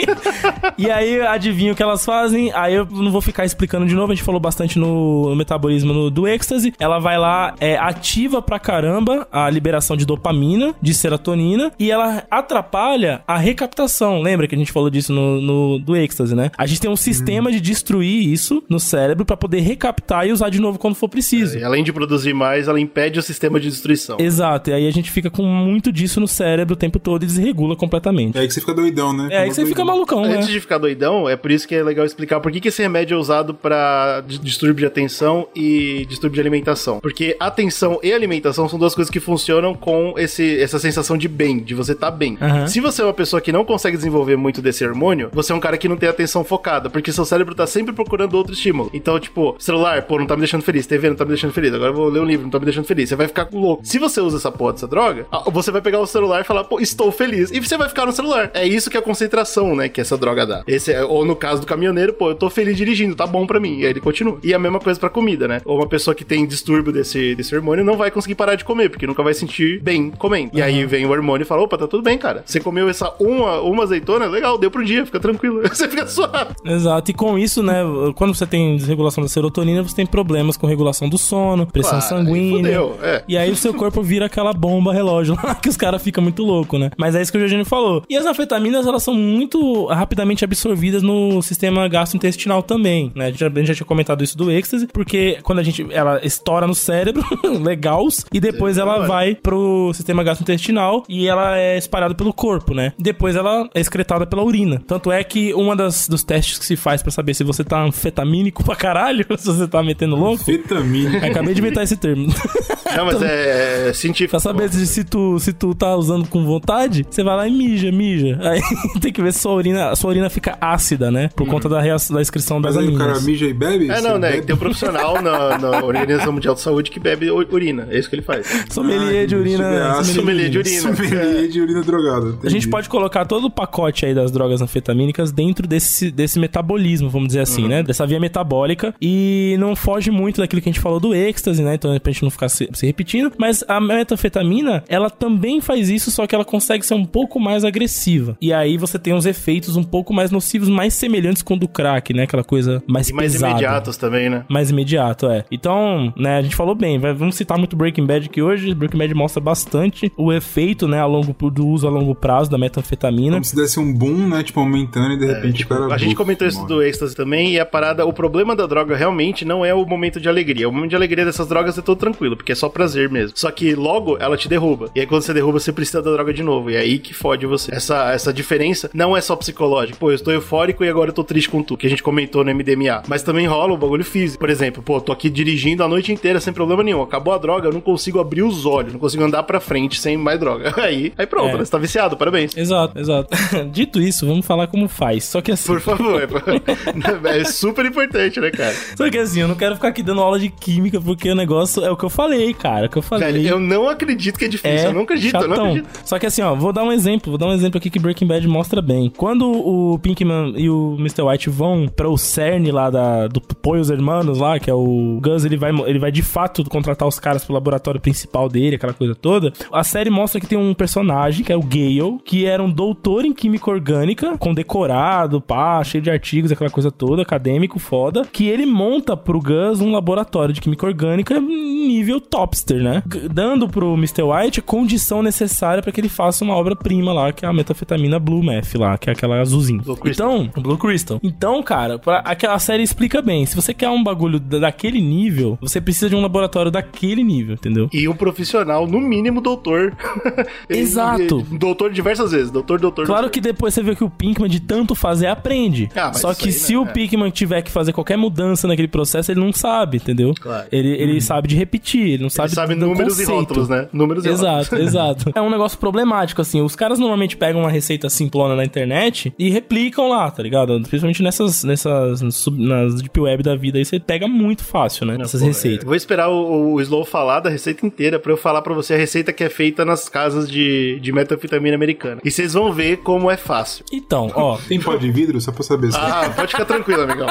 e aí, adivinha o que elas fazem? Aí eu não vou ficar explicando de novo, a gente falou bastante no, no metabolismo no- do êxtase. Ela vai lá, é, ativa pra caramba a liberação de dopamina, de serotonina, e ela atrapalha a recaptação. Lembra que a gente falou disso no, no- do êxtase, né? A gente tem um sistema de destruir isso no cérebro pra poder recaptar e usar de novo quando for preciso. E além de produzir mais, ela impede o sistema de destruição. Exato, e aí a gente fica com muito disso no cérebro o tempo todo e desregula completamente. É aí que você fica doidão, né? É aí que você fica malucão, né? Antes de ficar doidão, é por isso que é legal explicar por que, que esse remédio é usado pra di- distúrbio de atenção e distúrbio de alimentação. Porque atenção e alimentação são duas coisas que funcionam com esse, essa sensação de bem, de você estar bem. Aham. Se você é uma pessoa que não consegue desenvolver muito desse hormônio, você é um cara que não tem atenção focada, porque seu cérebro tá sempre procurando outro estímulo. Então, tipo, celular, pô, não tá me deixando feliz, TV não tá me deixando feliz, agora eu vou ler um livro, não tá me deixando feliz. Você vai ficar louco. Se você usa essa porra dessa droga, você vai pegar o celular e falar, pô, estou feliz. E você vai ficar no celular. É isso que é a concentração, né, que essa droga dá. Esse é, ou no caso do caminhoneiro, pô, eu tô feliz dirigindo, tá bom pra mim. E aí ele continua. E a mesma coisa pra comida, né? Ou uma pessoa que tem distúrbio desse, desse hormônio não vai conseguir parar de comer, porque nunca vai sentir bem comendo. E aí vem o hormônio e fala, opa, tá tudo bem, cara. Você comeu essa uma, uma azeitona, legal, deu pro dia, fica tranquilo. Você fica suave. Exato, e com isso, né, quando você tem desregulação da serotonina, você tem problemas com regulação do sono, pressão Claro, sanguínea. fudeu, é. E aí o seu corpo vira aquela bomba relógio lá que os caras ficam muito loucos, né? Mas é isso que o Jorginho falou. E as anfetaminas, elas são muito rapidamente absorvidas no sistema gastrointestinal também, né? A gente já, a gente já tinha comentado isso do êxtase, porque quando a gente, ela estoura no cérebro, legals, e depois ela vai pro sistema gastrointestinal e ela é espalhada pelo corpo, né? Depois ela é excretada pela urina. Tanto é que uma das dos testes que se faz pra saber se você tá anfetamínico pra caralho, se você tá metendo louco. Fetamina. Acabei de inventar esse termo. Não, mas é, é científico. Pra saber se, se tu, se tu tá usando com vontade, você vai lá e mija, mija. Aí tem que ver se sua urina, sua urina fica ácida, né? Por conta da, reação, da excreção das Mas aí o cara aminas. mija e bebe? É, não, né? bebe? Tem um profissional na, na Organização Mundial de Saúde que bebe urina. É isso que ele faz. Sommelier Ah, de urina. que sommelier de urina. Sommelier de urina drogada. A gente pode colocar todo o pacote aí das drogas anfetamínicas dentro desse, desse metabolismo, vamos dizer assim, né? Dessa via metabólica. E não foge muito daquilo que a gente falou do êxtase, né? Então, pra gente não ficar se, se repetindo. Mas a metanfetamina, ela também faz isso, só que ela consegue ser um pouco mais agressiva. E aí você tem uns efeitos um pouco mais nocivos, mais semelhantes com o do crack, né? Aquela coisa mais E mais pesada. imediatos também, né? Mais imediato, é. Então, né, a gente falou bem, vamos citar muito Breaking Bad aqui hoje. Breaking Bad mostra bastante o efeito, né, a longo, do uso a longo prazo da metanfetamina. Como se desse um boom, né? Tipo, aumentando e de repente o cara. É, A gente comentou isso do êxtase também, e a parada, o problema da droga realmente não é o momento de alegria. O momento de alegria dessas drogas é todo tranquilo, porque é só prazer mesmo. Só que logo ela te derruba. E aí quando você derruba, você precisa da droga de novo. E é aí que fode você. Essa, essa diferença não é só psicológica. Pô, eu estou eufórico e agora eu tô triste com tu, que a gente comentou no MDMA. Mas também rola o bagulho físico. Por exemplo, pô, tô aqui dirigindo a noite inteira sem problema nenhum. Acabou a droga, eu não consigo abrir os olhos, não consigo andar pra frente sem mais droga. Aí, aí pronto, É. né? Você tá viciado, parabéns. Exato, exato. Dito isso, vamos falar como faz. Só que assim. Por favor. é super importante, né, cara? Só que assim, eu não quero ficar aqui dando aula de química, porque o negócio é o que eu falei, cara. É o que eu falei. Velho, eu não acredito que é difícil. eu não acredito, eu não chatão. acredito. Só que assim, ó, vou dar um exemplo, vou dar um exemplo aqui que Breaking Bad mostra bem. Quando o Pinkman e o Mr. White vão para o CERN lá da, do Poios Hermanos lá, que é o Gus, ele vai, ele vai de fato contratar os, caras pro laboratório principal dele, aquela coisa toda. A série mostra que tem um personagem, que é o Gale, que era um doutor em química orgânica, condecorado, pá, cheio de artigos, aquela coisa toda, acadêmico, foda, que ele monta pro Gus um laboratório de química orgânica nível topster, né? Dando pro Mr. White a condição necessária para que ele faça uma obra-prima lá, que é a metafetamina Blue Meth lá, que é aquela azulzinha. Blue. Então, Blue Crystal. Então, cara, pra, aquela série explica bem. Se você quer um bagulho da- daquele nível, você precisa de um laboratório daquele nível, entendeu? E um profissional, no mínimo, doutor. Exato. doutor diversas vezes. Doutor, doutor. Claro doutor. que depois você vê que o Pinkman, de tanto fazer, aprende. Ah, Só que aí, se né? o É. Pinkman tiver que fazer qualquer mudança naquele processo, ele não sabe, entendeu? Claro. Ele, ele sabe de repetir, ele não sabe, Ele sabe números e conceito. rótulos, né? Números e Exato, rótulos. exato. É um negócio problemático, assim. Os caras normalmente pegam uma receita simplona na internet e replicam lá, tá ligado? Principalmente nessas, nessas sub- nas deep web da vida aí, você pega muito fácil, né? Essas Pô, receitas. é, Vou esperar o, o Slow falar da receita inteira pra eu falar pra você a receita que é feita nas casas de, de metanfetamina americana. E vocês vão ver como é fácil. Então, ó, Tem pó de vidro? Só pra saber. Ah, pode ficar tranquilo, amigão.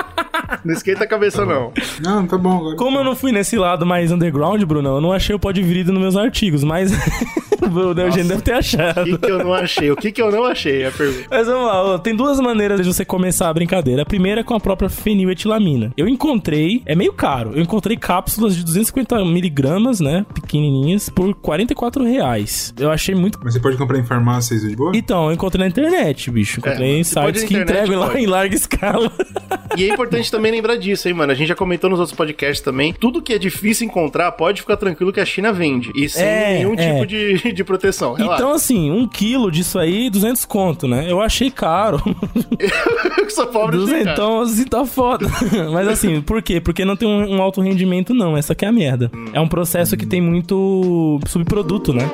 Não esquenta a cabeça, não. Não, tá bom. Agora. Como eu não fui nesse lado mais underground, Bruno, eu não achei o pó de vidro nos meus artigos, mas o Eugênio deve ter O achado. que, que eu não achei? O que, que eu não achei? É a pergunta. Mas vamos lá, ó, tem duas maneiras de você começar a brincadeira. A primeira é com a própria feniletilamina. Eu encontrei, é meio caro, eu encontrei cápsulas de 250 miligramas, né, pequenininhas, por 44 reais. Eu achei muito... Mas você pode comprar em farmácias de boa? Então, eu encontrei na internet, bicho. Encontrei É, em sites que internet, entregam lá em larga escala. E é importante também lembrar disso, hein, mano? A gente já comentou nos outros podcasts também. Tudo que é difícil encontrar, pode ficar tranquilo que a China vende. E sem É, nenhum é. tipo de, de proteção. Relaxa. Então, assim, um quilo disso aí, 200 conto, né? Eu achei caro. eu sou pobre. Duzentão, assim, tá foda. Mas assim, por quê? Porque não tem um, um alto rendimento, não. Essa que é a merda. É um processo que tem muito subproduto, né?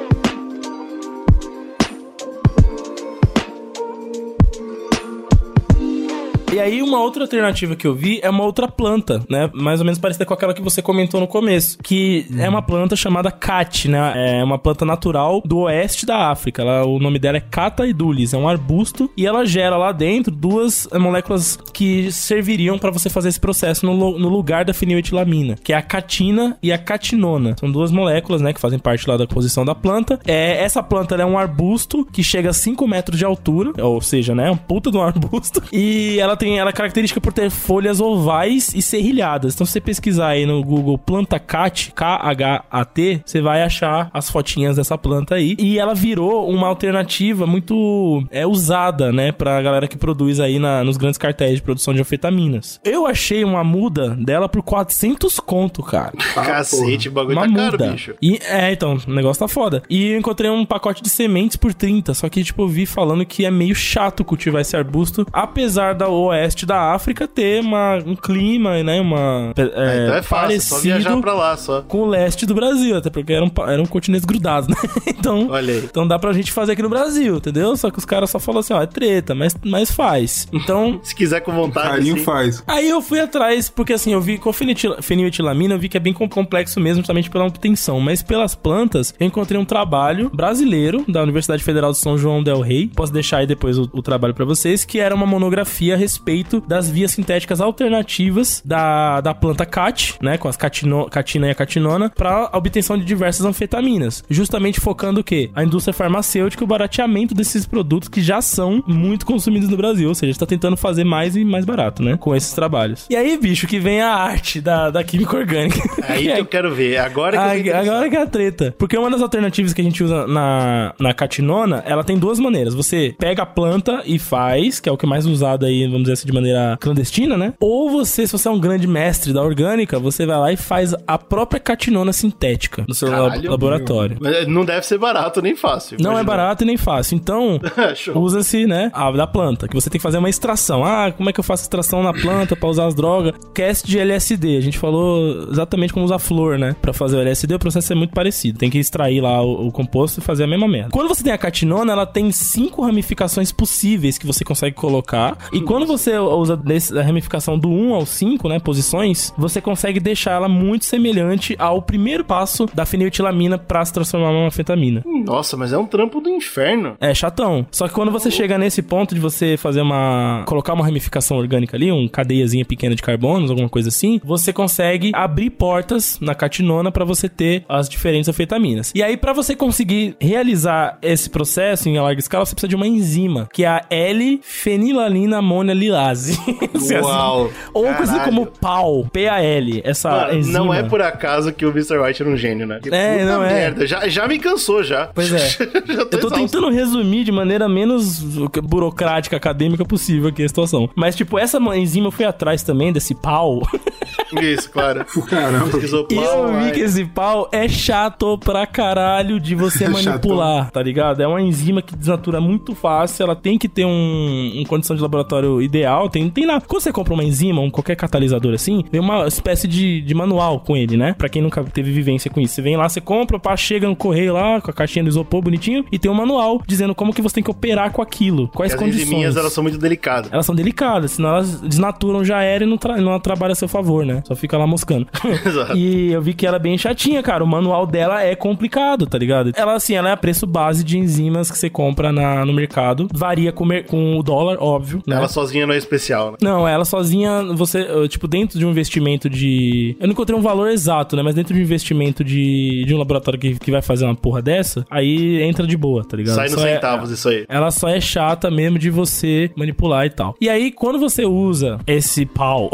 E aí, uma outra alternativa que eu vi é uma outra planta, né? Mais ou menos parecida com aquela que você comentou no começo. Que é uma planta chamada cat, né? É uma planta natural do oeste da África. Ela, o nome dela é Cata edulis. É um arbusto. E ela gera lá dentro duas moléculas que serviriam para você fazer esse processo no, no lugar da feniletilamina. Que é a catina e a catinona. São duas moléculas, né? Que fazem parte lá da composição da planta. É, essa planta é um arbusto que chega a 5 metros de altura. Ou seja, né? Um puta de um arbusto. E ela tem ela é característica por ter folhas ovais e serrilhadas. Então, se você pesquisar aí no Google planta cat, K-H-A-T, você vai achar as fotinhas dessa planta aí. E ela virou uma alternativa muito é, usada, né, pra galera que produz aí na- nos grandes cartéis de produção de anfetaminas. Eu achei uma muda dela por 400 conto, cara. Cacete, o bagulho Uma tá caro, muda. bicho. E, é, então, o negócio tá foda. E eu encontrei um pacote de sementes por 30, só que, tipo, eu vi falando que é meio chato cultivar esse arbusto, apesar da oeste da África ter uma, um clima, né, uma... É, então é fácil, é só viajar pra lá, só. com o leste do Brasil, até porque eram, eram continentes grudados, né? Então, Olha aí. então dá pra gente fazer aqui no Brasil, entendeu? Só que os caras só falam assim, ó, é treta, mas, mas faz. Então, Se quiser com vontade, Carinho assim, faz. Aí eu fui atrás, porque assim, eu vi com a fenitila- feniletilamina, eu vi que é bem com- complexo mesmo, justamente pela obtenção. Mas pelas plantas, eu encontrei um trabalho brasileiro da Universidade Federal de São João del Rei. Posso deixar aí depois o, o trabalho pra vocês, que era uma monografia a respeito das vias sintéticas alternativas da, da planta cat, né? Com as catino, catina e a catinona, pra obtenção de diversas anfetaminas. Justamente focando o quê? A indústria farmacêutica e o barateamento desses produtos que já são muito consumidos no Brasil. Ou seja, está tentando fazer mais e mais barato, né? Com esses trabalhos. E aí, bicho, que vem a arte da, da química orgânica. Aí que eu quero ver. Agora que interessado. Agora que é a treta. Porque uma das alternativas que a gente usa na, na catinona, ela tem duas maneiras. Você pega a planta e faz, que é o que é mais usado aí, vamos dizer de maneira clandestina, né? Ou você, se você é um grande mestre da orgânica, você vai lá e faz a própria catinona sintética no seu Caralho, laboratório. Mas Não deve ser barato nem fácil. Não é barato e nem fácil. Então, usa-se, né, a da planta, que você tem que fazer uma extração. Ah, como é que eu faço extração na planta pra usar as drogas? Cast de LSD. A gente falou exatamente como usar flor, né, Pra fazer o LSD. O processo é muito parecido. Tem que extrair lá o, o composto e fazer a mesma merda. Quando você tem a catinona, ela tem cinco ramificações possíveis que você consegue colocar. E quando você você usa desse, a ramificação do 1 ao 5, né, posições, você consegue deixar ela muito semelhante ao primeiro passo da feniletilamina pra se transformar numa anfetamina. Nossa, mas é um trampo do inferno. É chatão. Só que quando você chega nesse ponto de você fazer uma. colocar uma ramificação orgânica ali, um cadeiazinha pequena de carbonos, alguma coisa assim, você consegue abrir portas na catinona pra você ter as diferentes anfetaminas. E aí, pra você conseguir realizar esse processo em larga escala, você precisa de uma enzima, que é a L-fenilalina amônia lilase. Uau. Ou coisa Caralho. como PAL, P-A-L. Essa Mano, enzima. não é por acaso que o Mr. White era um gênio, né? É, não é. merda. Já, já me cansou, já. Pois é. já tô, Eu tô exausto. tentando resumir de maneira menos burocrática, acadêmica possível aqui a situação. Mas, tipo, essa enzima eu fui atrás também desse pau. Isso, claro. Caramba. E pau, eu vi que esse pau é chato pra caralho de você É manipular, tá ligado? É uma enzima que desnatura muito fácil, ela tem que ter um, um condição de laboratório ideal, tem, tem lá. Quando você compra uma enzima, um qualquer catalisador assim, vem uma espécie de, de manual com ele, né? Pra quem nunca teve vivência com isso. Você vem lá, você compra, pá, chega no correio lá, com a caixinha do isopor bonitinho, e tem um manual dizendo como que você tem que operar com aquilo, quais As condições. enziminhas, elas são muito delicadas. Elas são delicadas, senão elas desnaturam já era e não, tra não trabalha a seu favor, né? Só fica lá moscando. Exato. e eu vi que ela é bem chatinha, cara. O manual dela é complicado, tá ligado? Ela, assim, ela é a preço base de enzimas que você compra na, no mercado. Varia com, com o dólar, óbvio, né? Ela sozinha não é especial, né? Não, ela sozinha, você, tipo, dentro de um investimento de. Eu não encontrei um valor exato, né? Mas dentro de um investimento de, de um laboratório que, que vai fazer uma porra dessa, aí entra de boa, tá ligado? Sai nos é- centavos isso aí. ela só é chata mesmo de você manipular e tal. E aí, quando você usa esse pau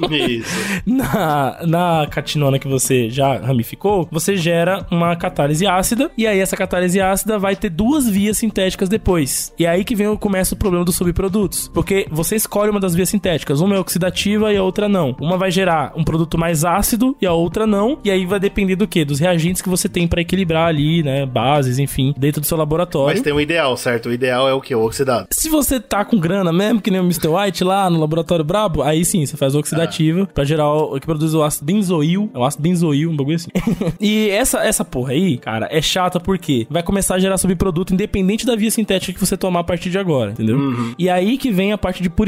na, na catinona que você já ramificou, você gera uma catálise ácida. E aí, essa catálise ácida vai ter duas vias sintéticas depois. E é aí que vem, o- começa o problema dos subprodutos. Porque você escolhe uma das vias sintéticas. Uma é oxidativa e a outra não. Uma vai gerar um produto mais ácido e a outra não. E aí vai depender do quê? Dos reagentes que você tem pra equilibrar ali, né? Bases, enfim, dentro do seu laboratório. Mas tem um ideal, certo? O ideal é o quê? O oxidado. Se você tá com grana mesmo, que nem o Mr. White lá no laboratório brabo, aí sim, você faz o oxidativa pra gerar o, que produz o ácido benzoil. É o ácido benzoil, um bagulho assim. e essa, essa porra aí, cara, é chata porque vai começar a gerar subproduto independente da via sintética que você tomar a partir de agora, entendeu? E aí que vem a parte de purificação.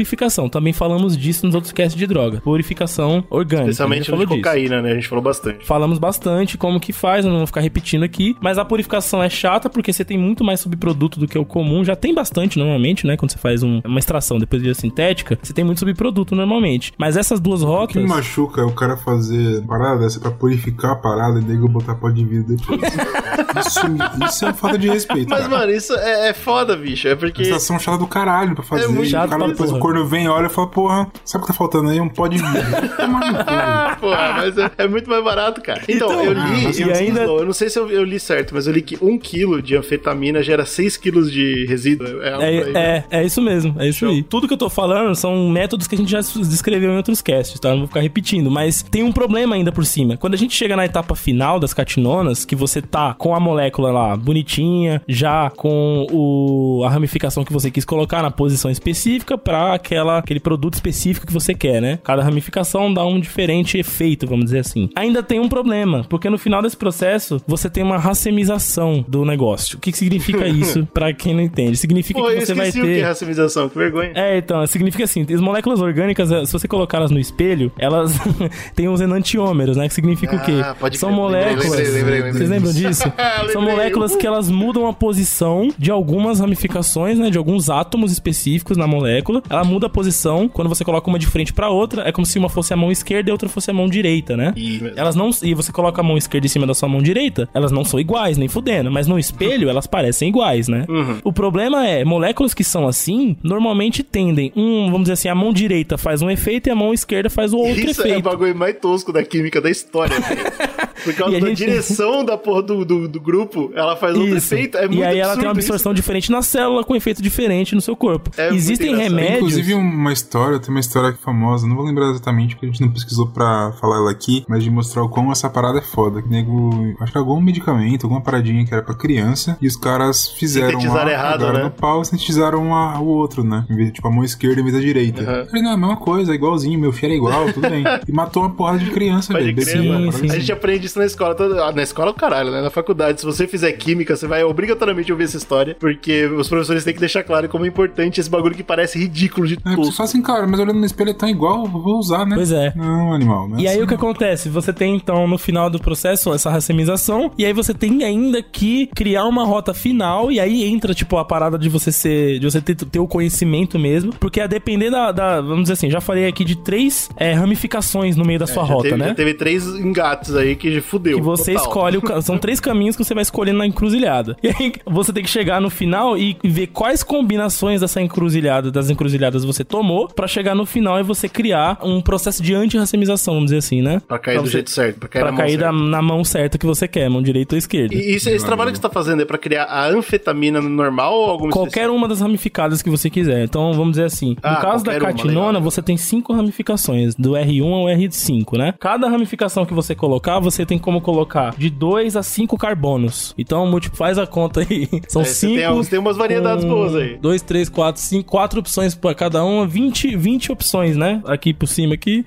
Também falamos disso nos outros casts de droga. Purificação orgânica. Especialmente no de falou disso. cocaína, né? A gente falou bastante. Falamos bastante como que faz, eu não vou ficar repetindo aqui. Mas a purificação é chata porque você tem muito mais subproduto do que o comum. Já tem bastante normalmente, né? Quando você faz um- uma extração depois de via sintética, você tem muito subproduto normalmente. Mas essas duas O que rotas. me machuca é o cara fazer parada dessa pra purificar a parada e nego botar pó de vidro depois. isso, isso é falta de respeito. Mas, cara. mano, isso é, é foda, bicho. É porque. Sensação chata do caralho pra fazer. É muito chato o cara pra depois porra. O corno vem, olha e fala, porra, sabe o que tá faltando aí? Um pó de cu. Pô, mas é, é muito mais barato, cara. Então, Então, eu ah, li, mas eu, e ainda- eu não sei se eu, eu li certo, mas eu li que um quilo de anfetamina gera 6 quilos de resíduo. É, algo aí, né? É, é, é isso mesmo, é isso aí. Tudo que eu tô falando são métodos que a gente já descreveu em outros casts, tá? Não vou ficar repetindo, mas tem um problema ainda por cima. Quando a gente chega na etapa final das catinonas, que você tá com a molécula lá bonitinha, já com o, a ramificação que você quis colocar na posição específica pra aquela, aquele produto específico que você quer, né? Cada ramificação dá um diferente efeito, vamos dizer assim. Ainda tem um problema, porque no final desse processo você tem uma racemização do negócio. O que que significa isso pra quem não entende? Significa Pô, que você vai esqueci o que é ter. racemização, que vergonha. É, então, significa assim, as moléculas orgânicas, eh, se você colocar elas no espelho, elas têm os enantiômeros, né? Que significa o quê? Ah, pode São moléculas. lembrei, lembrei, lembrei Vocês lembram disso? São moléculas que elas mudam a posição de algumas ramificações, né? De alguns átomos específicos na molécula. Ela muda a posição quando você coloca uma de frente pra outra. É como se uma fosse a mão esquerda e outra fosse a mão direita, né? Mesmo. Elas não. E você coloca a mão esquerda em cima da sua mão direita, elas não são iguais, nem fudendo. Mas no espelho, elas parecem iguais, né? Uhum. O problema é, moléculas que são assim, normalmente tendem. Um, vamos dizer assim, a mão direita faz um efeito e a mão esquerda faz o outro Isso é o efeito. bagulho mais tosco da química da história, velho. Por causa E a da gente- direção da porra do, do, do grupo, ela faz outro Isso. efeito. É muito e aí ela tem uma absorção diferente na célula com efeito diferente no seu corpo. É Existem remédios. Inclusive uma história, tem uma história aqui famosa, não vou lembrar exatamente porque a gente não pesquisou pra falar ela aqui, mas de mostrar o quão essa parada é foda. Que nego, acho que algum medicamento, alguma paradinha que era pra criança, e os caras fizeram Sintetizaram lá, errado, né? no pau e sintetizaram a- o outro, né? Em vez, tipo, a mão esquerda em vez da direita. Uhum. Eu falei, não, é a mesma coisa, é igualzinho, meu filho é igual, tudo bem. E matou uma porrada de criança, velho. parada sim. A gente aprende isso na escola. toda- ah, Na escola, é o caralho, né? Na faculdade. Se você fizer química, você vai obrigatoriamente ouvir essa história. Porque os professores têm que deixar claro como é importante esse bagulho que parece ridículo. De É, você fala assim, cara, mas olhando no espelho é tão igual, vou usar, né? Pois é. Não, animal. Né? E aí o que acontece? Você tem então no final do processo essa racemização e aí você tem ainda que criar uma rota final e aí entra tipo a parada de você ser, de você ter, ter o conhecimento mesmo, porque a depender da, da- vamos dizer assim, já falei aqui de três é, ramificações no meio da sua Já rota, teve, né? já teve três engates aí que fudeu. Que você total. escolhe, o são três caminhos que você vai escolhendo na encruzilhada. E aí você tem que chegar no final e ver quais combinações dessa encruzilhada, das encruzilhadas você tomou, pra chegar no final e você criar um processo de anti-racemização, vamos dizer assim, né? Pra cair do você- jeito certo, pra cair Pra na mão cair da- certa. na mão certa que você quer, mão direita ou esquerda. E esse, esse trabalho que você tá fazendo é pra criar a anfetamina normal ou alguma Qualquer uma das ramificadas que você quiser. Então, vamos dizer assim. Ah, no caso da uma, catinona, legal. você tem cinco ramificações, do R1 ao R5, né? Cada ramificação que você colocar, você tem como colocar de 2 a 5 carbonos. Então, multi- faz a conta aí. São É, você tem- 5. você tem umas variedades boas aí. 2, 3, 4, 5, 4 opções pra cada uma, 20, 20 opções, né? Aqui por cima aqui.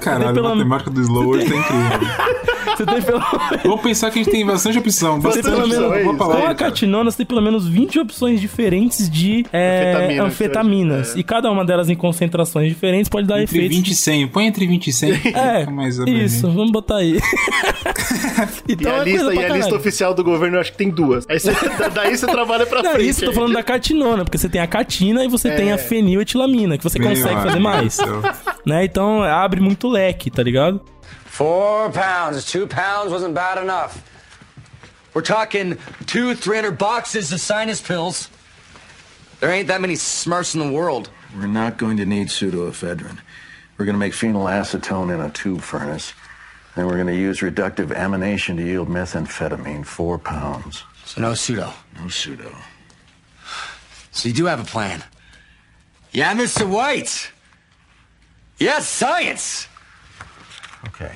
Caralho, pelo a matemática do Slower tá incrível. Você tem pelo Vamos pensar que a gente tem bastante opção. Você tem Bastante pelo opção. menos, é palavra, com a cara. catinona, você tem pelo menos 20 opções diferentes de é, Anfetamina, anfetaminas. é. E cada uma delas em concentrações diferentes pode dar Entre efeitos. 20 e 100. Põe entre 20 e 100. É, isso, vamos botar aí. E então a, é lista, coisa e a lista oficial do governo eu acho que tem duas. Aí você, daí você trabalha pra Não, frente. isso eu tô falando da catinona, porque você tem a catina e você tem a feniletilamina, que você Meu consegue fazer mais. Né? Então abre muito leque, tá ligado? Four pounds. Two pounds wasn't bad enough. We're talking two, three hundred boxes of sinus pills. There ain't that many Smurfs in the world. We're not going to need pseudoephedrine. We're going to make phenylacetone in a tube furnace. Then we're going to use reductive amination to yield methamphetamine, four pounds. So no pseudo. No pseudo. So you do have a plan. Yeah, Mr. White. Yes, science. Okay.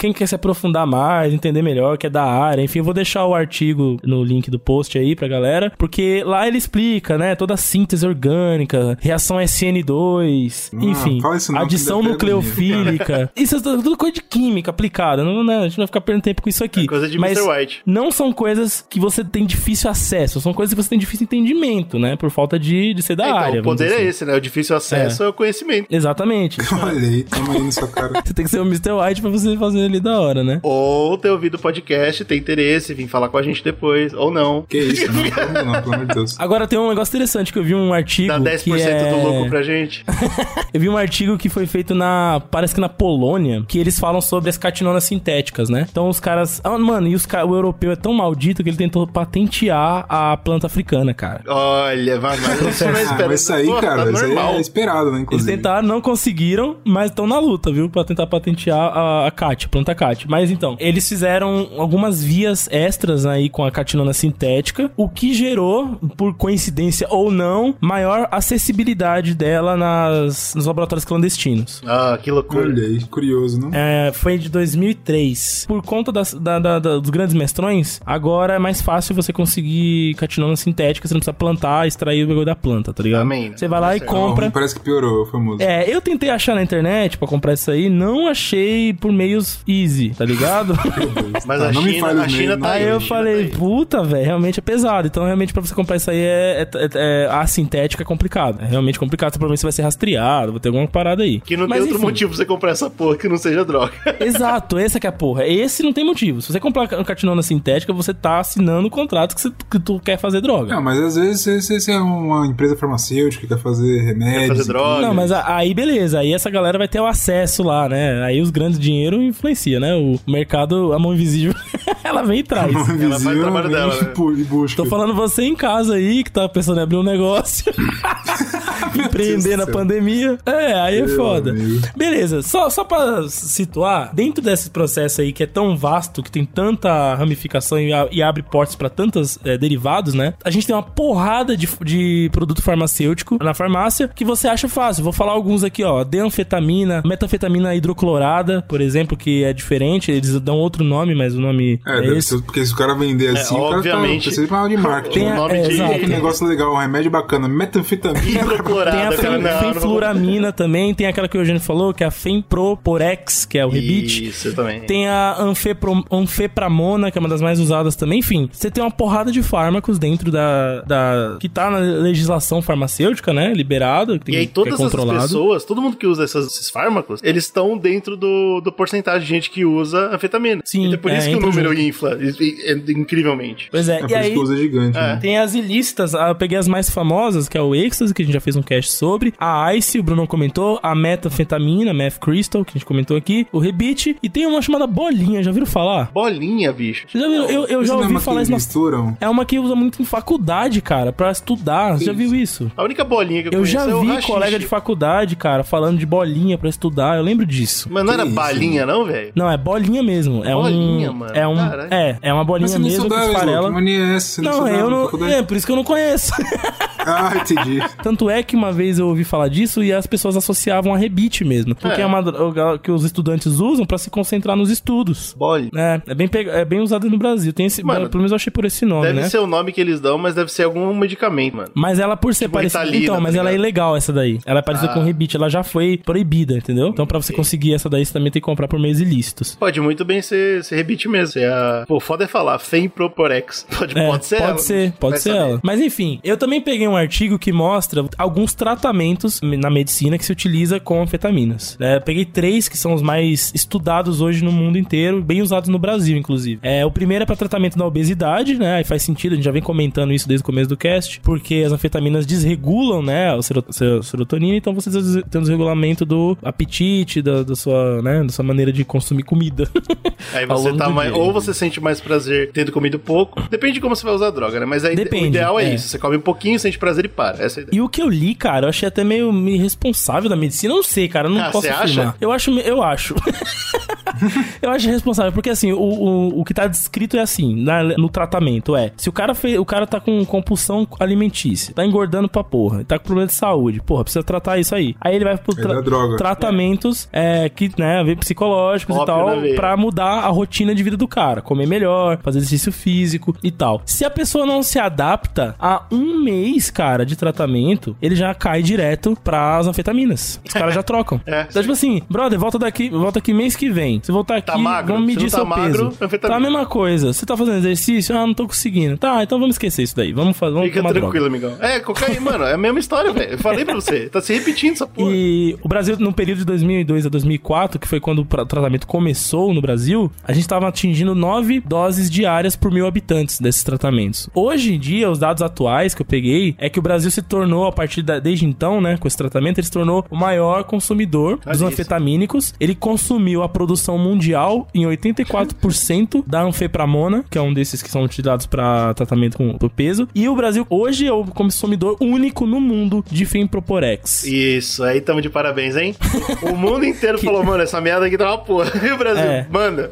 Quem quer se aprofundar mais, entender melhor, que é da área, enfim, eu vou deixar o artigo no link do post aí pra galera, porque lá ele explica, né, toda a síntese orgânica, reação SN2, Ah, enfim, adição nucleofílica. isso é tudo coisa de química aplicada, não, né, a gente não vai ficar perdendo tempo com isso aqui. É coisa de Mas Mr. White. não são coisas que você tem difícil acesso, são coisas que você tem difícil entendimento, né, por falta de, de ser da É, então, área. o poder é assim. esse, né? O difícil acesso é, o conhecimento. Exatamente. Olha aí, tamo aí na sua cara. Você tem que ser o Mr. White pra você fazer ali da hora, né? Ou ter ouvido o podcast, ter interesse, vir falar com a gente depois, ou não. Que isso, não, não, não, pelo amor de Deus. Agora tem um negócio interessante que eu vi um artigo. Dá 10% que é... do lucro pra gente. Eu vi um artigo que foi feito na. Parece que na Polônia, que eles falam sobre as catinonas sintéticas, né? Então os caras. Ah, mano, e os ca- o europeu é tão maldito que ele tentou patentear a planta africana, cara. Olha, mas, mas isso não é Ah, mas isso aí, Pô, cara, tá isso aí normal. é esperado, né, Eles inclusive. tentaram, não conseguiram, mas estão na luta, viu? Pra tentar patentear a, a CAT, CAT. Mas então, eles fizeram algumas vias extras aí com a catinona sintética, o que gerou, por coincidência ou não, maior acessibilidade dela nas, nos laboratórios clandestinos. Ah, que loucura. Olha aí, curioso, não? É, foi de 2003. Por conta das- da- da- da- dos grandes mestrões, agora é mais fácil você conseguir catinona sintética, você não precisa plantar, extrair o bagulho da planta, tá ligado? Amém? Você vai lá e compra. Não, parece que piorou, famoso. É, eu tentei achar na internet pra comprar isso aí, não achei por meios easy, tá ligado? Mas Tá, a não me China, fale os a China tá aí. Aí eu falei, tá puta, velho, realmente é pesado. Então, realmente, pra você comprar isso aí, é, é- é- é- a sintética é complicado. É realmente complicado. Provavelmente você vai ser rastreado, vai ter alguma parada aí. Que não Mas, tem outro enfim. motivo pra você comprar essa porra que não seja droga. Exato, essa que é a porra. Esse não tem motivo. Se você comprar uma catinona sintética, você tá assinando o contrato que, você- que tu quer fazer droga. Não, mas às vezes você, você- você é uma empresa farmacêutica que quer fazer remédios. Quer fazer droga. Não, mas aí beleza, aí essa galera vai ter o acesso lá, né? Aí os grandes dinheiro influencia, né? O mercado, a mão invisível, ela vem e traz. tudo. Ela faz o Invisível, trabalho dela, né? busca. Tô falando você em casa aí, que tá pensando em abrir um negócio. Empreender na pandemia. É, aí é Meu foda. amigo. Beleza, só, só pra situar, dentro desse processo aí que é tão vasto, que tem tanta ramificação e, a- e abre portas pra tantos é, derivados, né? A gente tem uma porrada de, de produto farmacêutico na farmácia que você acha fácil. Vou falar alguns aqui, ó. Deanfetamina, metanfetamina hidroclorada, por exemplo, que é diferente. Eles dão outro nome, mas o nome É, é, deve esse. ser- porque se o cara vender assim, o cara obviamente. tá... Precisa de mal de marketing. Tem a- um é, nome de exato. negócio legal, um remédio bacana. Metanfetamina. Tem a cara. Não, não fenfluramina também, tem aquela que o Eugênio falou, que é a Fenproporex, que é o rebite. Isso também. Tem a anfepro, anfepramona, que é uma das mais usadas também. Enfim, você tem uma porrada de fármacos dentro da, da que tá na legislação farmacêutica, né? Liberado, que, tem, E aí que todas é essas pessoas, todo mundo que usa essas- esses fármacos, eles estão dentro do, do porcentagem de gente que usa anfetamina. Sim, Então é por é, isso que o número junto. infla e- incrivelmente. Pois é, É por e isso aí que usa gigante, né? tem as ilícitas, ah, eu peguei as mais famosas, que é o Ecstasy, que a gente já fez um cast sobre, a Ice, o Bruno comentou, a metafetamina, Meth Crystal, que a gente comentou aqui, o Rebite, e tem uma chamada Bolinha, já viram falar? Bolinha, bicho. Já viram? Eu, eu já é ouvi falar isso na... misturam? É uma que usa muito em faculdade, cara, pra estudar. Você já viu isso? A única bolinha que eu, Eu conheço já é o vi haxixe. colega de faculdade, cara, falando de bolinha pra estudar. Eu lembro disso. Mas não Que era isso, balinha, não, velho? Não, é bolinha mesmo. É Bolinha, um. mano. É um. Caralho. É, é uma bolinha Mas você não mesmo que esfarela. é Não, eu não. É, por isso que eu não conheço. Ah, entendi. Tanto é que uma vez eu ouvi falar disso e as pessoas associavam a rebite mesmo. Porque é, É. uma droga que os estudantes usam pra se concentrar nos estudos. Bolinha. É, é bem, pega- é bem usado no Brasil. Tem esse, Mano, pelo menos eu achei por esse nome, Deve né? ser o nome que eles dão, mas deve ser algum medicamento, mano. Mas ela, por ser Tipo parecida. Ritalina, Então, mas tá ela é ilegal, essa daí. Ela é parecida Ah. com rebite. Ela já foi proibida, entendeu? Então, pra você conseguir essa daí, você também tem que comprar por meios ilícitos. Pode muito bem ser, ser rebite mesmo. Ser a... Pô, foda é falar Femproporex. Pode, É, pode ser pode ela. ser, pode ser saber. ela. Mas enfim, eu também peguei um artigo que mostra alguns tratamentos na medicina que se utiliza com anfetaminas. É, peguei três que são os mais estudados hoje no mundo inteiro, bem usados no Brasil, inclusive. É, o primeiro é para tratamento da obesidade, né? Aí faz sentido, a gente já vem comentando isso desde o começo do cast, porque as anfetaminas desregulam, né, a sero- se- serotonina, então você tem um desregulamento do apetite, da, da sua, né, da sua maneira de consumir comida. Aí você tá mais. Ou você sente mais prazer tendo comido pouco. Depende de como você vai usar a droga, né? Mas aí Depende, o ideal é, é. isso. Você come um pouquinho, sente prazer e para. Essa é a ideia. E o que eu li, cara, eu achei até meio irresponsável da medicina. Eu não sei, cara, eu não Ah, posso você afirmar. acha? Eu acho, eu acho. eu acho responsável, porque assim, o, o, o que tá descrito é assim, na- no tratamento, é, se o cara fez, o cara tá com compulsão alimentícia, tá engordando pra porra, tá com problema de saúde, porra, precisa tratar isso aí. Aí ele vai pro Aí dá droga. tratamentos é, que, né, psicológicos Ópio e tal, veia. pra mudar a rotina de vida do cara, comer melhor, fazer exercício físico e tal. Se a pessoa não se adapta a um mês, cara, de tratamento, ele já cai direto pras anfetaminas. Os caras já trocam. É, então, tipo assim, brother, volta daqui, volta aqui mês que vem. Se voltar aqui, Tá magro? vamos medir tá seu magro, peso. anfetamina. Tá a mesma coisa. Você tá fazendo exercício? Ah, não tô conseguindo. Tá, então vamos esquecer isso daí. Vamos fazer, vamos Fica tranquilo, droga. amigão. É, cocaína, mano, é a mesma história, velho. Eu falei pra você. Tá se repetindo essa porra. E o Brasil, no período de 2002 a 2004, que foi quando o tratamento começou no Brasil, a gente estava atingindo 9 doses diárias por mil habitantes desses tratamentos. Hoje em dia, os dados atuais que eu peguei é que o Brasil se tornou, a partir da, desde então, né, com esse tratamento, ele se tornou o maior consumidor dos Olha anfetamínicos. Ele consumiu a produção mundial em 84% da anfepramona, que é um desses que são utilizados para tratamento com do peso. E o Brasil hoje é o consumidor único no mundo de Femproporex. Isso, aí tamo de parabéns, hein? O mundo inteiro falou, mano, essa merda aqui tá uma porra. E o Brasil, É. manda.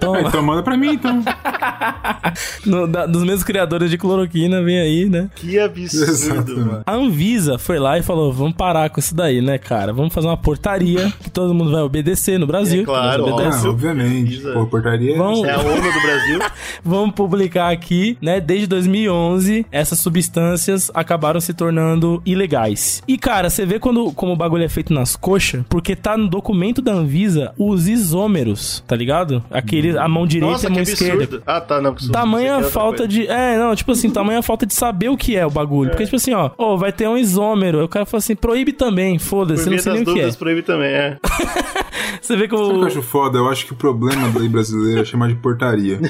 Toma. Então manda pra mim, então. No- da- dos mesmos criadores de cloroquina, vem aí, né? Que absurdo, Exato. A Anvisa foi lá e falou: vamos parar com isso daí, né, cara? Vamos fazer uma portaria que todo mundo vai obedecer no Brasil. É claro, Ah, obedecemos. obviamente. Pô, portaria. Vamos- É a ONU do Brasil. Vamos publicar aqui, né? Desde 2011, essas substâncias acabaram se tornando ilegais. E, cara, você vê quando, como o bagulho é feito nas coxas, porque tá no documento da Anvisa os isômeros, tá ligado? Aquele, a mão direita Nossa, e a mão que esquerda. absurdo. Ah, tá, não. Tamanha é falta de. É, não, tipo assim, tamanha falta de saber o que é o bagulho. Porque, tipo assim, ó, ô, vai ter um isômero. Aí o cara fala assim, proíbe também, foda-se, você não sei nem o que é. proíbe também, é. Você vê que Sabe o que eu acho foda? Eu acho que o problema da lei brasileira é chamar de portaria.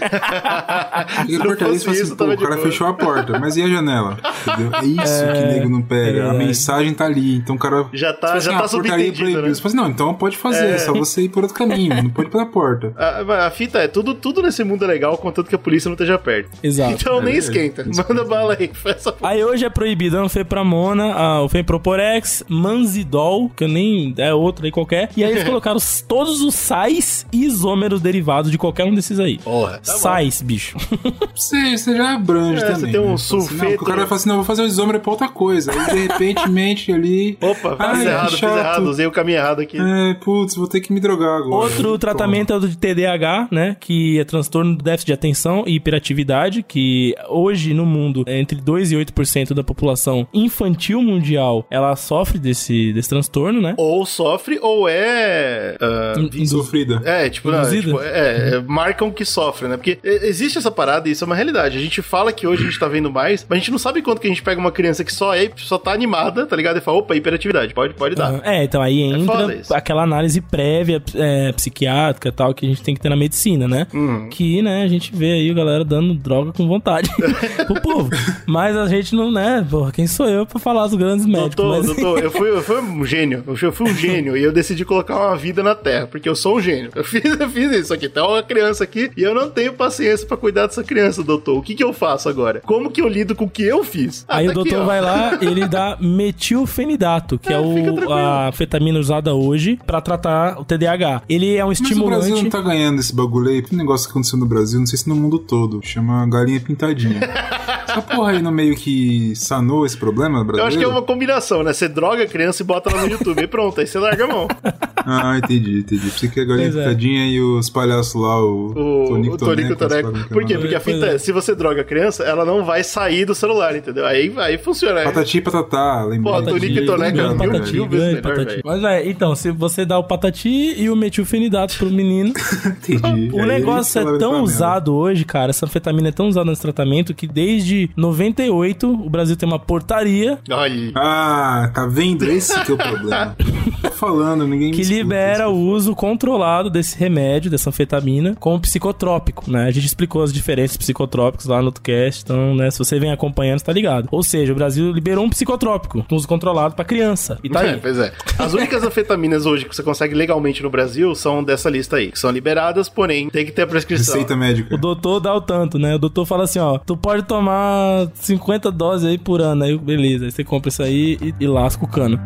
Porque Se não portaria fosse você isso, assim, o cara boa. fechou a porta, mas e a janela? Entendeu? É isso que o nego não pega. a verdade. mensagem tá ali, então o cara. Já tá- você fala já assim, tá ah, portaria subentendido, proibiu. né? Você fala assim, não, então pode fazer, é só você ir por outro caminho, não pode ir pela porta. A, a fita é, tudo, tudo nesse mundo é legal, contanto que a polícia não esteja perto. Exato. Então nem É, esquenta. Manda bala aí, faz essa. Aí hoje é proibido a anfepramona, a- o Femproporex, Manzidol, que eu nem. É outro aí qualquer. E aí eles colocaram os- todos os sais sais isômeros derivados de qualquer um desses aí. Porra, tá bom. sais, bicho. Você, você já abrange É, também. você tem um né? Fala assim, não, sulfeto. o cara fala assim, não, vou fazer um isômero pra outra coisa. Aí, de repente, mente ali... Opa, Ai, fiz errado, fiz chato. errado, usei o caminho errado aqui. É, putz, vou ter que me drogar agora. Outro tratamento é o de TDAH, né? Que é transtorno do déficit de atenção e hiperatividade, que hoje no mundo, é entre 2 e 8% da população infantil mundial, ela sofre desse, desse transtorno, né? Ou sofre ou é. ah, In- Sofrida. É, tipo, não, Induzida? tipo, é, é, marcam que sofre, né? Porque é, existe essa parada e isso é uma realidade. A gente fala que hoje a gente tá vendo mais, mas a gente não sabe quanto que a gente pega uma criança que só é, só tá animada, tá ligado? E fala, opa, hiperatividade, pode, pode dar. Aham. É, então aí foda entra isso. aquela análise prévia é, psiquiátrica e tal que a gente tem que ter na medicina, né? Uhum. Que, né, a gente vê aí a galera dando droga com vontade pro povo. Mas a gente não, né, porra, quem sou eu pra falar dos grandes médicos? Doutor, mas... doutor, eu fui, eu fui um gênio. Eu fui um gênio e eu decidi colocar uma vida na Terra, porque eu sou um gênio. Eu fiz, eu fiz isso aqui. Tem uma criança aqui e eu não tenho paciência pra cuidar dessa criança, doutor. O que que eu faço agora? Como que eu lido com o que eu fiz? Ah, Aí tá o doutor aqui, vai lá, ele dá metilfenidato, que é, É, o, a anfetamina usada hoje pra tratar o TDAH. Ele é um Mas o Brasil estimulante. não tá ganhando esse bagulho aí. Tem um negócio que aconteceu no Brasil, não sei se no mundo todo. Chama galinha pintadinha. Essa porra aí não meio que sanou esse problema Eu brasileiro? acho que é uma combinação, né? Você droga a criança e bota ela no YouTube e pronto, aí você larga a mão. Ah, entendi, entendi. Pensei que a galinha Pois é. e os palhaços lá, o, O Tonico o Tonico Toneco, Por o quê? Porque a fita é. é, se você droga a criança, ela não vai sair do celular, entendeu? Aí, aí funciona. Patati e patatá, lembrei. Pô, Tonico e Toneco é mil, patati, mil vezes grande melhor, patati. velho. Mas é, então, se você dá o patati e o metilfenidato pro menino, Entendi. O Aí negócio é tão usado hoje, cara, essa anfetamina é tão usada nesse tratamento que desde 98 o Brasil tem uma portaria Olha. Ah, tá vendo? Esse que é o problema. Tô falando, ninguém me que libera isso. o uso controlado desse remédio, dessa anfetamina, como psicotrópico, né? A gente explicou as diferenças psicotrópicos lá no outro cast, então, né, se você vem acompanhando, você tá ligado. Ou seja, o Brasil liberou um psicotrópico, com uso controlado pra criança. E tá É, aí. pois é. As únicas anfetaminas hoje que você consegue legalmente no Brasil são dessa lista aí, que são liberadas, porém tem que ter a prescrição. Receita médica. O doutor dá o tanto, né? O doutor fala assim, ó, tu pode tomar 50 doses aí por ano. Aí, beleza, aí você compra isso aí e, e lasca o cano.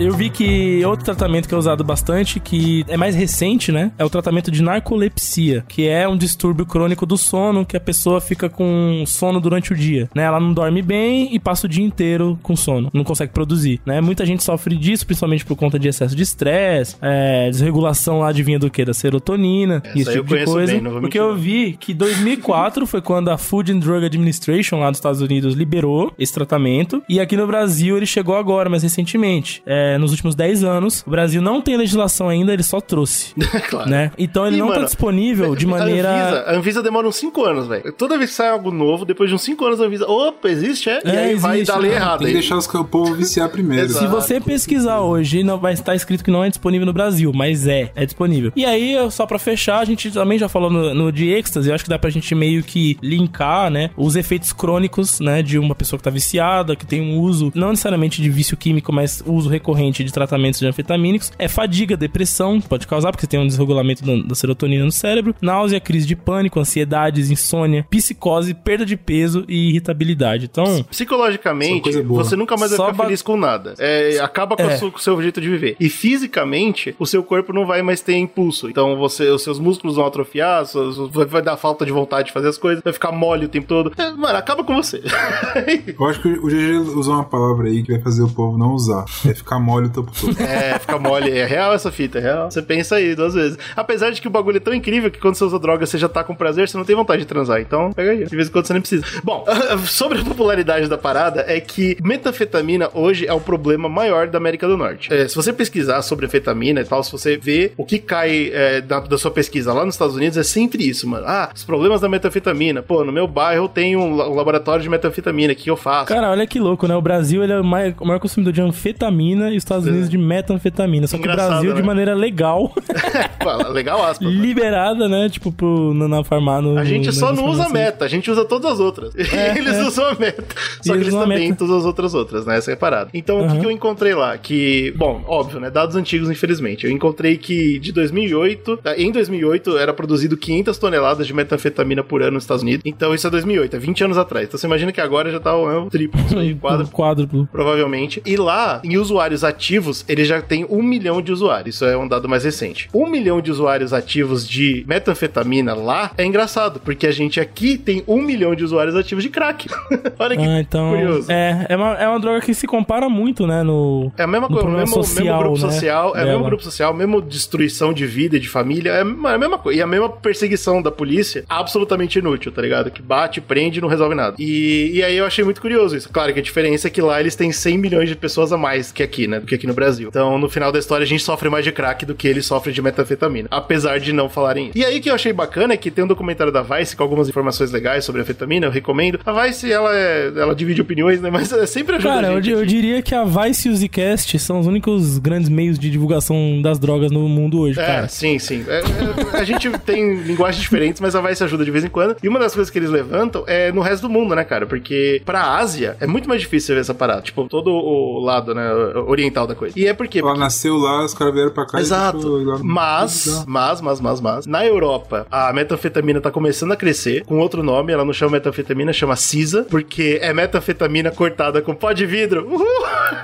Eu vi que outro tratamento que é usado bastante, que é mais recente, né? É o tratamento de narcolepsia, que é um distúrbio crônico do sono, que a pessoa fica com sono durante o dia, né? Ela não dorme bem e passa o dia inteiro com sono, não consegue produzir, né? Muita gente sofre disso, principalmente por conta de excesso de estresse, é, desregulação lá adivinha do que? Da serotonina, Essa isso tipo de coisa. bem, Porque eu vi que 2004 foi quando a Food and Drug Administration lá dos Estados Unidos liberou esse tratamento e aqui no Brasil ele chegou agora, mais recentemente. É, nos últimos 10 anos, o Brasil não tem legislação ainda, ele só trouxe, claro. né? Então ele Ih, não tá mano, disponível de A maneira... Anvisa, a Anvisa demora uns 5 anos, velho. Toda vez que sai algo novo, depois de uns 5 anos a Anvisa, opa, existe, é? e É, aí vai existe, dar lei errada. Tem que deixar os o povo viciar primeiro. Se você pesquisar hoje, não vai estar escrito que não é disponível no Brasil, mas é, é disponível. E aí, só pra fechar, a gente também já falou no, no de êxtase, eu acho que dá pra gente meio que linkar, né, os efeitos crônicos, né, de uma pessoa que tá viciada, que tem um uso, não necessariamente de vício químico, mas uso recorrente de tratamentos de anfetamínicos, é fadiga, depressão, pode causar, porque tem um desregulamento da, da serotonina no cérebro, náusea, crise de pânico, ansiedades, insônia, psicose, perda de peso e irritabilidade. Então, Psicologicamente, boa. você nunca mais vai Só ficar ba- feliz com nada. É, acaba com, É. o seu jeito de viver. E fisicamente, o seu corpo não vai mais ter impulso. Então, você, os seus músculos vão atrofiar, vai, vai dar falta de vontade de fazer as coisas, vai ficar mole o tempo todo. É, mano, acaba com você. Eu acho que o GG usou uma palavra aí que vai fazer o povo não usar. É ficar mole o tempo todo. É, fica mole. É real essa fita, é real. Você pensa aí duas vezes. Apesar de que o bagulho é tão incrível que quando você usa droga, você já tá com prazer, você não tem vontade de transar. Então, pega aí. De vez em quando você nem precisa. Bom, sobre a popularidade da parada, é que metanfetamina hoje é o problema maior da América do Norte. É, se você pesquisar sobre anfetamina e tal, se você vê o que cai é, da, da sua pesquisa lá nos Estados Unidos, é sempre isso, mano. Ah, os problemas da metanfetamina. Pô, no meu bairro tem um, um laboratório de metanfetamina, o que eu faço? Cara, olha que louco, né? O Brasil ele é o mai- o maior consumidor de anfetamina e Estados Unidos de metanfetamina. Só que o Brasil, de né? maneira legal, Legal aspas. né? liberada, né? Tipo, pro, na, farmácia. A gente só não usa meta, a gente usa todas as outras. eles é. usam a meta. Só que eles também meta. usam as outras outras, né? Essa é a parada. Então, o que, Uhum. que eu encontrei lá? Que, bom, óbvio, né? Dados antigos, infelizmente. Eu encontrei que de 2008, tá, em 2008, era produzido 500 toneladas de metanfetamina por ano nos Estados Unidos. Então, isso é 2008, é 20 anos atrás. Então, você imagina que agora já tá o o triplo, isso aí, quadro, Quádruplo. provavelmente. E lá, em usuários ativos, ele já tem um milhão de usuários. Isso é um dado mais recente. Um milhão de usuários ativos de metanfetamina lá é engraçado, porque a gente aqui tem um milhão de usuários ativos de crack. Olha que Ah, então. curioso. É, é uma, é uma droga que se compara muito, né? No, É a mesma coisa, problema mesmo, mesmo grupo né, social, é o mesmo grupo social, mesmo destruição de vida e de família, é a mesma coisa. E a mesma perseguição da polícia, absolutamente inútil, tá ligado? Que bate, prende e não resolve nada. E, e aí eu achei muito curioso isso. Claro que a diferença é que lá eles têm 100 milhões de pessoas a mais que aqui, né? Do que aqui no Brasil. Então, no final da história, a gente sofre mais de crack do que eles sofrem de metanfetamina. Apesar de não falarem isso. E aí que eu achei bacana é que tem um documentário da Vice com algumas informações legais sobre a anfetamina, eu recomendo. A Vice, ela, é, ela divide opiniões, né? Mas é, sempre ajuda Cara, a eu, eu diria que a Vice e o Zcast são os únicos grandes meios de divulgação das drogas no mundo hoje, É, cara. sim, sim. É, é, a gente tem linguagens diferentes, mas a Vice ajuda de vez em quando. E uma das coisas que eles levantam é no resto do mundo, né, cara? Porque pra Ásia é muito mais difícil você ver essa parada. Tipo, todo o lado, né, oriental da coisa. E é porque... Ela nasceu lá, os caras vieram pra cá e Exato. lá Mas, mas, mas, mas, mas, na Europa, a metanfetamina tá começando a crescer com outro nome. Ela não chama metanfetamina, chama CISA, porque é metanfetamina cortada com pó de vidro. Uhul!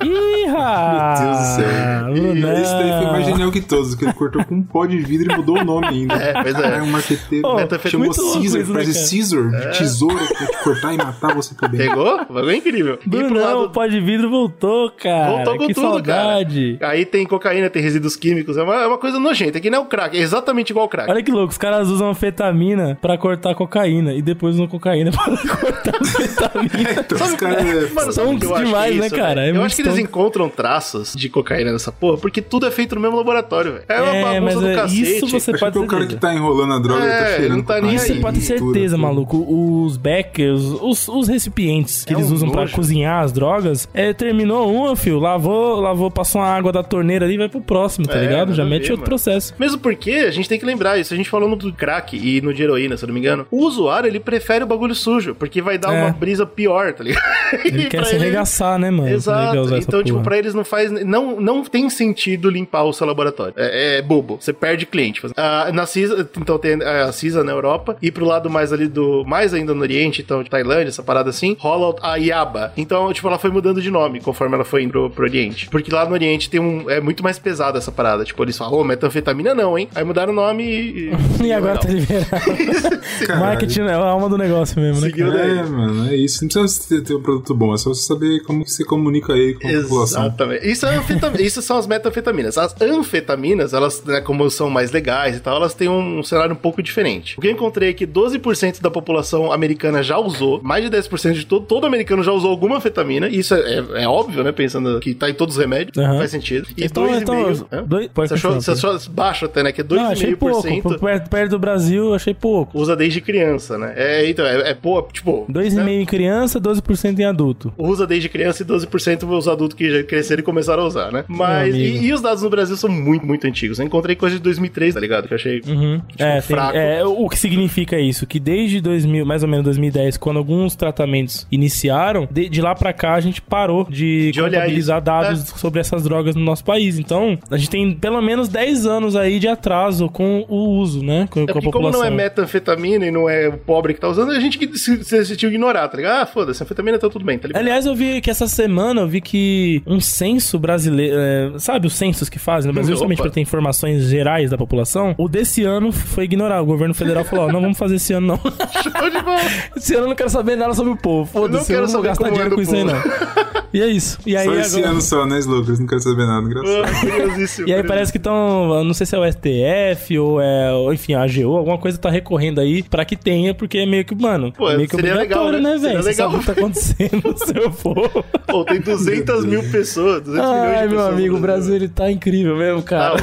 Ih, Meu Deus do céu. E esse daí foi mais genial que todos, que ele cortou com um pó de vidro e mudou o nome ainda. É, pois é. um marqueteiro. Metanfetamina- Chamou Caesar, isso, né, parece cara? Caesar, de tesoura pra te cortar e matar você também. Pegou? O bagulho é incrível. E pro Brunão, lado- o pó de vidro voltou, cara. Voltou com que tudo, saudade. cara. Aí tem cocaína, tem resíduos químicos. É uma, é uma coisa nojenta. É que nem o crack. É exatamente igual o crack. Olha que louco, os caras usam anfetamina pra cortar cocaína e depois usam cocaína pra cortar anfetamina. Então, os caras. é, Mano, sabe demais, que é né, cara? É eu acho que eles encontram traços de cocaína nessa porra, porque tudo é feito no mesmo laboratório, velho. É uma É, mas bagunça do é, cacete. isso você Acho pode que o cara que tá enrolando a droga, ele É, tá cheirando não tá nem Isso você aí. pode ter certeza, tudo. maluco. Os backers, os, os recipientes que É eles um usam pra nojo. cozinhar as drogas, é, terminou uma, fio, lavou, lavou, passou uma água da torneira ali e vai pro próximo, tá É, ligado? Já mete ver, outro mano. processo. Mesmo porque a gente tem que lembrar isso. A gente falou no do crack e no de heroína, se eu não me engano. O usuário, ele prefere o bagulho sujo, porque vai dar É. uma brisa pior, tá ligado? Ele quer se ele- arregaçar, né, mano? Exato. Então, tipo, porra. pra eles não faz. Não, não tem sentido limpar o seu laboratório. É, é bobo. Você perde cliente. Ah, na CISA, então tem a CISA na Europa. E pro lado mais ali do. Mais ainda no Oriente, então, de Tailândia, essa parada assim, rola a IABA. Então, tipo, ela foi mudando de nome conforme ela foi indo pro, pro Oriente. Porque lá no Oriente tem um. É muito mais pesada essa parada. Tipo, eles falam, ô, metanfetamina não, hein? Aí mudaram o nome e. E agora tá liberado. Marketing é a alma do negócio mesmo, né? Seguiu cara? daí. É, mano, é isso. Não precisa ter, um produto bom, é só você saber como você comunica aí com a população. Exatamente. Isso, é anfetam- isso são as metanfetaminas. As anfetaminas, elas, né, como são mais legais e tal, elas têm um cenário um pouco diferente. O que eu encontrei é que 12% da população americana já usou, mais de 10% de todo, todo americano já usou alguma anfetamina. E isso é, é- é óbvio, né? Pensando que tá em todos os remédios, Aham. faz sentido. E Então- 2,5%. então, dois- pode você, achou, você achou baixo até, né? Que é Não, achei pouco. 2,5% Perto, perto do Brasil, achei pouco. usa desde criança, né? É, então, é, é pô, tipo. 2,5% né? em criança, 12% em adulto. usa desde criança e 12% os adultos que já cresceram e começaram a usar, né? Mas, e, e os dados no Brasil são muito, muito antigos. Eu encontrei coisa de 2003, tá ligado? Que eu achei Uhum. tipo, é, tem- fraco. é, o que significa isso? Que desde 2000, mais ou menos 2010, quando alguns tratamentos iniciaram, de, de lá pra cá a gente parou de, De contabilizar isso. Dados sobre essas drogas no nosso país. Então, a gente tem pelo menos 10 anos aí de atraso com o uso, né? Com, É com a porque como população. não é metanfetamina e não é o pobre que tá usando, a gente que se, decidiu ignorar, tá ligado? Ah, foda-se, anfetamina tá tudo bem, tá ligado? Aliás, eu vi que essa semana eu vi que um censo brasileiro, é, sabe os censos que fazem no Brasil, justamente para ter informações gerais da população, o desse ano foi ignorado. O governo federal falou: ó, não vamos fazer esse ano não. Show de bola. esse ano eu não quero saber nada sobre o povo. Foda-se, eu quero não vou saber gastar como dinheiro com isso aí não. E é isso. E aí Só esse agora. ano só, né, Lucas? Não quero saber nada, engraçado. Ah, curiosíssimo, E aí parece que estão, não sei se é o STF ou é, ou, enfim, a AGU, alguma coisa tá recorrendo aí pra que tenha, porque é meio que, mano, Pô, é meio que obrigatório, legal, né? né, velho? Seria Você legal. sabe o que tá acontecendo se eu for. Pô, tem 200 mil pessoas, 200 milhões de Ai, pessoas. meu no amigo, o Brasil ele tá incrível mesmo, cara.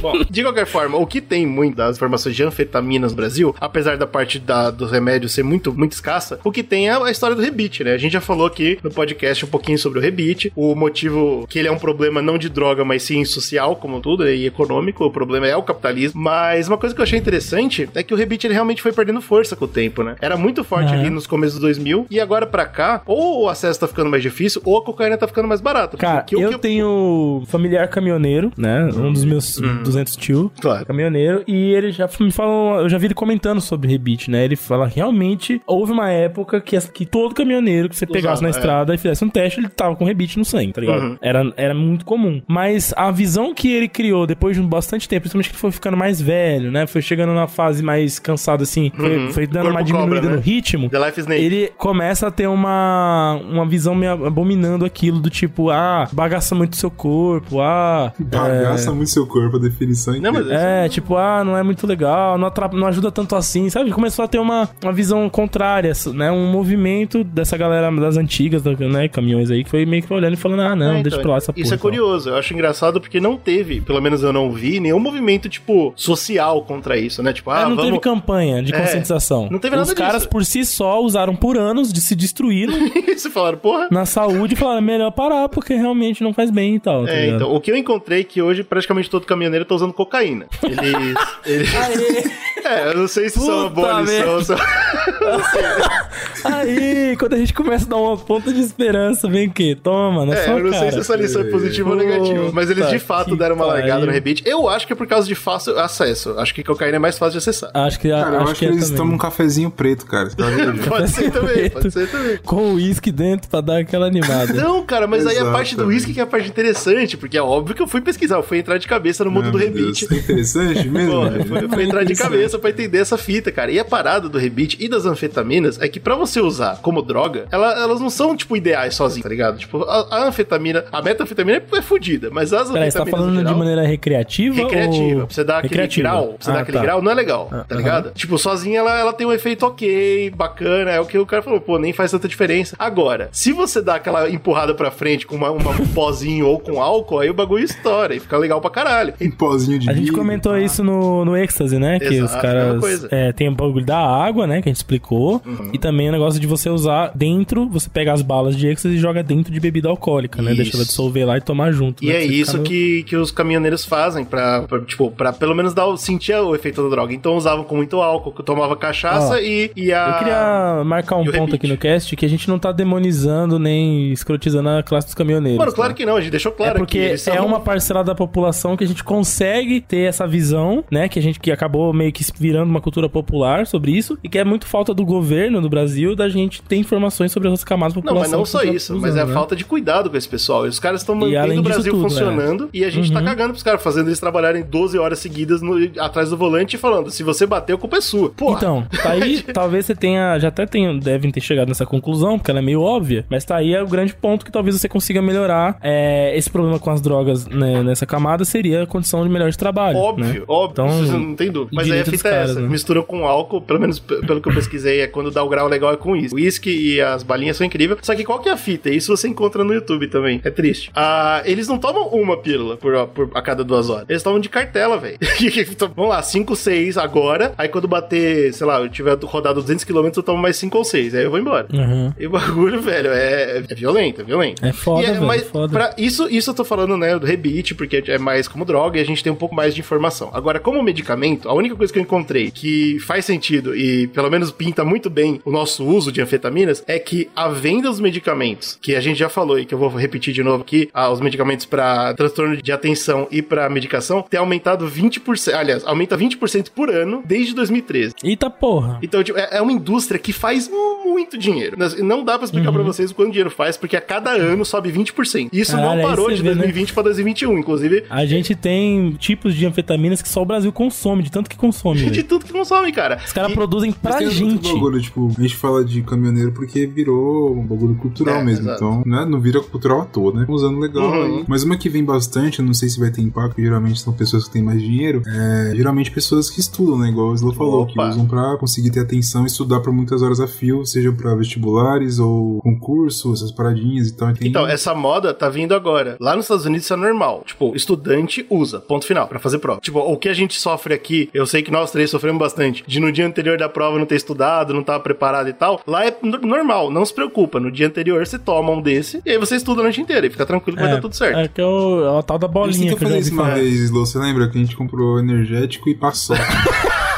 Bom, de qualquer forma, o que tem muito das informações de anfetaminas no Brasil, apesar da parte da, dos remédios ser muito, muito escassa, o que tem é a história do rebite, né? A gente já falou aqui no podcast um pouquinho sobre o rebite, o motivo que ele é um problema não de droga, mas sim social, como tudo, e econômico, o problema é o capitalismo. Mas uma coisa que eu achei interessante é que o rebite ele realmente foi perdendo força com o tempo, né? Era muito forte É. ali nos começos dos 2000 e agora pra cá, ou o acesso tá ficando mais difícil, ou a cocaína tá ficando mais barata. Cara, eu que tenho familiar caminhoneiro, né? Um dos meus 200 tio. Claro. Caminhoneiro. E ele já me falou, eu já vi ele comentando sobre rebite, né? Ele fala realmente houve uma época que, que todo caminhoneiro que você pegasse na é. estrada e fizesse um teste, ele tava com rebite no sangue, tá ligado? Uhum. Era, era muito comum. Mas a visão que ele criou depois de um bastante tempo, principalmente que ele foi ficando mais velho, né? Foi chegando na fase mais cansado, assim, foi, Uhum. foi dando Corpo uma diminuída cobra, né? no ritmo. The Life Snake. Ele começa a ter uma, uma visão meio abominando aquilo do tipo, ah, bagaça muito seu corpo, ah. Bagaça muito seu corpo, a definição é Não, mas. É, tipo, ah, não é muito legal, não, atrapa- não ajuda tanto assim, sabe? Começou a ter uma, uma visão contrária, né? Um movimento dessa galera das antigas, né? Caminhões aí, que foi meio que olhando e falando, ah, não, É, deixa então, pra lá essa porra. Isso é e tal. curioso, eu acho engraçado porque não teve, pelo menos eu não vi, nenhum movimento, tipo, social contra isso, né? Tipo, ah, É, não vamos... teve campanha de É, conscientização. não teve Os nada caras disso. por si só usaram por anos de se destruíram Isso, falaram, porra... na saúde falaram, "É melhor parar porque realmente não faz bem e tal. tá É, ligado? então, o que eu encontrei é que hoje praticamente todo caminhoneiro tá usando cocaína. Eles. eles... é, eu não sei se isso é uma boa Puta lição. se- Aí, quando a gente começa a dar uma ponta de esperança, vem o quê? Toma, na É, sua eu não sei cara. se essa lição é positiva ou Puta negativa. Mas eles de fato que deram uma largada no rebite. Eu acho que é por causa de fácil acesso. Acho que cocaína é mais fácil de acessar. Acho que, Cara, eu acho, acho que, é eles também. tomam um cafezinho preto, cara. Tá? Pode ser também, pode ser também. Com uísque dentro pra dar aquela animada. Não, cara, mas aí a Exato. parte do uísque que é a parte interessante, porque é óbvio que eu fui pesquisar, eu fui entrar de cabeça no mundo Ah, do meu rebite. Deus, É interessante mesmo? Pô, eu fui entrar de cabeça pra entender essa fita, cara. E a parada do rebite e das anfetaminas é que pra você usar como droga, ela- elas não são, tipo, ideais sozinhas, tá ligado? Tipo, a, a anfetamina, a metanfetamina é, é fodida, mas as Peraí, você tá anfetaminas falando no de geral, maneira recreativa? Recreativa, ou... pra você dar aquele grau, pra você Ah, dar aquele tá. grau, não é legal, tá aham. ligado? Tipo, sozinha ela, ela tem um efeito ok, bacana, é o que o cara falou, pô, nem faz tanta diferença. Agora, se você dá aquela empurrada pra frente com uma, uma- um pozinho ou com álcool, aí o bagulho estoura e fica legal pra caralho. Em pozinho de A gente comentou tá? isso no, no Ecstasy, né? que Exato, os mesma caras. É, tem o bagulho da água, né? Que a gente explicou. Uhum. E também o negócio de você usar dentro, você pega as balas de Ecstasy e joga dentro de bebida alcoólica, né? Deixa ela Isso. dissolver lá e tomar junto. E né? é isso no- que, que os caminhoneiros fazem pra, pra, tipo, pra pelo menos dar sentir o efeito da droga. Então usavam com muito álcool, que tomava cachaça Ó, e, e a... Eu queria marcar um ponto rebite. aqui no cast que a gente não tá demonizando nem escrotizando a classe dos caminhoneiros. Mano, claro tá? que não, a gente deixou claro é porque é uma parcela da população que a gente consegue ter essa visão, né? Que a gente que acabou meio que virando uma cultura popular sobre isso e que é muito falta do governo do Brasil da gente ter informações sobre essas camadas da Não, mas não só tá isso, usando, mas é a né? falta de cuidado com esse pessoal. E os caras estão mantendo o Brasil tudo, funcionando e a gente tá Uhum. cagando pros caras, fazendo eles trabalharem 12 horas seguidas no- atrás do volante e falando: se você bater, a culpa é sua. Porra. Então, tá aí, talvez você tenha, já até tenha, devem ter chegado nessa conclusão, porque ela é meio óbvia, mas tá aí é o grande ponto que talvez você consiga melhorar é, esse problema com as drogas né, nessa camada seria a condição de melhor de trabalho. Óbvio, né? óbvio, Então, não tem dúvida. Mas aí a é caras, essa: né? mistura com álcool, pelo menos pelo que eu pesquisei, é quando dá o grau legal é com isso. O uísque e as balinhas são incríveis. Só que qual que é a fita? Isso você encontra no YouTube também. É triste. Ah, eles não tomam uma pílula por, por- a cada duas horas. Eles tomam de cartela, velho. Então, Vamos lá, 5, 6 agora. Aí quando bater, sei lá, eu tiver rodado 200 km, eu tomo mais 5 ou 6. Aí eu vou embora. Uhum. E o bagulho, velho, é, é violento, é violento. É foda, E velho, mas foda. pra- isso, isso eu tô falando, né, do rebite, porque é mais como droga e a gente tem um pouco mais de informação. Agora, como medicamento, a única coisa que eu encontrei que faz sentido e pelo menos pinta muito bem o nosso uso de anfetaminas é que a venda dos medicamentos, que a gente já falou e que eu vou repetir de novo aqui, ah, os medicamentos para transtorno de atenção e para medicação, tem aumentado 20%, aliás, aumenta 20% por ano desde 2013. Eita porra. Então, tipo, é é uma indústria que faz muito dinheiro. Não dá pra explicar Uhum. pra vocês o quanto dinheiro faz, porque a cada ano sobe 20%. Isso não parou de vê, né? 2020 pra 2021. Inclusive, A gente tem tipos de anfetaminas que só o Brasil consome, de tanto que consome. De velho. tudo que consome, cara. Os caras produzem pra gente. bagulho, tipo, a gente fala de caminhoneiro porque virou um bagulho cultural É, mesmo. exato. Então, né, não vira cultural à toa, né? Usando legal Uhum. aí. Mas uma que vem bastante, eu não sei se vai ter impacto, geralmente são pessoas que têm mais dinheiro, é geralmente pessoas que estudam, né? Igual o Slow falou, que Opa. usam pra conseguir ter atenção e estudar por muitas horas a fio, seja pra vestibulares ou concurso, essas paradinhas e tal. Tem... Então, essa moda tá vindo agora. Lá nos Estados Unidos isso é normal. Tipo, estudante usa, ponto final, pra fazer prova. Tipo, o que a gente sofre aqui, eu sei que nós três sofremos bastante, de no dia anterior da prova não ter estudado, não tava preparado e tal. Lá é normal, não se preocupa. No dia anterior você toma um desse e aí você estuda a noite inteira e fica tranquilo que vai dar tudo certo. É que é o, é o tal da A gente bolinha tentou que eu já fazer isso uma vez, Slow. Você lembra que a gente comprou energético e passou.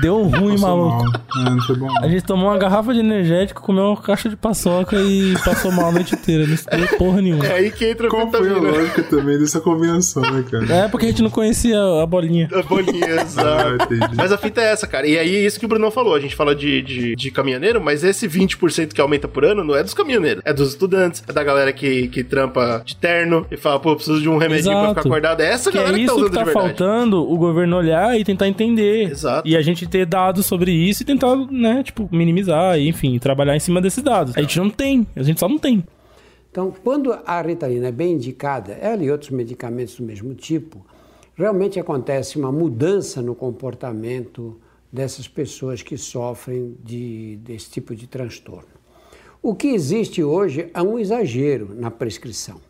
Deu ruim, Passou maluco. mal. É, não foi bom. não. A gente tomou uma garrafa de energético, comeu uma caixa de paçoca e passou mal a noite inteira. Não estudou porra nenhuma. É aí que entra a Qual foi a lógica também dessa combinação, né, cara? É porque a gente não conhecia a bolinha. A bolinha, Ah, exato. entendi. Mas a fita é essa, cara. E aí, isso que o Bruno falou. A gente fala de, de, de caminhoneiro, mas esse 20% que aumenta por ano não é dos caminhoneiros. É dos estudantes, é da galera que, que trampa de terno e fala, pô, preciso de um remedinho pra Exato. ficar acordado. É essa Que é galera que, tá isso usando que tá de verdade. faltando o governo olhar e tentar entender. Exato. E a gente ter dados sobre isso e tentar, né, tipo, minimizar, enfim, trabalhar em cima desses dados. A gente não tem, a gente só não tem. Então, quando a Ritalina é bem indicada, ela e outros medicamentos do mesmo tipo, realmente acontece uma mudança no comportamento dessas pessoas que sofrem de, desse tipo de transtorno. O que existe hoje é um exagero na prescrição.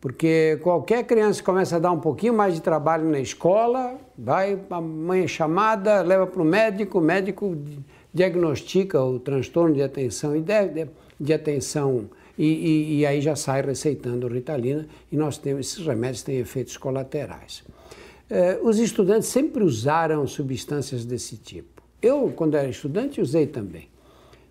Porque qualquer criança que começa a dar um pouquinho mais de trabalho na escola, vai, a mãe é chamada, leva para o médico, o médico di- diagnostica o transtorno de atenção e de, de- de atenção e, e- e aí já sai receitando Ritalina e nós temos esses remédios têm efeitos colaterais. Eh, os estudantes sempre usaram substâncias desse tipo. Eu, quando era estudante, usei também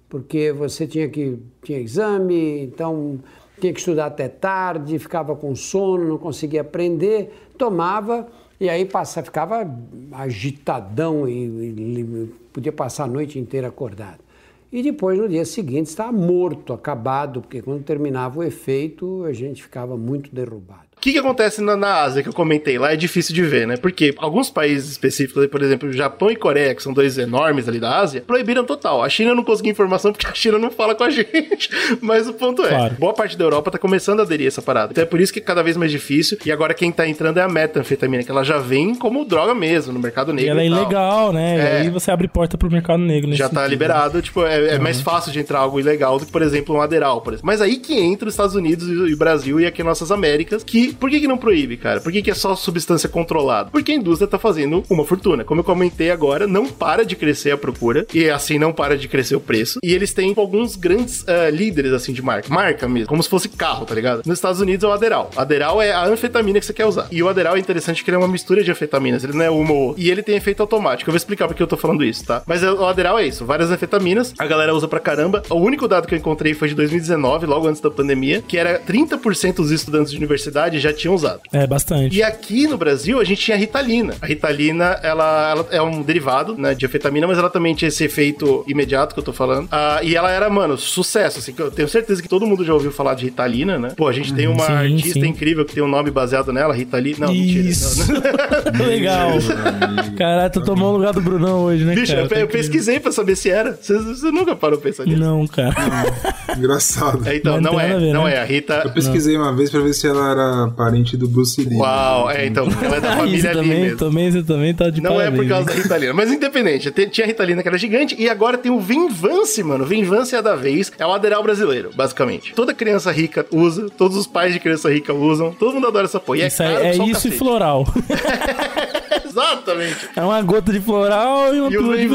porque você tinha que tinha exame, então tinha que estudar até tarde, ficava com sono, não conseguia aprender, tomava e aí passa, ficava agitadão e- e podia passar a noite inteira acordado. E depois, no dia seguinte, estava morto, acabado, porque quando terminava o efeito, a gente ficava muito derrubado. O que, que acontece na, na Ásia que eu comentei lá é difícil de ver, né? Porque alguns países específicos, por exemplo, Japão e Coreia, que são dois enormes ali da Ásia, proibiram total. A China não conseguiu informação porque a China não fala com a gente. Mas o ponto é, Claro. boa parte da Europa tá começando a aderir a essa parada. Então é por isso que é cada vez mais difícil. E agora quem tá entrando é a metanfetamina, que ela já vem como droga mesmo, no mercado E negro. ela é e ilegal, né? É. E aí você abre porta pro mercado negro. Já tá sentido. liberado, tipo, é, é mais fácil de entrar algo ilegal do que, por exemplo, um Aderal, por exemplo. Mas aí que entra os Estados Unidos e o Brasil e aqui nossas Américas, que por que, que não proíbe, cara? Por que, que é só substância controlada? Porque a indústria tá fazendo uma fortuna. Como eu comentei agora, não para de crescer a procura e assim não para de crescer o preço. E eles têm alguns grandes ah, líderes, assim, de marca. Marca mesmo, como se fosse carro, tá ligado? Nos Estados Unidos é o Aderal. Aderal é a anfetamina que você quer usar. E o Aderal é interessante que ele é uma mistura de anfetaminas, ele não é uma ou outra. E ele tem efeito automático. Eu vou explicar porque eu tô falando isso, tá? Mas o Aderal é isso, várias anfetaminas, a galera usa pra caramba. O único dado que eu encontrei foi de 2019, logo antes da pandemia, que era 30% dos estudantes de universidade já tinham usado. É, bastante. E aqui no Brasil a gente tinha a Ritalina. A Ritalina, ela, ela é um derivado, né, de anfetamina, mas ela também tinha esse efeito imediato que eu tô falando. Ah, e ela era, mano, sucesso, assim, que eu tenho certeza que todo mundo já ouviu falar de Ritalina, né? Pô, a gente tem uma Sim, artista sim. incrível que tem um nome baseado nela, Ritalina. Não, Isso. mentira. Não, Legal. Caralho, tu tomou o lugar do Brunão hoje, né, Bicho, cara? eu, Tá eu pesquisei pra saber se era. Você, você nunca parou pra pensar nisso? Não, cara. Engraçado. É, então, não não, é. ver, não né? é. A Rita. Eu pesquisei uma vez pra ver se ela era parente do Bruce Lee. Uau, é, então, ela é da família isso ali também, mesmo. também, você também tá de Não é por parabéns, causa da? Ritalina, mas independente. te- Tinha a Ritalina que era gigante e agora tem o Vinvance, mano. Vinvance é da vez. É o Aderal brasileiro, basicamente. Toda criança rica usa, todos os pais de criança rica usam. Todo mundo adora essa porra. E Isso é, aí- caro é o isso e floral. Exatamente. É uma gota de floral e uma E pílula de pô,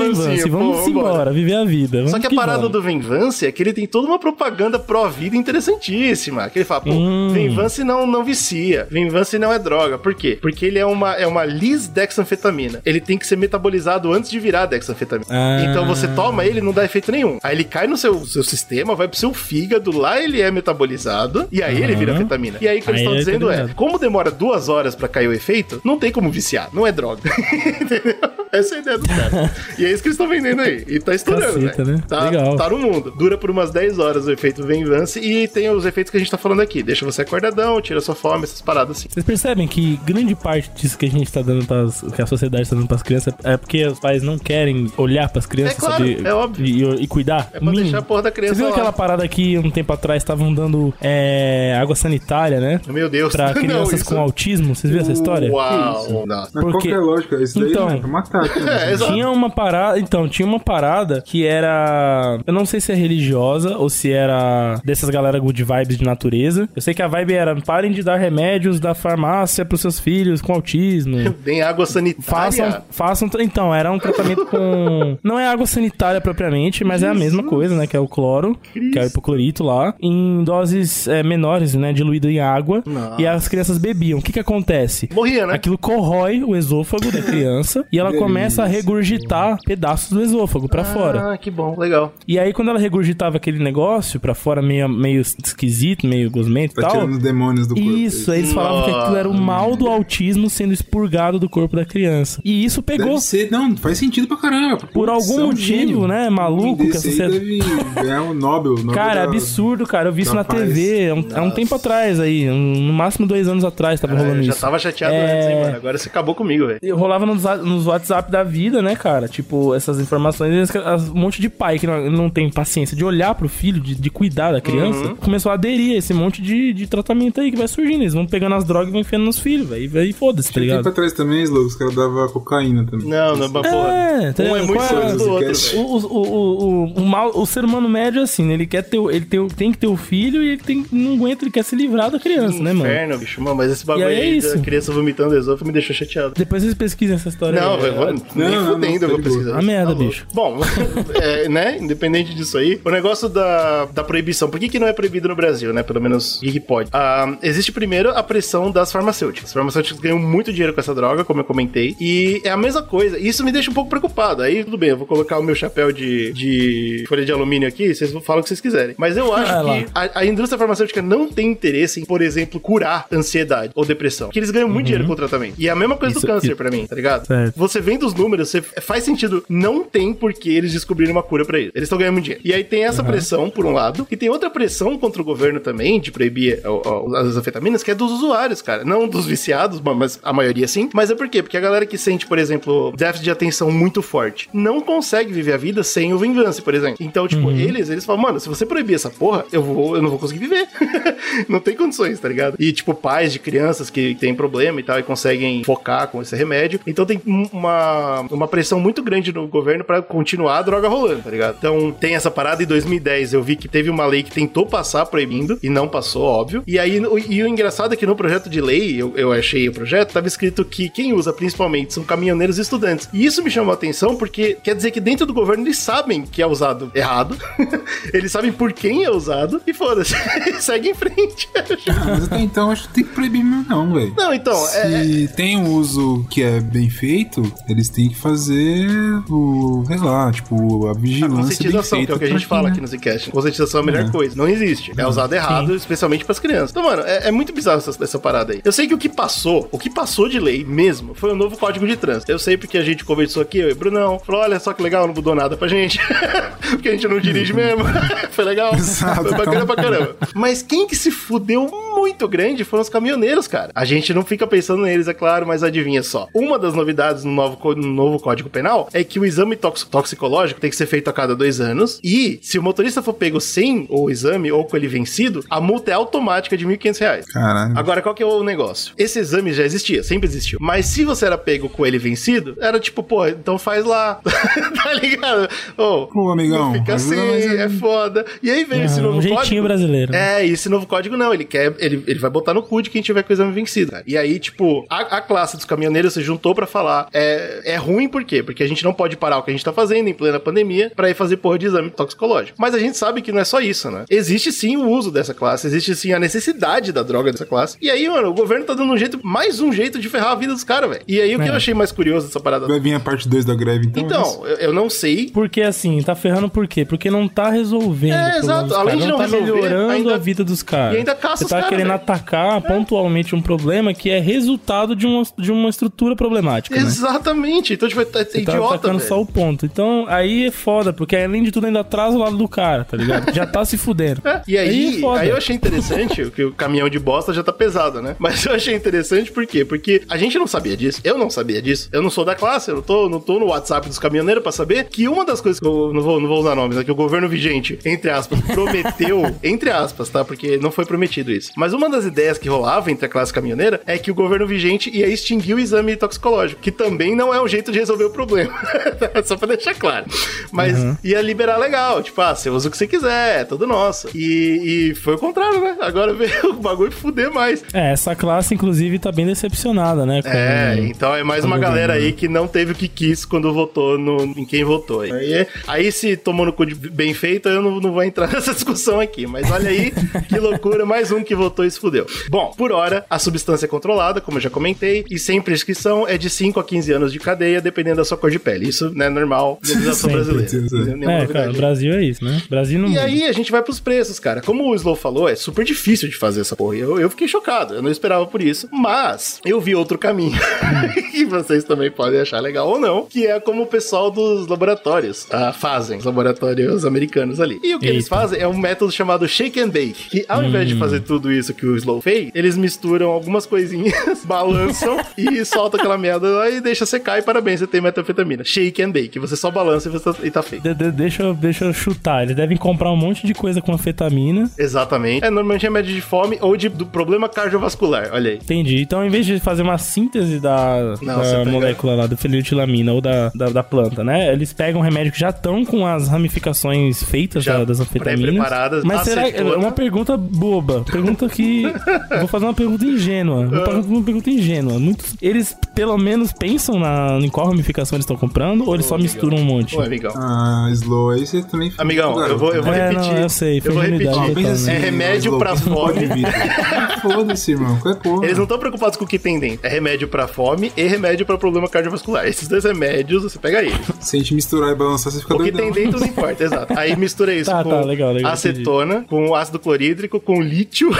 Vamos vambora. embora, viver a vida. Vamos Só que a parada do Venvance é que ele tem toda uma propaganda pró-vida interessantíssima. Que ele fala, pô, Hum. Venvance não, não vicia. Venvance não é droga. Por quê? Porque ele é uma, é uma lisdexanfetamina. Ele tem que ser metabolizado antes de virar dexanfetamina. Ah. Então você toma ele não dá efeito nenhum. Aí ele cai no seu, seu sistema, vai pro seu fígado, lá ele é metabolizado e aí ele vira anfetamina. E aí o que eles estão é dizendo é, ligado. como demora duas horas pra cair o efeito, não tem como viciar. Não é droga. Entendeu? Essa é a ideia do cara. E é isso que eles estão vendendo aí. E tá estourando, Caceta, né? Tá, Legal. tá no mundo. Dura por umas 10 horas o efeito Venvance e tem os efeitos que a gente tá falando aqui. Deixa você acordadão, tira sua fome, essas paradas assim. Vocês percebem que grande parte disso que a gente tá dando pras, que a sociedade tá dando pras crianças é porque os pais não querem olhar pras crianças É claro, saber- é óbvio. E, e cuidar. É pra Mínimo. deixar a porra da criança Você viu lá. aquela parada que um tempo atrás estavam dando é, água sanitária, né? Meu Deus. Pra Não, crianças isso- com autismo? Vocês viram essa história? Uau. Porque- qual que é a lógica? Isso daí Então, não é pra matar? É, exato. Tinha uma parada, então, tinha uma parada que era, eu não sei se é religiosa ou se era dessas galera good vibes de natureza. Eu sei que a vibe era, parem de dar remédios da farmácia pros seus filhos com autismo. Bem água sanitária. Façam, façam, então, era um tratamento com, não é água sanitária propriamente, mas é a mesma coisa, né, que é o cloro, que é o hipoclorito lá, em doses é, menores, né, diluído em água, e as crianças bebiam. O que que acontece? Morria, né? Aquilo corrói o esôfago da criança e ela Delícia. Começa a regurgitar pedaços do esôfago pra fora. Ah, que bom, legal. E aí quando ela regurgitava aquele negócio pra fora meio, meio esquisito, meio gosmento e Tá tal, tirando os demônios do corpo. isso, aí eles falavam que aquilo era o mal do autismo sendo expurgado do corpo da criança. E isso pegou Deve ser, não, faz sentido pra caramba. por algum São motivo, gênio. né, maluco, Um que aí sociedade... deve ganhar o Nobel. Nobel Cara, é da- absurdo, cara. Eu vi isso na paz. TV há um, há um tempo atrás aí. um- no máximo dois anos atrás tava É, rolando eu já isso. tava chateado É. antes, hein, mano. Agora você acabou comigo, velho. Eu rolava nos, nos WhatsApp da vida, né, cara? Tipo, essas informações. Um monte de pai que não, não tem paciência de olhar pro filho, de, de cuidar da criança, Uhum. começou a aderir a esse monte de, de tratamento aí que vai surgindo. Eles vão pegando as drogas e vão enfiando nos filhos, velho. E aí foda-se, tá Tempo ligado? atrás também, Slow, os caras davam cocaína também. Não, não, mas porra. É, tá um é muito Qual diferente do outro. O, o, o, o, o, mal, o ser humano médio é assim, né? Ele quer ter, ele tem, tem que ter o filho e ele tem, não aguenta, ele quer se livrar da criança, né, mano? Inferno, bicho. Mano, mas esse bagulho E aí é isso. da criança vomitando esôfago me deixou chateado. Depois vocês pesquisem essa história Não, aí. Eu vou, nem não, não, fudendo eu vou pesquisar. A merda, Tá bicho. Bom, é, né, independente disso aí, o negócio da, da proibição, por que, que não é proibido no Brasil, né? Pelo menos, o que pode? Ah, existe primeiro a pressão das farmacêuticas. As farmacêuticas ganham muito dinheiro com essa droga, como eu comentei, e é a mesma coisa. E isso me deixa um pouco preocupado. Aí, tudo bem, eu vou colocar o meu chapéu de, de folha de alumínio aqui, vocês falam o que vocês quiserem. Mas eu acho que a, a indústria farmacêutica não tem interesse em, por exemplo, curar ansiedade ou depressão. Porque eles ganham muito dinheiro com o tratamento. E é a mesma coisa Uhum. Isso- do câncer isso- pra mim, tá ligado? Certo. Você vendo os números, faz sentido. Não tem porque eles descobriram uma cura pra isso. Eles estão ganhando muito dinheiro. E aí tem essa pressão, por um lado, e tem outra pressão contra o governo também, de proibir ó, ó, as anfetaminas, que é dos usuários, cara. Não dos viciados, ma- mas a maioria sim. Mas é por quê? Porque a galera que sente, por exemplo, déficit de atenção muito forte, não consegue viver a vida sem o vingança, por exemplo. Então, tipo, eles, eles falam, mano, se você proibir essa porra, eu vou, eu não vou conseguir viver. não tem condições, tá ligado? E, tipo, pais de crianças que têm problema e tal, e conseguem focar com esse remédio. Então tem um- uma, uma pressão muito grande no governo pra continuar a droga rolando, tá ligado? Então tem essa parada em 2010, eu vi que teve uma lei que tentou passar proibindo, e não passou, óbvio. E aí, o- e o engraçado é que no projeto de lei, eu, eu achei o projeto, tava escrito que quem usa principalmente são caminhoneiros e estudantes. E isso me chamou a atenção porque quer dizer que dentro do governo eles sabem que é usado errado, eles sabem por quem é usado, e foda-se, segue em frente. Ah, mas até então acho que tem que proibir mesmo, não, velho. Não, então, é, Se tem um uso que é bem feito, eles têm que fazer o, sei lá, tipo, a A vigilância bem conscientização, feita. que é o que a gente fala aqui no Zcast. Conscientização é a melhor É. coisa. Não existe. É usado errado, especialmente pras crianças. Então, mano, é, é muito bizarro essa, essa parada aí. Eu sei que o que passou, o que passou de lei mesmo, foi o novo código de trânsito. Eu sei porque a gente conversou aqui, eu e o Brunão, falou: olha só que legal, não mudou nada pra gente. porque a gente não dirige mesmo. foi legal. Exato, foi bacana pra caramba. Mas quem que se fudeu muito grande foram os caminhoneiros, cara. A gente não fica pensando neles, é claro, mas adivinha só. Uma das novidades no novo, no novo Código Penal é que o exame tox- toxicológico tem que ser feito a cada dois anos. E se o motorista for pego sem o exame ou com ele vencido, a multa é automática de 1.500 reais. Caralho. Agora, qual que é o negócio? Esse exame já existia, sempre existiu. Mas se você era pego com ele vencido, era tipo, pô, então faz lá. tá ligado? Ô, Pô, amigão, não fica assim, aí. é foda. E aí veio esse Ah, novo um jeitinho código. brasileiro. É, e esse novo código não, ele quer, ele, ele vai botar no cu de quem tiver com o exame vencido, cara. E aí, tipo, a, a classe dos caminhoneiros se juntou pra falar, é, é ruim por quê? Porque a gente não pode parar o que a gente tá fazendo em plena pandemia pra ir fazer porra de exame toxicológico. Mas a gente sabe que não é só isso, né? Existe sim o uso dessa classe, existe sim a necessidade da droga dessa classe. E aí, mano, o governo tá dando um jeito, mais um jeito de ferrar a vida dos caras, velho. E aí, o que É. eu achei mais curioso dessa parada... Vai vir a parte 2 da greve, então. é? Então, eu, eu não sei Porque assim, tá ferrando por quê? Porque não tá resolvendo. É, exato. Além de não tá resolver, melhorando ainda- a vida dos caras. e ainda caça Você os tá caras, querendo velho. atacar pontualmente um problema que é resultado de uma, de uma estrutura problemática, né? Exatamente. Então, tipo, é, é Você tá idiota, velho. só o ponto. Então, aí é foda, porque além de tudo ainda atrasa o lado do cara, tá ligado? Já tá se fudendo. É, E aí, é foda. aí eu achei interessante, que o caminhão de bosta já tá pesado, né? Mas eu achei interessante por quê? Porque a gente não sabia disso. Eu não sabia disso. Eu não sou da classe, eu não tô, não tô no WhatsApp dos caminhoneiros pra saber que uma das coisas que eu não vou, não vou usar nomes, né? Que o governo vigente, entre aspas, prometeu, entre aspas, tá? Porque não foi prometido isso. Mas Mas uma das ideias que rolava entre a classe caminhoneira é que o governo vigente ia extinguir o exame toxicológico, que também não é um jeito de resolver o problema. Só pra deixar claro. Mas Uhum. ia liberar legal, tipo, ah, você usa o que você quiser, é tudo nosso. E, e foi o contrário, né? Agora veio o bagulho fuder mais. É, essa classe, inclusive, tá bem decepcionada, né? com- É, então é mais uma galera governo. aí que não teve o que quis quando votou no, em quem votou. Aí, aí se tomou no cu de bem feito, eu não, não vou entrar nessa discussão aqui. Mas olha aí, que loucura, mais um que votou e se fudeu. Bom, por hora, a substância é controlada, como eu já comentei, e sem prescrição é de 5 a 15 anos de cadeia, dependendo da sua cor de pele. Isso não é normal na legislação brasileira. É, cara, o Brasil é isso, né? Brasil não E muda. aí a gente vai pros preços, cara. Como o Slow falou, é super difícil de fazer essa porra. Eu, eu fiquei chocado, eu não esperava por isso. Mas eu vi outro caminho. que vocês também podem achar legal ou não. Que é como o pessoal dos laboratórios ah, fazem, os laboratórios americanos ali. E o que eles Eita. fazem é um método chamado shake and bake. Que ao invés de Hum. fazer tudo isso que o Slow fez, eles misturam algumas coisinhas, balançam e soltam aquela merda lá e deixa secar. E parabéns, você tem metanfetamina. Shake and bake. Você só balança e, você tá, e tá feito. De- de- deixa, eu- deixa eu chutar. Eles devem comprar um monte de coisa com anfetamina. Exatamente. É normalmente remédio de fome ou de, do problema cardiovascular. Olha aí. Entendi. Então, em vez de fazer uma síntese da, Não, da molécula lá, do feniletilamina ou da, da, da planta, né? Eles pegam remédio que já estão com as ramificações feitas Já da- das anfetaminas. pré-preparadas, Mas será que... É uma pergunta boba. Pergunta que... vou fazer uma pergunta ingênua. Vou fazer uma pergunta ingênua. Muitos... Eles, pelo menos, pensam na, em qual ramificação eles estão comprando ou eles só misturam um monte? Ô, amigão. Ah, Slow, aí você também fica Amigão, eu vou, eu vou né? É, repetir. não, eu sei, Eu vou repetir. Pensa né? É assim, remédio Slow, pra fome. Foda-se, irmão. Qual é porra? Eles não estão preocupados com o que tem dentro. É remédio pra fome e remédio pra problema cardiovascular. Esses dois remédios, você pega eles. Se a gente misturar e balançar, você fica O que doidão. tem dentro não importa, exato. Aí mistura isso Tá, com tá, legal, legal, acetona, com ácido clorídrico, com lítio.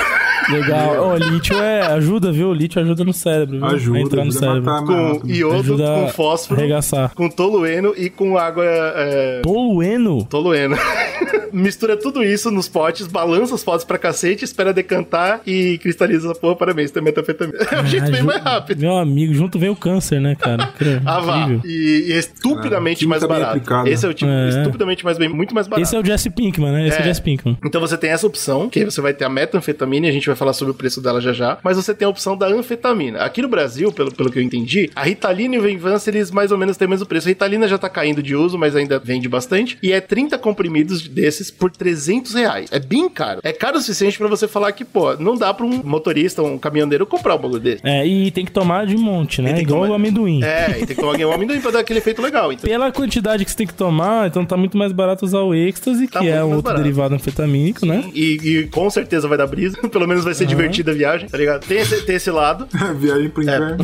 Legal. Ó, lítio é... Ajuda, viu? Lítio ajuda no cérebro, viu? Ajuda, a entrar no ajuda a cérebro. matar com rápido. iodo, Com fósforo, Arregaçar. com tolueno e com água. É... Tolueno? Tolueno. Mistura tudo isso nos potes, balança os potes pra cacete, espera decantar e cristaliza essa porra. Parabéns, tem metanfetamina. É o jeito bem mais rápido. Meu amigo, junto vem o câncer, né, cara? Ah, vá. E, e é estupidamente química mais bem barato. aplicada. Esse é o tipo, É. estupidamente mais bem, muito mais barato. Esse é o Jesse Pinkman, né? Esse é, É. o Jesse Pinkman. Então você tem essa opção, que aí você vai ter a metanfetamina, e a gente vai falar sobre o preço dela já já, mas você tem a opção da anfetamina. Aqui no Brasil, pelo, pelo que eu entendi, a Ritalina e o Venvance, eles mais ou menos têm o mesmo preço. A Ritalina já tá caindo de uso, mas ainda vende bastante, e é 30 comprimidos desses por 300 reais. É bem caro. É caro o suficiente pra você falar que, pô, não dá pra um motorista, um caminhoneiro comprar um bagulho desse. É, e tem que tomar de monte, né? Igual tomar- o amendoim. É, e tem que tomar um amendoim pra dar aquele efeito legal. Então, Pela quantidade que você tem que tomar, então tá muito mais barato usar o êxtase, Tá que é um outro barato. derivado anfetamínico, né? e, e com certeza vai dar brisa. Pelo menos vai ser divertida a viagem, tá ligado? Tem esse, tem esse lado. Viagem pro inferno.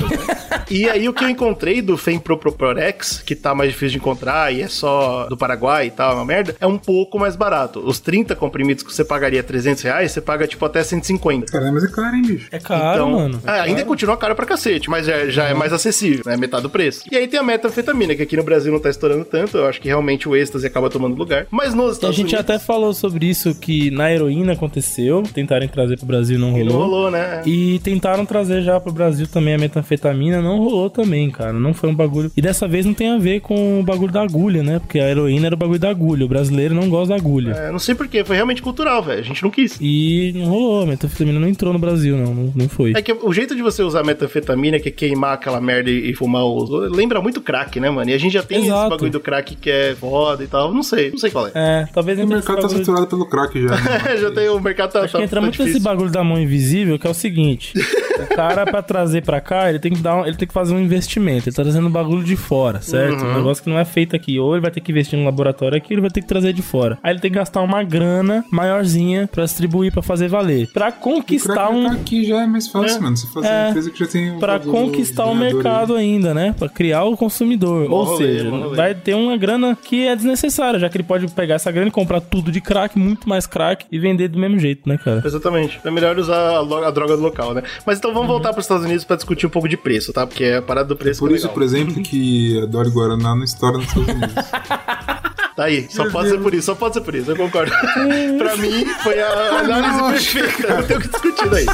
E aí o que eu encontrei do Femproprorex, que tá mais difícil de encontrar e é só do Paraguai e tal, é uma merda, é um pouco mais barato. Os 30 comprimidos que você pagaria 300 reais, você paga tipo até 150. Caralho, mas é caro, hein, bicho? É caro, mano. É, ainda continua caro pra cacete, mas já, já é mais acessível, né? Metade do preço. E aí tem a metanfetamina, que aqui no Brasil não tá estourando tanto, eu acho que realmente o êxtase acaba tomando lugar. Mas nos E a Estados gente Unidos, até falou sobre isso que na heroína aconteceu, tentarem trazer pro Brasil e não rolou. não rolou, né? E tentaram trazer já pro Brasil também a metanfetamina, não rolou também, cara. Não foi um bagulho. E dessa vez não tem a ver com o bagulho da agulha, né? Porque a heroína era o bagulho da agulha. O brasileiro não gosta da agulha. É, não sei porquê, foi realmente cultural, velho. A gente não quis. E não rolou, a metanfetamina não entrou no Brasil, não. Não, não foi. É que o jeito de você usar metanfetamina, que é queimar aquela merda e, fumar os. Lembra muito crack, né, mano? E a gente já tem esse Exato. bagulho do crack que é foda e tal. Não sei, não sei qual é. É, talvez O mercado tá esse saturado pelo crack já. né? já tem o mercado tá, Acho que tá- entra tá muito nesse difícil. bagulho da mão invisível, que é o seguinte: o cara, pra trazer pra cá, ele tem que dar um- ele tem que fazer um investimento. Ele tá trazendo um bagulho de fora, certo? Uhum. Um negócio que não é feito aqui. Ou ele vai ter que investir no laboratório aqui, ou ele vai ter que trazer de fora. Aí ele tem que gastar uma grana maiorzinha pra distribuir, pra fazer valer. Pra conquistar um. aqui já é mais fácil, mano. Você fazer É. uma empresa que já tem um Pra conquistar o mercado ainda, né? Pra criar o consumidor. Ou rolê, seja, vai ter uma grana que é desnecessária, já que ele pode pegar essa grana e comprar tudo de crack, muito mais crack, e vender do mesmo jeito, né, cara? Exatamente. É melhor usar a, droga do local, né? Mas então vamos voltar para os Estados Unidos pra discutir um pouco de preço, tá? Porque a parada do preço Por que é isso, legal. por exemplo, que a Dori Guaraná não estoura nos Estados Unidos. Tá aí, só pode ser por isso, só pode ser por isso, eu concordo. pra mim, foi a análise perfeita, não tem o que discutir daí.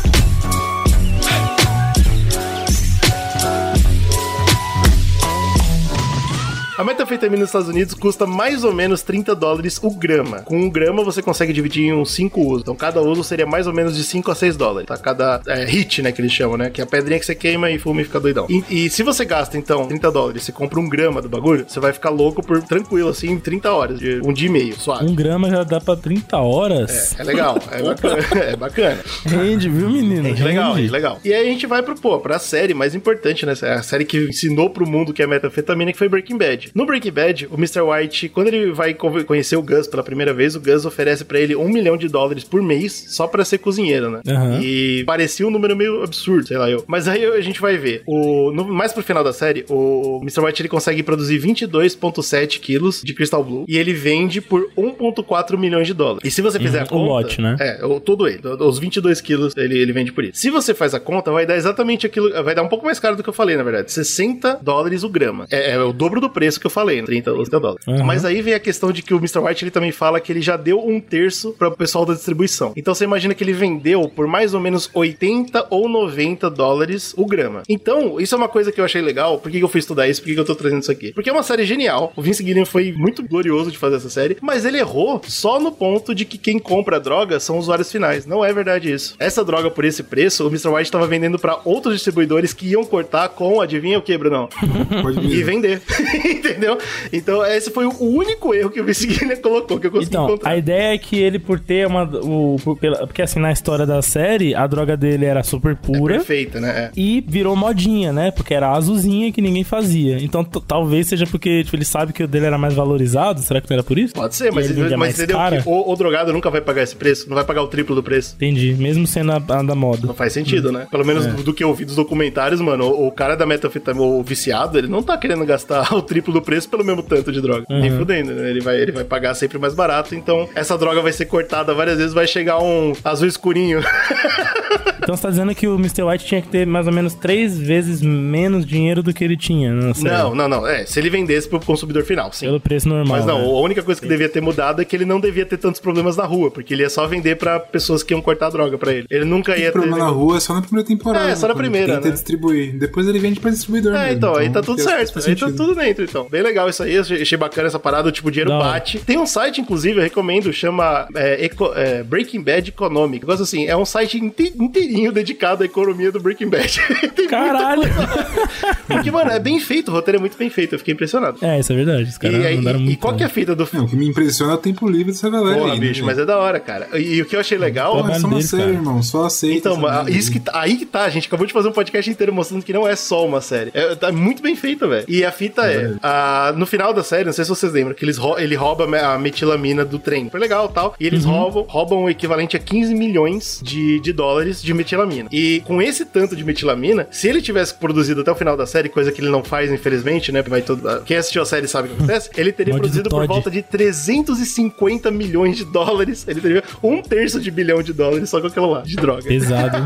A metanfetamina nos Estados Unidos custa mais ou menos 30 dólares o grama. Com um grama você consegue dividir em uns 5 usos. Então cada uso seria mais ou menos de 5 a 6 dólares. Tá? Cada é, hit, né, que eles chamam, né? Que é a pedrinha que você queima e fuma e fica doidão. E, e se você gasta, então, 30 dólares, você compra um grama do bagulho, você vai ficar louco por tranquilo, assim, em 30 horas. De um dia e meio, suave. Um grama já dá pra 30 horas. É, é legal, é bacana. é bacana. Rende, viu, menino? Rende legal, Rende. rende legal. E aí a gente vai pro, pô, pra série mais importante, né? A série que ensinou pro mundo que é metanfetamina, que foi Breaking Bad. No Breaking Bad, o Mr. White, quando ele vai conhecer o Gus pela primeira vez, o Gus oferece pra ele um milhão de dólares por mês só pra ser cozinheiro, né? Aham. E parecia um número meio absurdo, sei lá eu. Mas aí a gente vai ver. O, no- mais pro final da série, o Mr. White ele consegue produzir 22,7 quilos de Crystal Blue e ele vende por 1,4 milhões de dólares. E se você fizer Uhum, a o conta. lote, né? É, o- todo ele. Os 22 quilos ele, ele vende por isso. Se você faz a conta, vai dar exatamente aquilo. Vai dar um pouco mais caro do que eu falei, na verdade. 60 dólares o grama. É, é o dobro do preço que eu falei, né? 30, 30 dólares. Uhum. Mas aí vem a questão de que o Mr. White ele também fala que ele já deu um terço para o pessoal da distribuição. Então você imagina que ele vendeu por mais ou menos 80 ou 90 dólares o grama. Então, isso é uma coisa que eu achei legal. Por que eu fui estudar isso? Por que eu tô trazendo isso aqui? Porque é uma série genial. O Vince Gilliam foi muito glorioso de fazer essa série, mas ele errou só no ponto de que quem compra a droga são usuários finais. Não é verdade isso. Essa droga por esse preço, o Mr. White estava vendendo para outros distribuidores que iam cortar com, adivinha o que, Brunão? Pode e vender. Entendeu? Então, esse foi o único erro que o Vince colocou, que eu consegui Então, encontrar. a ideia é que ele, por ter uma. O, por- pela- porque assim, na história da série, a droga dele era super pura. Perfeita, né? É. E virou modinha, né? Porque era azulzinha que ninguém fazia. Então talvez seja porque tipo, ele sabe que o dele era mais valorizado. Será que não era por isso? Pode ser, mas, ele mas entendeu cara? que o, o drogado nunca vai pagar esse preço, não vai pagar o triplo do preço. Entendi. Mesmo sendo a, a da moda. Não faz sentido, né? Pelo menos É. do, do que eu ouvi dos documentários, mano, o, o cara da metanfetamina, o viciado, ele não tá querendo gastar o triplo do preço pelo mesmo tanto de droga. Nem Uhum. fudendo, né? Ele vai, ele vai pagar sempre mais barato, então essa droga vai ser cortada várias vezes, vai chegar um azul escurinho. Então você tá dizendo que o Mr. White tinha que ter mais ou menos três vezes menos dinheiro do que ele tinha na série. não, não, não. É, se ele vendesse pro consumidor final, sim. Pelo preço normal. Mas não, né? a única coisa que devia ter mudado é que ele não devia ter tantos problemas na rua, porque ele ia só vender pra pessoas que iam cortar a droga pra ele. Ele nunca ia O problema na ter. rua é só na primeira temporada. É, só na quando primeira, Tenta né? distribuir. Depois ele vende pra distribuidor. É, mesmo. então, aí tá tudo faz- certo. Aí tá tudo dentro, então. Bem legal isso aí. Achei achei bacana essa parada. Tipo, o dinheiro hora. bate. Tem um site, inclusive, eu recomendo, chama é, Eco- é, Breaking Bad Economic. Negócio assim, é um site inte- inteirinho dedicado à economia do Breaking Bad. Caralho! Porque, mano, é bem feito. O roteiro é muito bem feito. Eu fiquei impressionado. É, isso é verdade. Os caras E, mandaram e, muito. e qual que é a fita do Não, filme? o que me impressiona é o tempo livre dessa galera Porra, aí. né, bicho, mas é da hora, cara. E, e o que eu achei legal. Porra, é só uma série, dele, irmão. Só aceita. Então, isso aí. que tá, aí que tá, a gente acabou de fazer um podcast inteiro mostrando que não é só uma série. É, tá muito bem feito, velho. E a fita é, a- no final da série, não sei se vocês lembram, que eles ele rouba a metilamina do trem. Foi legal tal. E eles roubam, roubam o equivalente a 15 milhões de, de dólares de metilamina. E com esse tanto de metilamina, se ele tivesse produzido até o final da série, coisa que ele não faz, infelizmente, né? Vai todo, quem assistiu a série sabe o que acontece. Ele teria produzido por volta de 350 milhões de dólares. Ele teria um terço de bilhão de dólares só com aquilo lá, de droga. Pesado.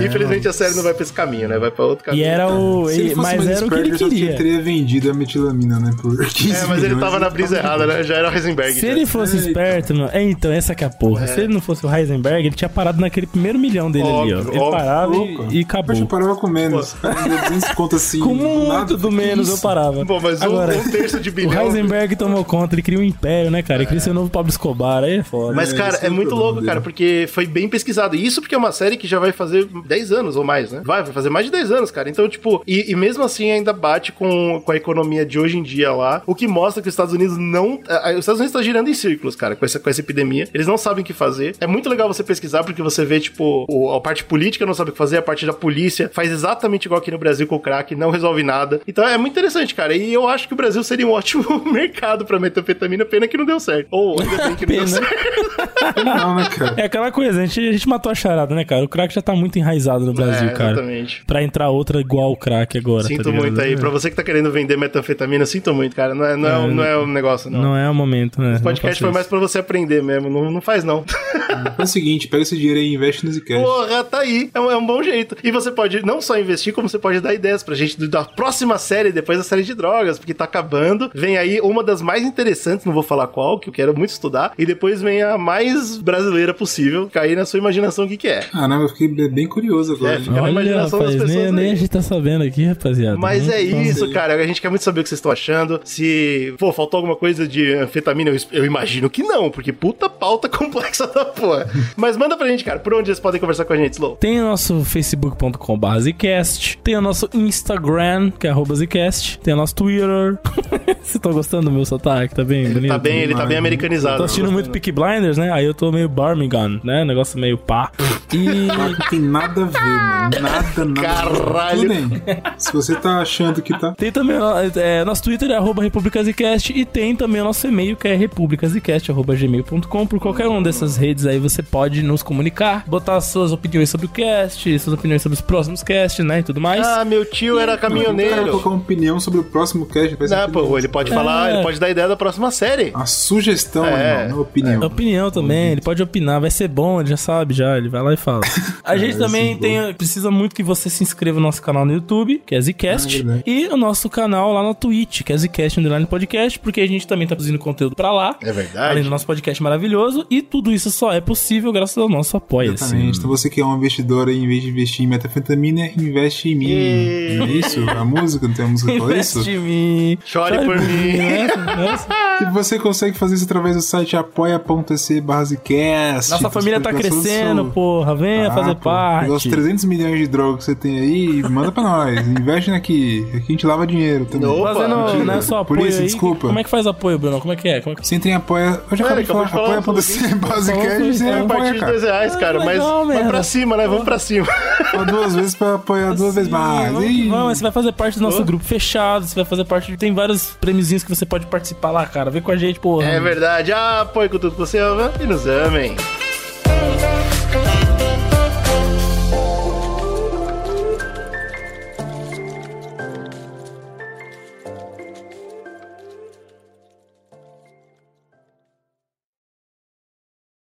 É. Infelizmente a série não vai pra esse caminho, né? Vai pra outro E caminho. era o. Se ele ele- fosse mas mais era o que ele queria. teria vendido a metilamina, né? Por 15 É, mas ele tava na brisa tava- errada, né? Já era o Heisenberg. Se já. ele fosse Eita. esperto, mano. É, então, essa que é a porra. Se ele não fosse o Heisenberg, ele tinha parado naquele primeiro milhão dele ali, ó. Óbvio, Ele óbvio. parava Louco. e, e acabou. Poxa, eu parava com menos. Cara, deu 200 conto assim. Com muito nada, do menos eu isso? parava. Pô, mas um- Agora, um terço de o bilhão. Heisenberg tomou conta, ele criou um império, né, cara? Ele queria ser o novo Pablo Escobar, aí é foda. Mas, É, cara, é é o muito louco, dele. cara, porque foi bem pesquisado. E isso porque é uma série que já vai fazer 10 anos ou mais, né? Vai, vai fazer mais de 10 anos, cara. Então, tipo, e, e mesmo assim ainda bate com, com a economia de hoje em dia lá, o que mostra que os Estados Unidos não. a- Os Estados Unidos estão girando em círculos, cara, com essa, com essa epidemia. Eles não sabem o que fazer. É muito legal você pesquisar, porque você vê, tipo, o- a parte política não sabe o que fazer, a parte da polícia faz exatamente igual aqui no Brasil com o crack, não resolve nada. Então é muito interessante, cara. E eu acho que o Brasil seria um ótimo mercado pra metanfetamina, pena que não deu certo. Ou ainda bem que não deu Pena. certo. Não, né, cara? É aquela coisa, a gente, a gente matou a charada, né, cara? O crack já tá muito enraizado no Brasil, É, cara. exatamente. Pra entrar outra igual o crack agora. Sinto tá muito aí. É. Pra você que tá querendo vender metanfetamina, sinto muito, cara. Não é, não é, É, não é um negócio, não. Não é o momento, né? O podcast foi mais pra você aprender mesmo. Não, não faz, não. Faz o seguinte, pega esse dinheiro aí e investe no Zcash. Porra, tá aí é um, é um bom jeito. E você pode não só investir, como você pode dar ideias pra gente da próxima série, depois da série de drogas, porque tá acabando. Vem aí uma das mais interessantes, não vou falar qual, que eu quero muito estudar. E depois vem a mais brasileira possível. Cair na sua imaginação o que, que é. Ah, não, eu fiquei bem curioso agora. É, fica na Olha, imaginação rapaz, das pessoas. nem, nem a gente tá sabendo aqui, rapaziada. Mas é isso, cara. A gente quer muito saber o que vocês estão achando. Se, pô, faltou alguma coisa de anfetamina, eu, eu imagino que não, porque puta pauta complexa da porra. Mas manda pra gente, cara, por onde eles podem conversar com a gente, Slow? Tem o nosso facebook.com.br Zcast, tem o nosso Instagram, que é arroba Zcast, tem o nosso Twitter. Você tá gostando do meu sotaque? Tá bem bonito? Tá bem, ele tá bem americanizado. Tô assistindo muito Peaky Blinders, né? Aí eu tô meio Birmingham, né? Negócio meio pá. E... Tem nada a ver, mano. Nada, nada. Caralho. Tudo bem. Se você tá achando que tá. Tem também o é, nosso Twitter, é arroba republicasicast, e tem também o nosso e-mail, que é republicasicast.gmail.com. Por qualquer uma dessas redes aí você pode nos comunicar, botar suas opiniões sobre o cast, suas opiniões sobre os próximos casts, né? E tudo mais. Ah, meu tio era caminhoneiro. colocar uma opinião sobre o próximo cast. Não, opinião. pô, ele pode falar, É. ele pode dar ideia da próxima série. A sugestão, É. animal, não a opinião. Opinião também, ele pode opinar, vai ser bom, ele já sabe já, ele vai lá e fala. A gente vai também tem, precisa muito que você se inscreva no nosso canal no YouTube, que é Ah, Zcast, verdade. e o nosso canal lá na Twitch, que é Zcast Underline Podcast, porque a gente também tá produzindo conteúdo pra lá. É verdade. Além do nosso podcast maravilhoso, e tudo isso só é possível graças ao nosso apoio. Exatamente. Então você que é um investidor aí, em vez de investir em metafetamina, investe em mim. E- Não é isso? A música, não tem a música que fala isso? Investe em mim. Chore por mim. né? Nossa. E você consegue fazer isso através do site apoia.se Zcast. Nossa família tá crescendo, porra. Venha Ah, fazer pô, parte. Os 300 milhões de drogas que você tem aí, manda pra nós. Investe aqui. Aqui a gente lava dinheiro também. Opa, Fazendo, mentira. não é só apoio Polícia, aí. desculpa. Como é que faz apoio, Bruno? Como é que é? Como é que... Você entra em apoia. Eu já É, acabei de falar. Apoia.se Basecast. Você É a partir de cara. dois reais, cara, Ah, mas merda. Pra cima, né? Vamos pra cima. Só duas vezes pra apoiar duas vezes mais. Vamos, Ih. vamos, você vai fazer parte do nosso Oh. grupo fechado, você vai fazer parte. Tem vários prêmiozinhos que você pode participar lá, cara. Vem com a gente, porra. É verdade. Ah, apoio com tudo que você ama e nos amem.